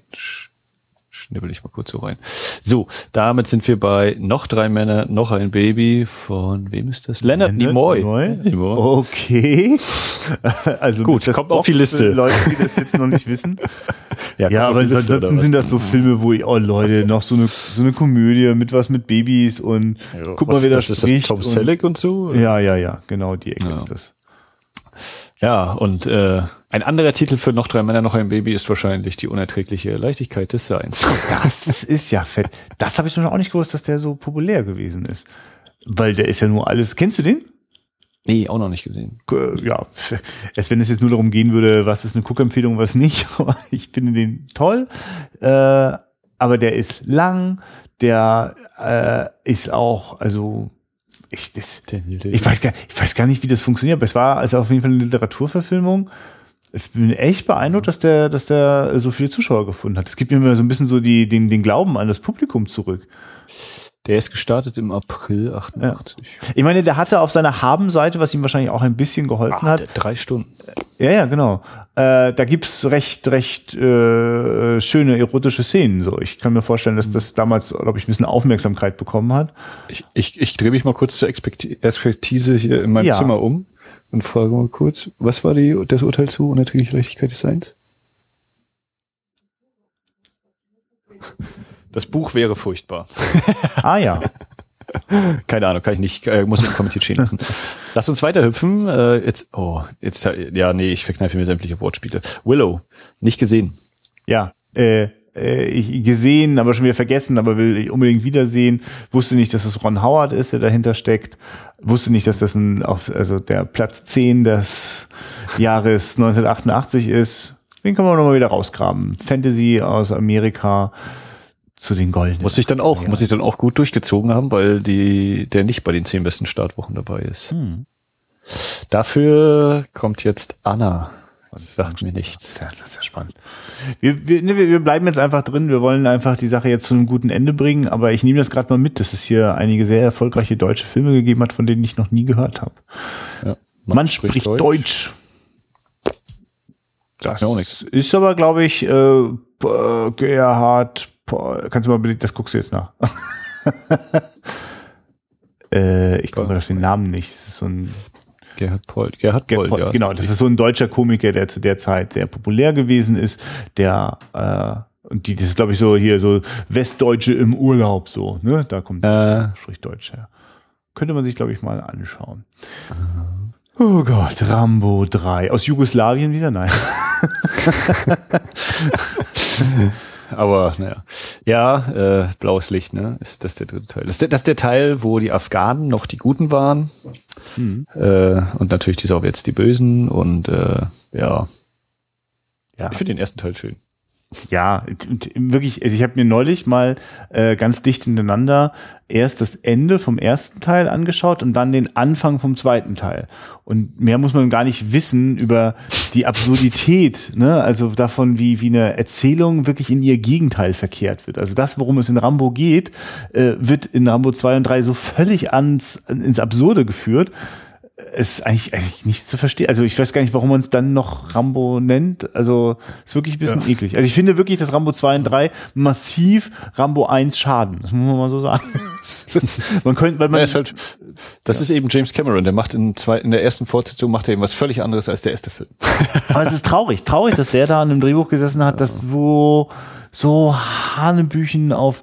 Sch- Schnibbel ich mal kurz so rein. So, damit sind wir bei noch drei Männer, noch ein Baby von wem ist das? Leonard, Nimoy. Nimoy. Okay. also Gut, das kommt auf die Liste. Leute, die das jetzt noch nicht wissen. Ja, auf aber Liste, ansonsten oder sind das so Filme, wo ich, oh Leute, noch so eine, so eine Komödie mit was mit Babys und guck mal, Was- wer da das ist das. Tom Selleck und so? Ja, ja, ja, genau, die Ecke Ja. ist das. Ja, und äh, ein anderer Titel für noch drei Männer, noch ein Baby ist wahrscheinlich die unerträgliche Leichtigkeit des Seins. Das ist ja fett. Das habe ich schon auch nicht gewusst, dass der so populär gewesen ist. Weil der ist ja nur alles. Kennst du den? nee, auch noch nicht gesehen. Ja, als wenn es jetzt nur darum gehen würde, was ist eine Cook-Empfehlung, was nicht. Ich finde den toll. Äh, aber der ist lang, der äh, ist auch, also ich, das, ich weiß gar, ich weiß gar nicht, wie das funktioniert, aber es war also auf jeden Fall eine Literaturverfilmung. Ich bin echt beeindruckt, dass der, dass der so viele Zuschauer gefunden hat. Es gibt mir immer so ein bisschen so die, den, den Glauben an das Publikum zurück. Der ist gestartet im April 88. Ich meine, der hatte auf seiner Haben-Seite, was ihm wahrscheinlich auch ein bisschen geholfen Ah, hat, drei Stunden. Ja, ja, genau. Äh, da gibt's recht, recht äh, schöne erotische Szenen. So, ich kann mir vorstellen, dass das damals, glaube ich, ein bisschen Aufmerksamkeit bekommen hat. Ich, ich, ich drehe mich mal kurz zur Experti- Expertise hier in meinem Ja. Zimmer um und frage mal kurz, was war die, das Urteil zu unerträgliche Leichtigkeit des Seins? Das Buch wäre furchtbar. Ah ja, Keine Ahnung, kann ich nicht, äh, muss ich kommentiert stehen lassen. Lass uns weiterhüpfen. Äh, jetzt, oh, jetzt, ja, nee, ich verkneife mir sämtliche Wortspiele. Willow, nicht gesehen. ja. Äh, äh, ich gesehen, aber schon wieder vergessen, aber will ich unbedingt wiedersehen. Wusste nicht, dass es Ron Howard ist, der dahinter steckt. Wusste nicht, dass das ein, auf, also der Platz 10 des Jahres 1988 ist. Den kann man nochmal wieder rausgraben. Fantasy aus Amerika zu den Goldenen. Muss ich dann auch, muss ich dann auch gut durchgezogen haben, weil die, der nicht bei den zehn besten Startwochen dabei ist. Hm. Dafür kommt jetzt Anna. Das sagt mir nichts. Ja, das ist ja spannend. Wir, wir, ne, wir bleiben jetzt einfach drin. Wir wollen einfach die Sache jetzt zu einem guten Ende bringen. Aber ich nehme das gerade mal mit, dass es hier einige sehr erfolgreiche deutsche Filme gegeben hat, von denen ich noch nie gehört habe. Ja. Man, spricht, Deutsch. Sagt mir auch nichts. Ist aber, glaube ich, äh, P- Gerhard. P- Kannst du mal bitte, das guckst du jetzt nach. äh, ich komme auf den Namen nicht. Das ist so ein Gerhard Pold. Gerhard Gerhard Pold, ja. genau, das ist so ein deutscher Komiker, der zu der Zeit sehr populär gewesen ist, der äh, Und die, das ist, glaube ich, so hier so Westdeutsche im Urlaub so, ne? Da kommt Äh, spricht Deutsch her. Könnte man sich, glaube ich, mal anschauen. Oh Gott, Rambo 3. Aus Jugoslawien wieder? Nein. aber naja. Ja, äh, blaues Licht, ne? Ist das der dritte Teil? Das ist der, das ist der Teil, wo die Afghanen noch die Guten waren. Äh, und natürlich die Sowjets die Bösen. Und äh, ja, Ja. ich finde den ersten Teil schön. Ja, wirklich, also ich habe mir neulich mal äh, ganz dicht hintereinander erst das Ende vom ersten Teil angeschaut und dann den Anfang vom zweiten Teil. Und mehr muss man gar nicht wissen über die Absurdität, ne? also davon, wie, wie eine Erzählung wirklich in ihr Gegenteil verkehrt wird. Also das, worum es in Rambo geht, äh, wird in Rambo 2 und 3 so völlig ans, ins Absurde geführt ist eigentlich, eigentlich nicht zu verstehen. Also ich weiß gar nicht, warum man es dann noch Rambo nennt. Also ist wirklich ein bisschen Ja. eklig. Also ich finde wirklich, dass Rambo 2 und 3 massiv Rambo 1 schaden. Das muss man mal so sagen. man könnte, weil man Ja, ist halt, das ist eben James Cameron, der macht in, zwei, in der ersten Fortsetzung macht er eben was völlig anderes als der erste Film. Aber es ist traurig, traurig, dass der da an einem Drehbuch gesessen hat, das wo so Hanebüchen auf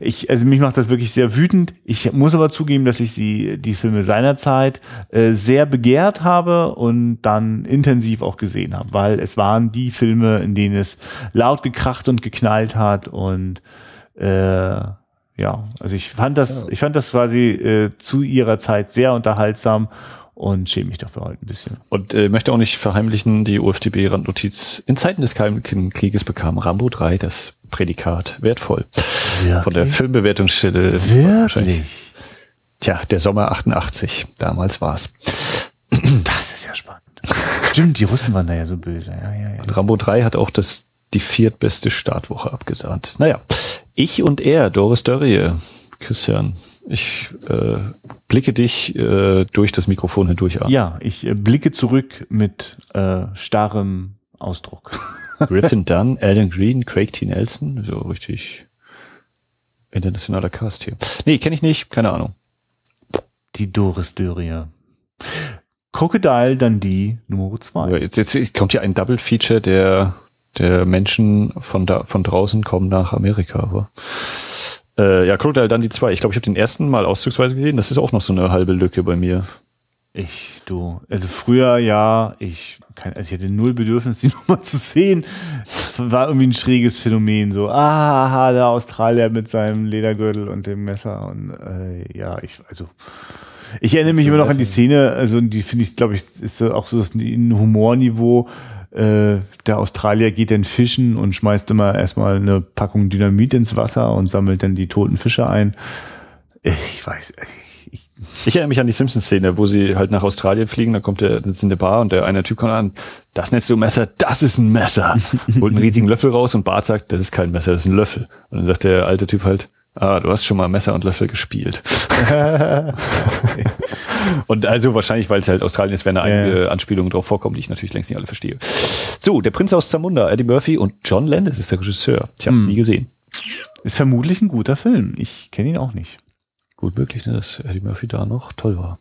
ich, also mich macht das wirklich sehr wütend. Ich muss aber zugeben, dass ich sie, die Filme seinerzeit äh, sehr begehrt habe und dann intensiv auch gesehen habe, weil es waren die Filme, in denen es laut gekracht und geknallt hat und äh, ja, also ich fand das, ich fand das quasi äh, zu ihrer Zeit sehr unterhaltsam und schäme mich dafür halt ein bisschen. Und äh, möchte auch nicht verheimlichen, die UFDB-Randnotiz. In Zeiten des Kalten Krieges bekam Rambo 3 das Prädikat wertvoll. Von der Filmbewertungsstelle. wahrscheinlich- Tja, der Sommer 88. Damals war's. Das ist ja spannend. Stimmt, die Russen waren da ja so böse. Ja, ja, ja. Und Rambo 3 hat auch das, die viertbeste Startwoche abgesahnt. Naja, ich und er, Doris Dörrie, Christian, ich äh, blicke dich äh, durch das Mikrofon hindurch an. Ja, ich äh, blicke zurück mit äh, starrem Ausdruck. Griffin Dunn, Alan Green, Craig T. Nelson, so richtig internationaler Cast hier. Nee, kenne ich nicht, keine Ahnung. Die Doris Dörrie. Crocodile Dundee Nummer 2. Aber jetzt, jetzt kommt hier ein Double Feature der der Menschen von da von draußen kommen nach Amerika, aber äh, ja, Crocodile Dundee 2. Ich glaube, ich habe den ersten mal auszugsweise gesehen. Das ist auch noch so eine halbe Lücke bei mir. Ich, du, also früher ja, ich, kein, also ich hatte null Bedürfnis, die Nummer zu sehen. War irgendwie ein schräges Phänomen, so, ah, der Australier mit seinem Ledergürtel und dem Messer und äh, ja, ich, also ich erinnere mich immer noch an die. Szene, also die finde ich, glaube ich, ist auch so das ein Humorniveau. Äh, der Australier geht dann fischen und schmeißt immer erstmal eine Packung Dynamit ins Wasser und sammelt dann die toten Fische ein. Ich weiß, ich, Ich erinnere mich an die Simpsons-Szene, wo sie halt nach Australien fliegen, dann kommt der, sitzt in der Bar und der eine Typ kommt an, das nennst du ein Messer, das ist ein Messer. Holt einen riesigen Löffel raus und Bart sagt, das ist kein Messer, das ist ein Löffel. Und dann sagt der alte Typ halt, ah, du hast schon mal Messer und Löffel gespielt. und also wahrscheinlich, weil es halt Australien ist, werden da Ja, einige Anspielungen drauf vorkommen, die ich natürlich längst nicht alle verstehe. So, der Prinz aus Zamunda, Eddie Murphy und John Landis ist der Regisseur. Tja, nie gesehen. ist vermutlich ein guter Film. Ich kenne ihn auch nicht. Gut möglich, ne, dass Eddie Murphy da noch toll war.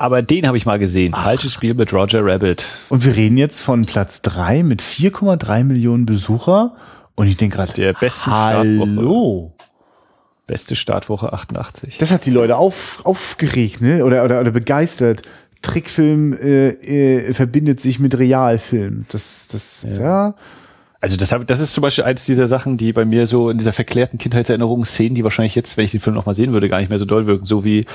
Aber den habe ich mal gesehen. Falsches Spiel mit Roger Rabbit. Und wir reden jetzt von Platz 3 mit 4,3 Millionen Besucher. Und ich denke gerade, Der besten hallo. Beste Startwoche 88. Das hat die Leute auf, aufgeregt, ne? Oder, oder, oder begeistert. Trickfilm äh, äh, verbindet sich mit Realfilm. Das, das, ja. Also das, hab, das ist zum Beispiel eins dieser Sachen, die bei mir so in dieser verklärten Kindheitserinnerung Szenen, die wahrscheinlich jetzt, wenn ich den Film noch mal sehen würde, gar nicht mehr so doll wirken. So wie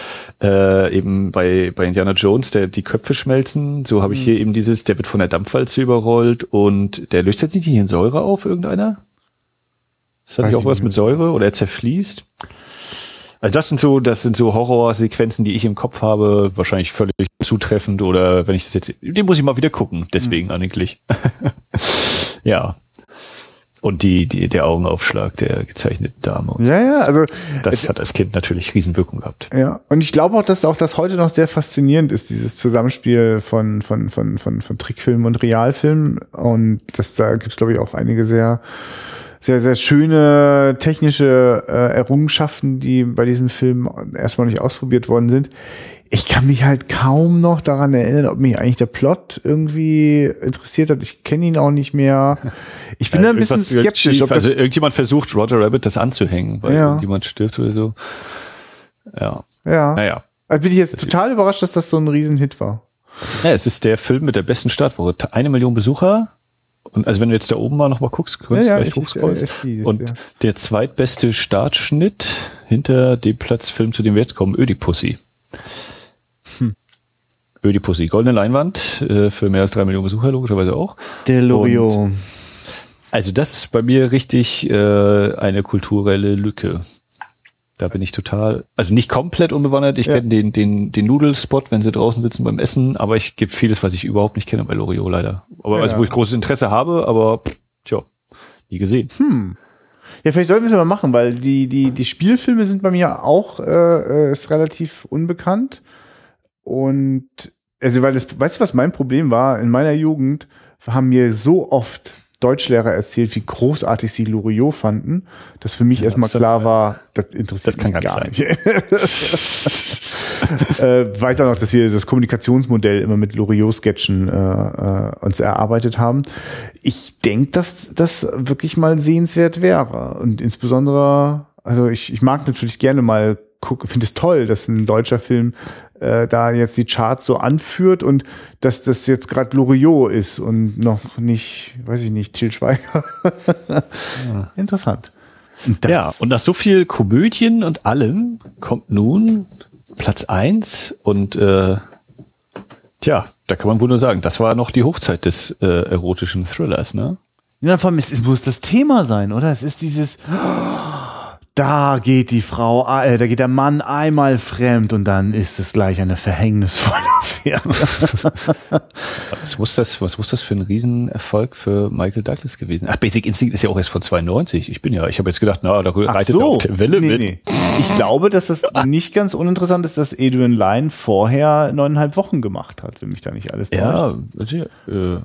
äh, eben bei, bei Indiana Jones, der die Köpfe schmelzen. So habe ich hier eben dieses, der wird von der Dampfwalze überrollt und der löst jetzt nicht hier in Säure auf, irgendeiner? Das Weiß nicht auch was mit Säure oder er zerfließt? Also das sind so, das sind so Horrorsequenzen, die ich im Kopf habe, wahrscheinlich völlig zutreffend oder wenn ich das jetzt, den muss ich mal wieder gucken, deswegen eigentlich. ja. Und die, die, der Augenaufschlag der gezeichneten Dame. Und Ja, ja, also das hat als Kind natürlich Riesenwirkung gehabt. Ja, und ich glaube auch, dass auch das heute noch sehr faszinierend ist, dieses Zusammenspiel von, von, von, von, von Trickfilm und Realfilm. Und das, da gibt's glaube ich, auch einige sehr, sehr, sehr schöne technische äh, Errungenschaften, die bei diesem Film erstmal nicht ausprobiert worden sind. Ich kann mich halt kaum noch daran erinnern, ob mich eigentlich der Plot irgendwie interessiert hat. Ich kenne ihn auch nicht mehr. Ich bin Ja, da ein bisschen skeptisch. Ob das, also irgendjemand versucht, Roger Rabbit das anzuhängen, weil Ja. irgendjemand stirbt oder so. Ja. ja. Naja. Also bin ich jetzt total überrascht, dass das so ein Riesenhit war. Ja, es ist der Film mit der besten Startwoche. Eine Million Besucher. Und also wenn du jetzt da oben mal noch mal guckst, kannst Ja, ja, gleich sehe das, Und ja. der zweitbeste Startschnitt hinter dem Platzfilm, zu dem wir jetzt kommen, Ödipussy. Hm. Ödipussy, goldene Leinwand, äh, für mehr als drei Millionen Besucher logischerweise auch. Der Loriot. Also das ist bei mir richtig äh, eine kulturelle Lücke. Da bin ich total, also nicht komplett unbewandert. Ich Ja. kenne den, den, den Nudelspot, wenn sie draußen sitzen beim Essen, aber ich gibt vieles, was ich überhaupt nicht kenne bei Loriot leider. Aber Ja. also wo ich großes Interesse habe, aber tja, nie gesehen. Hm. Ja, vielleicht sollten wir es aber machen, weil die, die, die Spielfilme sind bei mir auch äh, äh, ist relativ unbekannt. Und also, weil das, weißt du, was mein Problem war? In meiner Jugend haben mir so oft Deutschlehrer erzählt, wie großartig sie Loriot fanden, dass für mich erstmal das- klar war, das interessiert das kann mich gar nicht nicht. äh, weiß auch noch, dass wir das Kommunikationsmodell immer mit Loriot-Sketchen äh, äh, uns erarbeitet haben. Ich denke, dass das wirklich mal sehenswert wäre. Und insbesondere, also ich, ich mag natürlich gerne mal gucken, finde es toll, dass ein deutscher Film äh, da jetzt die Charts so anführt und dass das jetzt gerade Loriot ist und noch nicht, weiß ich nicht, Till Schweiger. Interessant. Und das- ja, und nach so viel Komödien und allem kommt nun Platz eins und äh, tja, da kann man wohl nur sagen, das war noch die Hochzeit des äh, erotischen Thrillers, ne? Ja, vor allem, es, es muss das Thema sein, oder? Es ist dieses, da geht die Frau, äh, da geht der Mann einmal fremd und dann ist es gleich eine verhängnisvolle Affäre. Was muss das, was muss das für ein Riesenerfolg für Michael Douglas gewesen? Ach, Basic Instinct ist ja auch erst von 92. Ich bin ja, ich habe jetzt gedacht, na, da reitet er auf der Welle nee, mit. nee. Ich glaube, dass das nicht ganz uninteressant ist, dass Adrian Lyne vorher neuneinhalb Wochen gemacht hat, wenn mich da nicht alles täuscht. Ja, also, äh,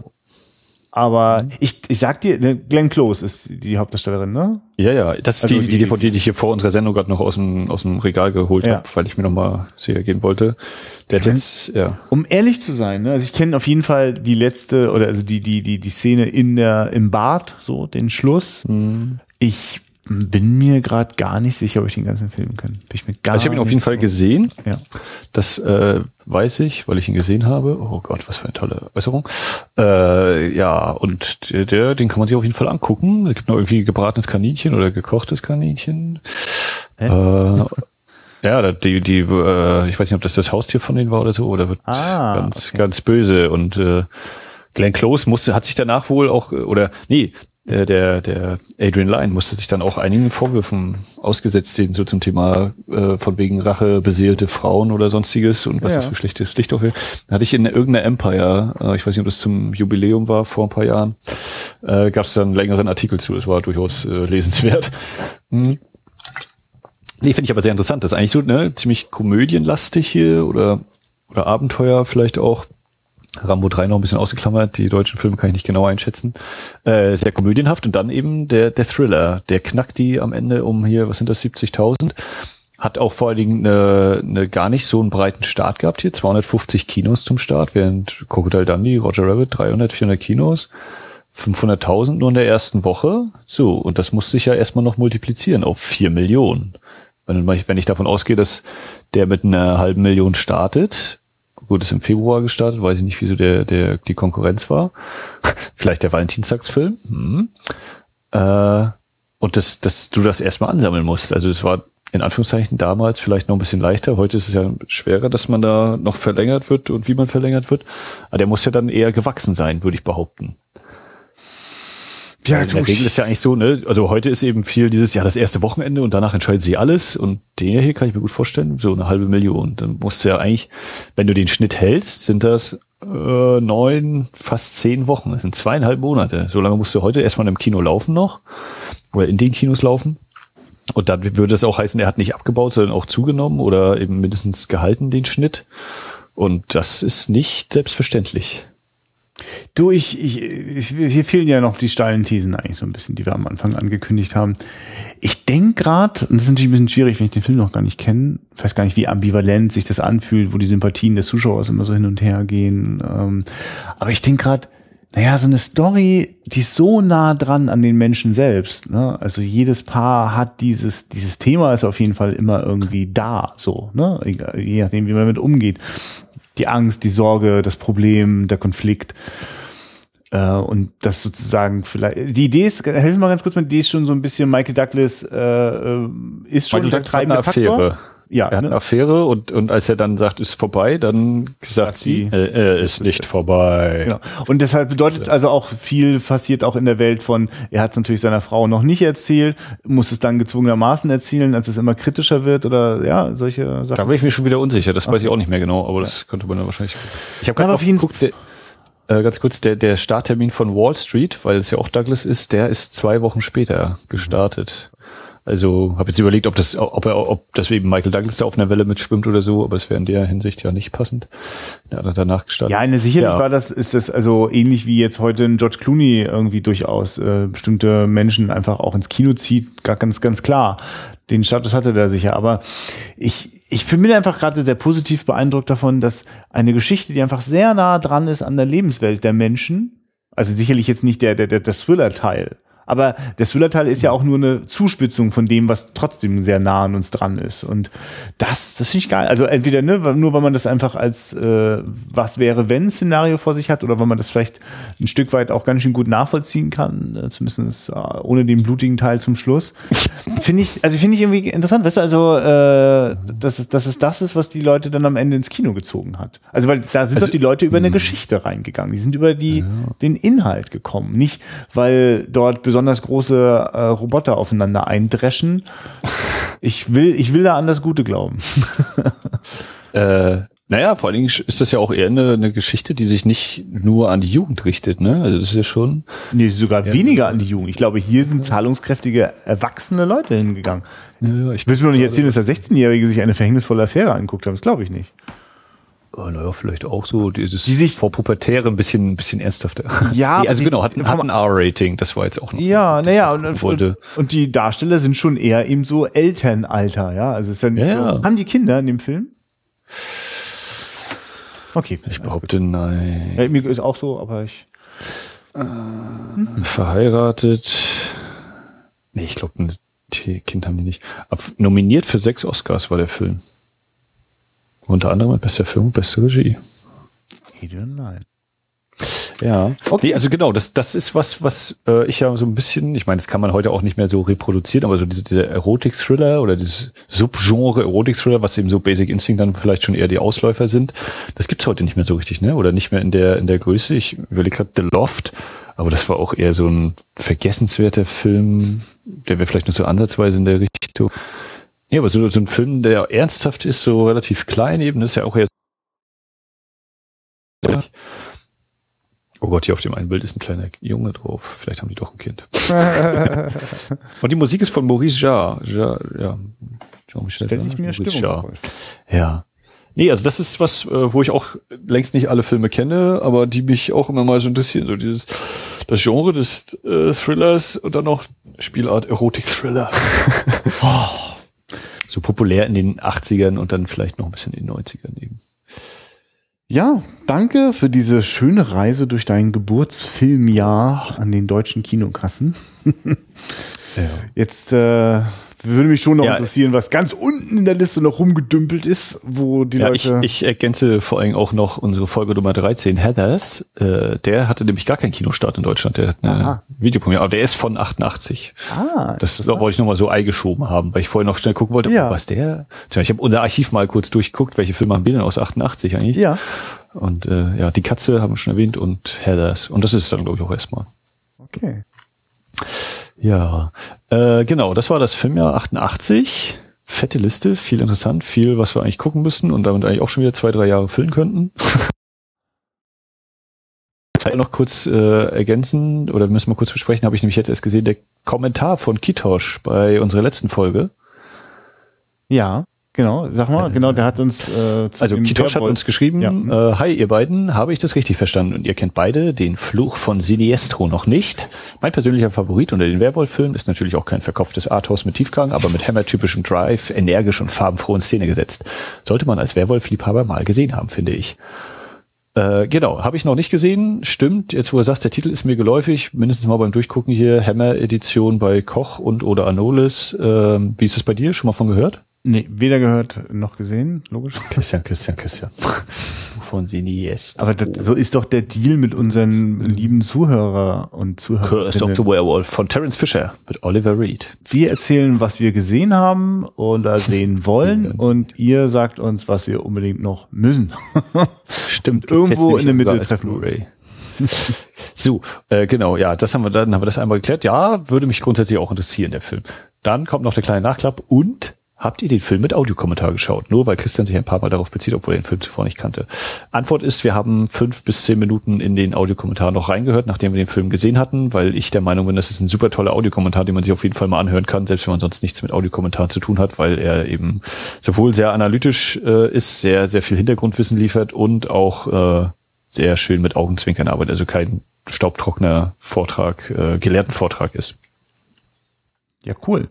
Aber ich, ich sag dir, ne, Glenn Close ist die Hauptdarstellerin, ne? ja, ja, das ist Also die, die die- DVD, die ich hier vor unserer Sendung gerade noch aus dem, aus dem Regal geholt Ja. habe, weil ich mir noch mal sicher gehen wollte. Der jetzt, ja. Um ehrlich zu sein, ne? also ich kenne auf jeden Fall die letzte oder also die die die die Szene in der im Bad, so den Schluss. Mhm. Ich bin mir gerade gar nicht sicher, ob ich den ganzen Film kann. Bin ich mir gar Also ich habe ihn auf jeden Fall gesehen. Ja. Das äh, weiß ich, weil ich ihn gesehen habe. Oh Gott, was für eine tolle Äußerung. Äh, ja, und der, der, den kann man sich auf jeden Fall angucken. Es gibt noch irgendwie gebratenes Kaninchen oder gekochtes Kaninchen. Äh, ja, die, die, äh, ich weiß nicht, ob das das Haustier von denen war oder so, oder wird Ah, ganz, okay. ganz böse. Und äh, Glenn Close musste, hat sich danach wohl auch, oder nee, äh, der, der Adrian Lyne musste sich dann auch einigen Vorwürfen ausgesetzt sehen, so zum Thema äh, von wegen Rache beseelte Frauen oder sonstiges und was Ja. das für schlechtes Licht auch. Da hatte ich in irgendeiner Empire, äh, ich weiß nicht, ob das zum Jubiläum war, vor ein paar Jahren, äh, gab es dann einen längeren Artikel zu. Das war durchaus äh, lesenswert. Hm. Nee, finde ich aber sehr interessant. Das ist eigentlich so ne, ziemlich komödienlastig hier oder, oder Abenteuer vielleicht auch. Rambo 3 noch ein bisschen ausgeklammert, die deutschen Filme kann ich nicht genau einschätzen. Äh, sehr komödienhaft und dann eben der, der Thriller, der knackt die am Ende um hier, was sind das, 70.000. Hat auch vor allen Dingen eine, eine gar nicht so einen breiten Start gehabt hier, 250 Kinos zum Start, während Crocodile Dundee, Roger Rabbit 300, 400 Kinos, 500.000 nur in der ersten Woche. So, und das muss sich ja erstmal noch multiplizieren auf 4 Millionen. Wenn, wenn ich davon ausgehe, dass der mit einer halben Million startet, gut, ist im Februar gestartet, weiß ich nicht, wieso der, der, die Konkurrenz war. Vielleicht der Valentinstagsfilm. Hm. Äh, und dass, dass du das erstmal ansammeln musst. Also es war in Anführungszeichen damals vielleicht noch ein bisschen leichter. Heute ist es ja schwerer, dass man da noch verlängert wird und wie man verlängert wird. Aber der muss ja dann eher gewachsen sein, würde ich behaupten. Ja, in der Regel ist ja eigentlich so, ne? Also heute ist eben viel dieses, ja, das erste Wochenende und danach entscheidet sie alles. Und den hier kann ich mir gut vorstellen, so eine halbe Million. Dann musst du ja eigentlich, wenn du den Schnitt hältst, sind das äh, neun, fast zehn Wochen. Das sind zweieinhalb Monate. So lange musst du heute erstmal im Kino laufen noch. Oder in den Kinos laufen. Und dann würde es auch heißen, er hat nicht abgebaut, sondern auch zugenommen oder eben mindestens gehalten, den Schnitt. Und das ist nicht selbstverständlich. Du, ich, ich, ich, hier fehlen ja noch die steilen Thesen eigentlich so ein bisschen, die wir am Anfang angekündigt haben. Ich denke gerade, und das ist natürlich ein bisschen schwierig, wenn ich den Film noch gar nicht kenne, ich weiß gar nicht, wie ambivalent sich das anfühlt, wo die Sympathien des Zuschauers immer so hin und her gehen. Ähm, aber ich denke gerade, naja, so eine Story, die ist so nah dran an den Menschen selbst. Ne? Also jedes Paar hat dieses, dieses Thema ist auf jeden Fall immer irgendwie da, so, ne? Je nachdem, wie man damit umgeht die Angst, die Sorge, das Problem, der Konflikt. Äh, und das sozusagen vielleicht, die Idee ist, helfen wir mal ganz kurz die Idee ist schon so ein bisschen Michael Douglas äh, äh ist schon Michael der treibende Faktor. Ja, er hat ne? eine Affäre und, und als er dann sagt, ist vorbei, dann sagt sie, äh, er ist nicht vorbei. Genau. Und deshalb bedeutet also auch viel passiert auch in der Welt von, er hat es natürlich seiner Frau noch nicht erzählt, muss es dann gezwungenermaßen erzählen, als es immer kritischer wird oder ja, solche Sachen. Da bin ich mir schon wieder unsicher, das okay. weiß ich auch nicht mehr genau, aber das könnte man ja wahrscheinlich. Ich habe gerade geguckt, der, äh, ganz kurz, der, der Starttermin von Wall Street, weil es ja auch Douglas ist, der ist zwei Wochen später gestartet. Also habe jetzt überlegt, ob das, ob er, ob das eben Michael Douglas da auf einer Welle mitschwimmt oder so, aber es wäre in der Hinsicht ja nicht passend. Ja, danach gestartet. Ja, ne, sicherlich ja. war das, ist das also ähnlich wie jetzt heute ein George Clooney irgendwie durchaus äh, bestimmte Menschen einfach auch ins Kino zieht, gar ganz, ganz klar. Den Status hatte der sicher. Aber ich, ich bin einfach gerade sehr positiv beeindruckt davon, dass eine Geschichte, die einfach sehr nah dran ist an der Lebenswelt der Menschen, also sicherlich jetzt nicht der, der, der, der Thriller-Teil, aber der Thriller-Teil ist ja auch nur eine Zuspitzung von dem, was trotzdem sehr nah an uns dran ist. Und das, das finde ich geil. Also entweder ne, nur, weil man das einfach als äh, was wäre, wenn Szenario vor sich hat, oder weil man das vielleicht ein Stück weit auch ganz schön gut nachvollziehen kann, äh, zumindest äh, ohne den blutigen Teil zum Schluss. finde ich, also finde ich irgendwie interessant. Weißt du, also äh, dass, es, dass es das ist, was die Leute dann am Ende ins Kino gezogen hat. Also weil da sind also, doch die Leute über eine Geschichte reingegangen. Die sind über die ja. den Inhalt gekommen, nicht weil dort besonders besonders große äh, Roboter aufeinander eindreschen. Ich will, ich will da an das Gute glauben. äh, naja, vor allen Dingen ist das ja auch eher eine, eine Geschichte, die sich nicht nur an die Jugend richtet, ne? Also das ist ja schon. Nee, sogar weniger an die Jugend. Ich glaube, hier sind zahlungskräftige, erwachsene Leute hingegangen. Ja, ich will mir noch nicht erzählen, dass der 16-Jährige sich eine verhängnisvolle Affäre anguckt hat. Das glaube ich nicht. Oh, naja, vielleicht auch so dieses die sich vor Pubertäre ein bisschen, ein bisschen ernsthafter. Ja, nee, also genau, hat, hat ein R-Rating, das war jetzt auch noch. Ja, naja, und, wollte. und die Darsteller sind schon eher eben so Elternalter, ja. Also ist ja nicht ja, so. Haben die Kinder in dem Film? Okay. Ich behaupte nein. Ja, mir ist auch so, aber ich. Äh, verheiratet. Nee, ich glaube, ein Kind haben die nicht. Aber nominiert für sechs Oscars war der Film. Unter anderem bester Film, beste Regie. Nein. Ja, okay. Nee, also genau, das, das ist was, was äh, ich ja so ein bisschen, ich meine, das kann man heute auch nicht mehr so reproduzieren, aber so diese, dieser Erotik-Thriller oder dieses Subgenre Erotik-Thriller, was eben so Basic Instinct dann vielleicht schon eher die Ausläufer sind, das gibt's heute nicht mehr so richtig, ne? Oder nicht mehr in der in der Größe. Ich überlege gerade The Loft, aber das war auch eher so ein vergessenswerter Film, der wäre vielleicht nur so ansatzweise in der Richtung. Ja, aber so, so ein Film, der ernsthaft ist, so relativ klein eben, ist ja auch eher. Oh Gott, hier auf dem einen Bild ist ein kleiner Junge drauf. Vielleicht haben die doch ein Kind. Und die Musik ist von Maurice Jarre. Jarre ja, Jean-Michel Stell ich mir Maurice Jarre. Ja. Nee, also das ist was, äh, wo ich auch längst nicht alle Filme kenne, aber die mich auch immer mal so interessieren. So dieses, das Genre des äh, Thrillers und dann noch Spielart Erotik-Thriller. oh so populär in den 80ern und dann vielleicht noch ein bisschen in den 90ern eben. Ja, danke für diese schöne Reise durch dein Geburtsfilmjahr an den deutschen Kinokassen. ja. Jetzt äh, würde mich schon noch ja, interessieren, was ganz unten in der Liste noch rumgedümpelt ist, wo die ja, Leute. Ich, ich ergänze vor allem auch noch unsere Folge Nummer 13, Heathers. Äh, der hatte nämlich gar keinen Kinostart in Deutschland. Der hat eine Videopremiere, aber der ist von 88. Ah, das da wollte ich nochmal so eingeschoben haben, weil ich vorher noch schnell gucken wollte, ja. was der. Ich habe unser Archiv mal kurz durchgeguckt, welche Filme haben wir denn aus 88 eigentlich? Ja. Und äh, ja, die Katze haben wir schon erwähnt und Heathers. Und das ist dann, glaube ich, auch erstmal. Okay. Ja, äh, genau, das war das Filmjahr 88. Fette Liste, viel interessant, viel, was wir eigentlich gucken müssen und damit eigentlich auch schon wieder zwei, drei Jahre füllen könnten. noch kurz äh, ergänzen oder müssen wir kurz besprechen, habe ich nämlich jetzt erst gesehen, der Kommentar von Kitosch bei unserer letzten Folge. Ja. Genau, sag mal, genau, der hat uns äh, Also Kitosh hat uns geschrieben, ja. äh, hi ihr beiden, habe ich das richtig verstanden und ihr kennt beide den Fluch von Siniestro noch nicht. Mein persönlicher Favorit unter den Werwolf-Filmen ist natürlich auch kein verkauftes Arthouse mit Tiefgang, aber mit Hammer-typischem Drive, energisch und farbenfroh in Szene gesetzt. Sollte man als Werwolf-Liebhaber mal gesehen haben, finde ich. Äh, genau, habe ich noch nicht gesehen. Stimmt, jetzt wo du sagst, der Titel ist mir geläufig, mindestens mal beim Durchgucken hier, Hammer-Edition bei Koch und oder Anolis. Ähm, wie ist es bei dir? Schon mal von gehört? Nee, weder gehört noch gesehen, logisch. Christian, Christian, Christian. Von Siniest. Aber das, so ist doch der Deal mit unseren lieben Zuhörer und Zuhörern. Curse of the Werewolf von Terence Fisher mit Oliver Reed. Wir erzählen, was wir gesehen haben oder sehen wollen und ihr sagt uns, was wir unbedingt noch müssen. Stimmt. Irgendwo in der Mitte treffen So, äh, genau, ja, das haben wir, dann haben wir das einmal geklärt. Ja, würde mich grundsätzlich auch interessieren, der Film. Dann kommt noch der kleine Nachklapp und Habt ihr den Film mit Audiokommentar geschaut? Nur weil Christian sich ein paar Mal darauf bezieht, obwohl er den Film zuvor nicht kannte. Antwort ist, wir haben fünf bis zehn Minuten in den Audiokommentar noch reingehört, nachdem wir den Film gesehen hatten, weil ich der Meinung bin, das ist ein super toller Audiokommentar, den man sich auf jeden Fall mal anhören kann, selbst wenn man sonst nichts mit Audiokommentar zu tun hat, weil er eben sowohl sehr analytisch äh, ist, sehr, sehr viel Hintergrundwissen liefert und auch äh, sehr schön mit Augenzwinkern arbeitet, also kein staubtrockener Vortrag, äh, gelehrten Vortrag ist. Ja, cool.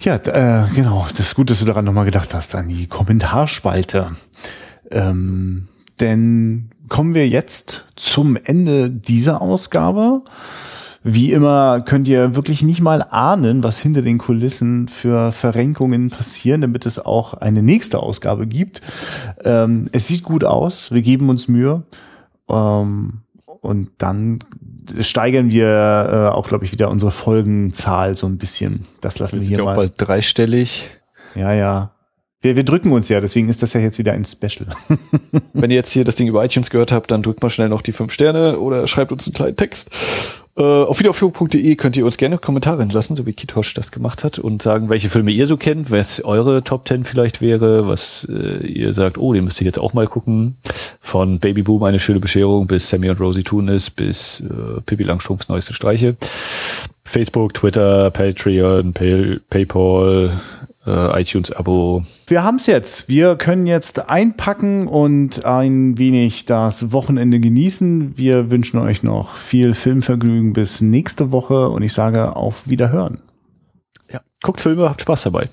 Ja, äh, genau. Das ist gut, dass du daran nochmal gedacht hast, an die Kommentarspalte. Ähm, denn kommen wir jetzt zum Ende dieser Ausgabe. Wie immer könnt ihr wirklich nicht mal ahnen, was hinter den Kulissen für Verrenkungen passieren, damit es auch eine nächste Ausgabe gibt. Ähm, es sieht gut aus, wir geben uns Mühe. Ähm, und dann steigern wir äh, auch, glaube ich, wieder unsere Folgenzahl so ein bisschen. Das lassen wir, wir hier mal. auch bald dreistellig. Ja, ja. Wir, wir drücken uns ja, deswegen ist das ja jetzt wieder ein Special. Wenn ihr jetzt hier das Ding über iTunes gehört habt, dann drückt mal schnell noch die fünf Sterne oder schreibt uns einen kleinen Text. Äh, auf wiederaufführung.de könnt ihr uns gerne Kommentare hinterlassen, so wie Kitosch das gemacht hat und sagen, welche Filme ihr so kennt, was eure Top Ten vielleicht wäre, was äh, ihr sagt, oh, den müsst ihr jetzt auch mal gucken. Von Baby Boom, eine schöne Bescherung, bis Sammy und Rosie Tunis, bis äh, Pippi Langstrumpfs neueste Streiche. Facebook, Twitter, Patreon, Pay PayPal, äh, iTunes-Abo. Wir haben es jetzt. Wir können jetzt einpacken und ein wenig das Wochenende genießen. Wir wünschen euch noch viel Filmvergnügen bis nächste Woche und ich sage auf Wiederhören. Ja, guckt Filme, habt Spaß dabei.